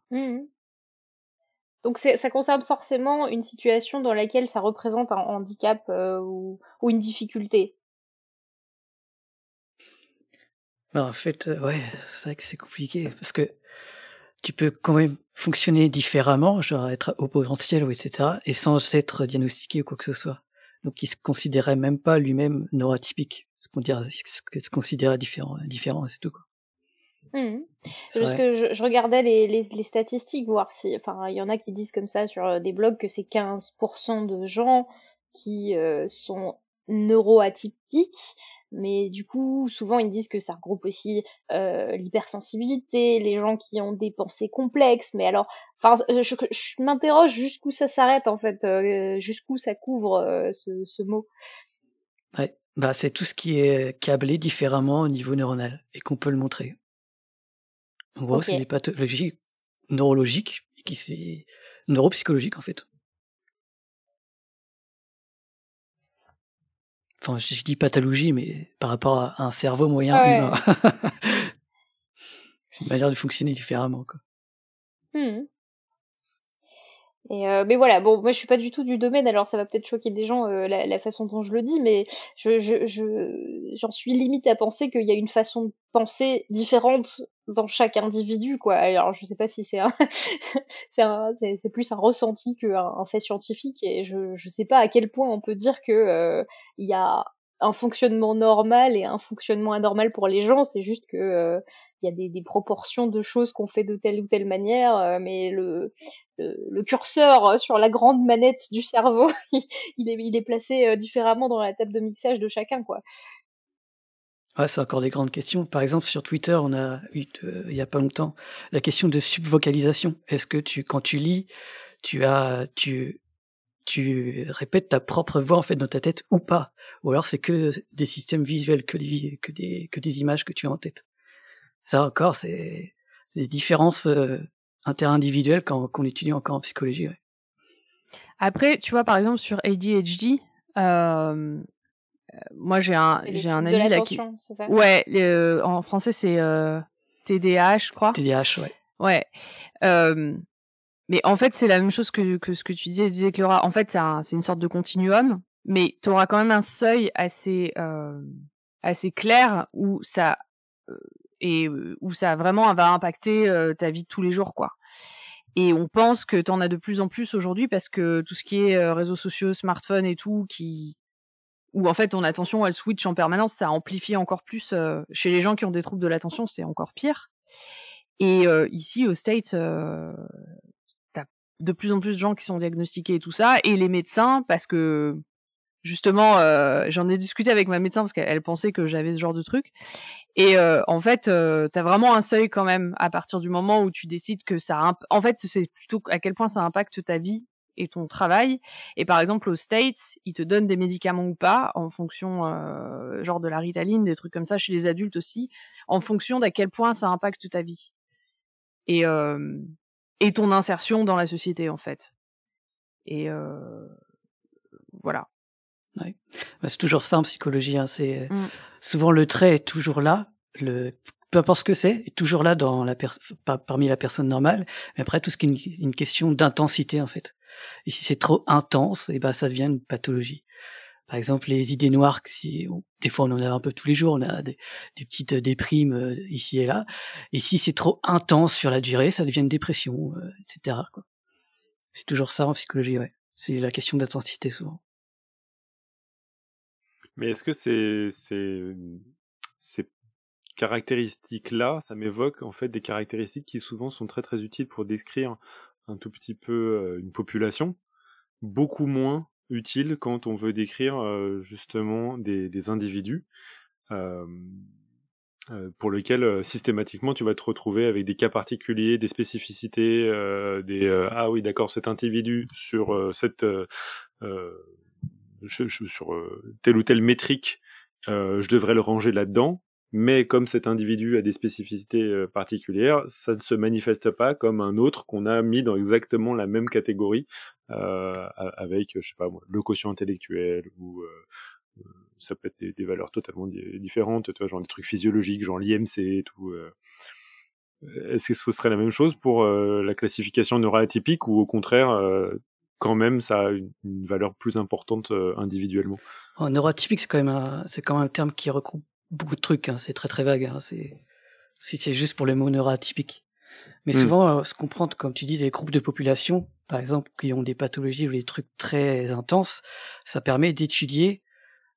Donc ça concerne forcément une situation dans laquelle ça représente un handicap euh, ou, ou une difficulté. Bah, en fait, euh, ouais, c'est vrai que c'est compliqué parce que tu peux quand même fonctionner différemment, genre être au potentiel ou etc. et sans être diagnostiqué ou quoi que ce soit. Donc il se considérait même pas lui-même neuroatypique. Ce qu'on dirait, ce se considérait différent, différent, c'est tout quoi. Parce vrai. que je, je regardais les, les, les statistiques, voir si, enfin, il y en a qui disent comme ça sur euh, des blogs que c'est 15% de gens qui euh, sont neuroatypiques, mais du coup, souvent ils disent que ça regroupe aussi euh, l'hypersensibilité, les gens qui ont des pensées complexes, mais alors, enfin, je, je, je m'interroge jusqu'où ça s'arrête en fait, euh, jusqu'où ça couvre ce, ce mot. Ouais. Bah, c'est tout ce qui est câblé différemment au niveau neuronal et qu'on peut le montrer. En gros, c'est des pathologies neurologiques et qui c'est neuropsychologiques en fait. Enfin, je dis pathologie, mais par rapport à un cerveau moyen Ouais. humain. <laughs> c'est une manière de fonctionner différemment, quoi. Mhm. Et euh, mais voilà, bon, moi je suis pas du tout du domaine, alors ça va peut-être choquer des gens euh, la, la façon dont je le dis, mais je je je j'en suis limite à penser qu'il y a une façon de penser différente dans chaque individu, quoi. Alors je sais pas si c'est un <laughs> c'est un c'est plus un ressenti qu'un un fait scientifique, et je je sais pas à quel point on peut dire que euh, il y a un fonctionnement normal et un fonctionnement anormal pour les gens, c'est juste que euh, il y a des, proportions de choses qu'on fait de telle ou telle manière, euh, mais le, curseur euh, sur la grande manette du cerveau, <laughs> il est, placé euh, différemment dans la table de mixage de chacun, quoi. Ouais, c'est encore des grandes questions. Par exemple, sur Twitter, on a eu, il y a pas longtemps, la question de subvocalisation. Est-ce que tu, quand tu lis, tu répètes ta propre voix en fait dans ta tête ou pas? Ou alors c'est que des systèmes visuels, que des images que tu as en tête? Ça encore, c'est, des différences euh, interindividuelles quand, qu'on étudie encore en psychologie. ouais. Après, tu vois, par exemple, sur ADHD, euh, euh, moi j'ai un, j'ai un ami là qui. ça? Ouais, le- en français c'est euh, TDAH, je crois. TDAH, ouais. Ouais. Euh, mais en fait, c'est la même chose que, que ce que tu disais, disais Cléora. En fait, c'est un- c'est une sorte de continuum, mais tu auras quand même un seuil assez, euh, assez clair où ça, euh, et où ça vraiment va impacter ta vie de tous les jours, quoi. Et on pense que tu en as de plus en plus aujourd'hui parce que tout ce qui est réseaux sociaux, smartphones et tout, qui où en fait ton attention elle switch en permanence, ça amplifie encore plus chez les gens qui ont des troubles de l'attention, c'est encore pire. Et ici, aux States, t'as de plus en plus de gens qui sont diagnostiqués et tout ça, et les médecins parce que justement, euh, j'en ai discuté avec ma médecin parce qu'elle pensait que j'avais ce genre de truc. Et euh, en fait, euh, tu as vraiment un seuil quand même à partir du moment où tu décides que ça... En fait, c'est plutôt à quel point ça impacte ta vie et ton travail. Et par exemple, aux States, ils te donnent des médicaments ou pas, en fonction, euh, genre de la ritaline, des trucs comme ça, chez les adultes aussi, en fonction d'à quel point ça impacte ta vie. Et, euh, et ton insertion dans la société, en fait. Et euh, voilà. Ouais. Bah, c'est toujours ça en psychologie. Hein. C'est mmh. souvent le trait est toujours là. Le peu importe ce que c'est, est toujours là dans la parmi la personne normale. Mais après, tout ce qui est une, question d'intensité en fait. Et si c'est trop intense, et eh ben ça devient une pathologie. Par exemple, les idées noires, si des fois on en a un peu tous les jours, on a des, des petites déprimes euh, ici et là. Et si c'est trop intense sur la durée, ça devient une dépression, euh, etc. C'est toujours ça en psychologie, ouais. C'est la question d'intensité souvent. Mais est-ce que c'est ces caractéristiques-là, ça m'évoque en fait des caractéristiques qui souvent sont très très utiles pour décrire un tout petit peu euh, une population, beaucoup moins utiles quand on veut décrire euh, justement des, des individus. Euh, pour lesquels systématiquement tu vas te retrouver avec des cas particuliers, des spécificités, des ah oui d'accord cet individu sur cette sur euh, telle ou telle métrique, euh, je devrais le ranger là-dedans. Mais comme cet individu a des spécificités euh, particulières, ça ne se manifeste pas comme un autre qu'on a mis dans exactement la même catégorie avec, je sais pas le quotient intellectuel ou ça peut être des, valeurs totalement différentes, tu vois, genre des trucs physiologiques, genre l'IMC et tout. Est-ce que ce serait la même chose pour la classification neuroatypique ou au contraire, quand même ça a une, valeur plus importante euh, individuellement. Oh, neuroatypique, c'est quand même c'est quand même un terme qui regroupe beaucoup de trucs. Hein. C'est très très vague. Hein. C'est si c'est juste pour le mot neuroatypique. Mais hmm. souvent, euh, ce qu'on prend, comme tu dis, des groupes de population, par exemple, qui ont des pathologies ou des trucs très intenses, ça permet d'étudier.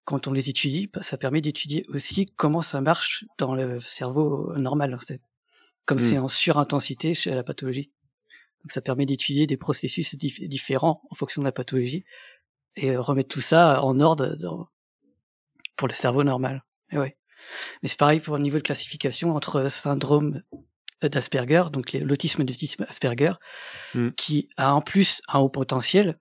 Quand on les étudie, bah, ça permet d'étudier aussi comment ça marche dans le cerveau normal, en fait. Comme hmm. c'est en surintensité chez la pathologie. Donc ça permet d'étudier des processus différents en fonction de la pathologie et euh, remettre tout ça en ordre pour le cerveau normal. Et ouais. Mais c'est pareil pour le niveau de classification entre syndrome d'Asperger, donc l'autisme d'autisme Asperger, mm. qui a en plus un haut potentiel.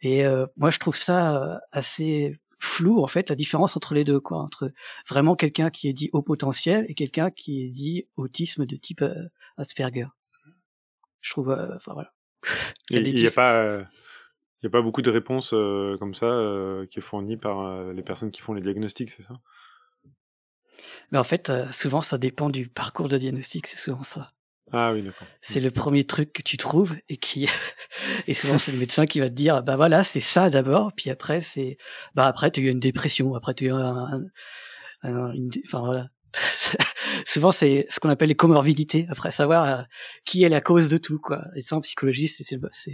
Et euh, moi, je trouve ça euh, assez flou en fait la différence entre les deux, quoi, entre vraiment quelqu'un qui est dit haut potentiel et quelqu'un qui est dit autisme de type Asperger je trouve, euh, enfin voilà. Il n'y a, pas, il y a pas beaucoup de réponses euh, comme ça euh, qui est fournies par les personnes qui font les diagnostics, c'est ça? Mais en fait, souvent ça dépend du parcours de diagnostic, c'est souvent ça. Ah oui, d'accord. C'est le premier truc que tu trouves et qui <laughs> et souvent c'est le médecin qui va te dire bah voilà c'est ça d'abord puis après c'est bah après tu as eu une dépression après tu as eu un, une... enfin voilà <laughs> souvent c'est ce qu'on appelle les comorbidités, après savoir euh, qui est la cause de tout, quoi. Et ça, en psychologie, c'est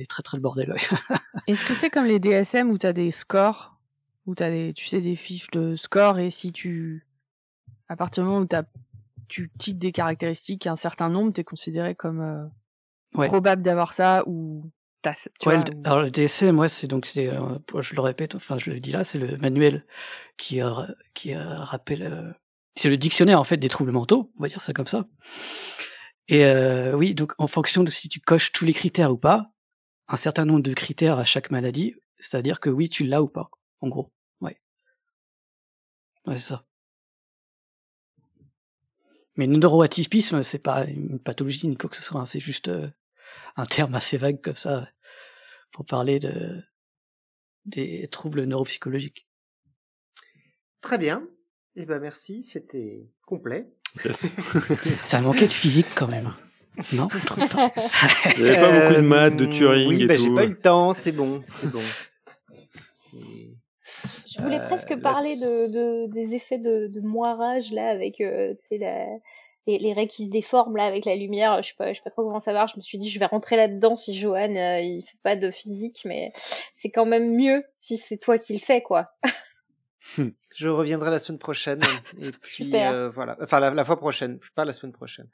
très très le bordel. <laughs> Est-ce que c'est comme les DSM où tu as des scores, où tu as des, tu sais, des fiches de scores, et si tu, à partir du moment où as, tu types des caractéristiques, un certain nombre, tu es considéré comme euh, probable d'avoir ça, ou ouais, alors le DSM, moi, c'est donc c'est, euh, je le répète, enfin je le dis là, c'est le manuel qui qui rappelle c'est le dictionnaire en fait des troubles mentaux, on va dire ça comme ça. Et euh, oui, donc en fonction de si tu coches tous les critères ou pas, un certain nombre de critères à chaque maladie, c'est-à-dire que oui, tu l'as ou pas, en gros. Ouais. Ouais, c'est ça. Mais le neuroatypisme, c'est pas une pathologie ni quoi que ce soit, hein, c'est juste euh, un terme assez vague comme ça pour parler de des troubles neuropsychologiques. Très bien. Eh ben merci, c'était complet. <laughs> Ça manquait de physique quand même. Non, je trouve pas. Il n'y avait pas beaucoup de maths, de Turing oui, et bah, tout. j'ai pas eu le temps, c'est bon, c'est bon. Je voulais euh, presque parler de, de, des effets de, de moirage là avec euh, la, les, les raies qui se déforment là avec la lumière. Je sais pas, je sais pas trop comment ça marche. Je me suis dit je vais rentrer là-dedans si Johan euh, il fait pas de physique, mais c'est quand même mieux si c'est toi qui le fais quoi. <laughs> <laughs> Je reviendrai la semaine prochaine. Et <laughs> puis euh, voilà, enfin la, la, fois prochaine, pas la semaine prochaine.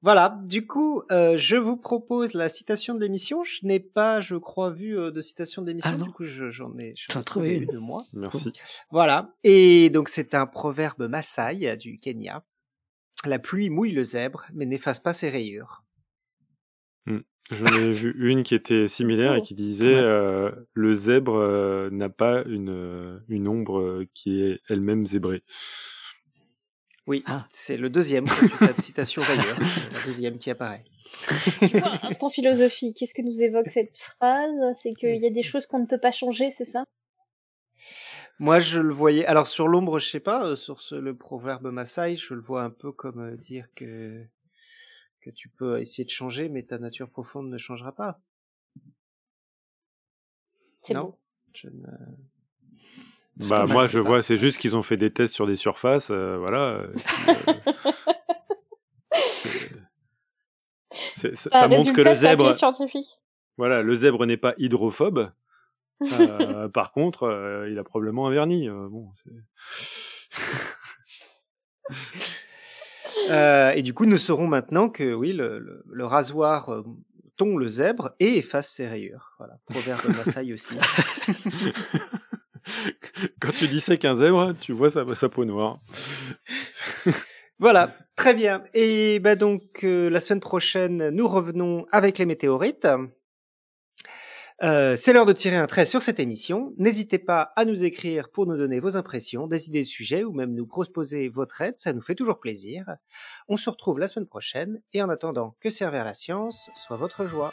Voilà. Du coup, euh, je vous propose la citation de l'émission. Je n'ai pas, je crois, vu euh, de citation d'émission. Ah du coup, j'en ai, j'en trouvé une de moi. Merci. Voilà. Et donc c'est un proverbe Maasai du Kenya. La pluie mouille le zèbre, mais n'efface pas ses rayures. Hmm. J'en ai vu une qui était similaire et Oh. qui disait euh, le zèbre euh, n'a pas une, euh, une ombre qui est elle-même zébrée. Oui, Ah. c'est le deuxième tu tapes citation. C'est la deuxième qui apparaît. Tu vois, instant philosophie, qu'est-ce que nous évoque cette phrase? C'est qu'il y a des choses qu'on ne peut pas changer, c'est ça? Moi, je le voyais. Alors sur l'ombre, je sais pas. euh, sur ce, le proverbe Maasai, je le vois un peu comme euh, dire que que tu peux essayer de changer, mais ta nature profonde ne changera pas. C'est Non, beau. je ne- C'est Bah moi je pas- vois, c'est juste qu'ils ont fait des tests sur des surfaces, euh, voilà. euh, <laughs> c'est- c'est- ça, montre que le zèbre, scientifique. voilà, le zèbre n'est pas hydrophobe. Euh, <laughs> par contre, euh, il a probablement un vernis. euh, bon, c'est- <laughs> Euh, et du coup, nous saurons maintenant que oui, le, le, le rasoir euh, tond le zèbre et efface ses rayures. Voilà, proverbe Maasai aussi. <laughs> Quand tu dis c'est qu'un zèbre, tu vois sa, sa peau noire. <laughs> Voilà, très bien. Et ben donc euh, la semaine prochaine, nous revenons avec les météorites. Euh, c'est l'heure de tirer un trait sur cette émission. N'hésitez pas à nous écrire pour nous donner vos impressions, des idées de sujets ou même nous proposer votre aide, ça nous fait toujours plaisir. On se retrouve la semaine prochaine et en attendant que servir la science soit votre joie.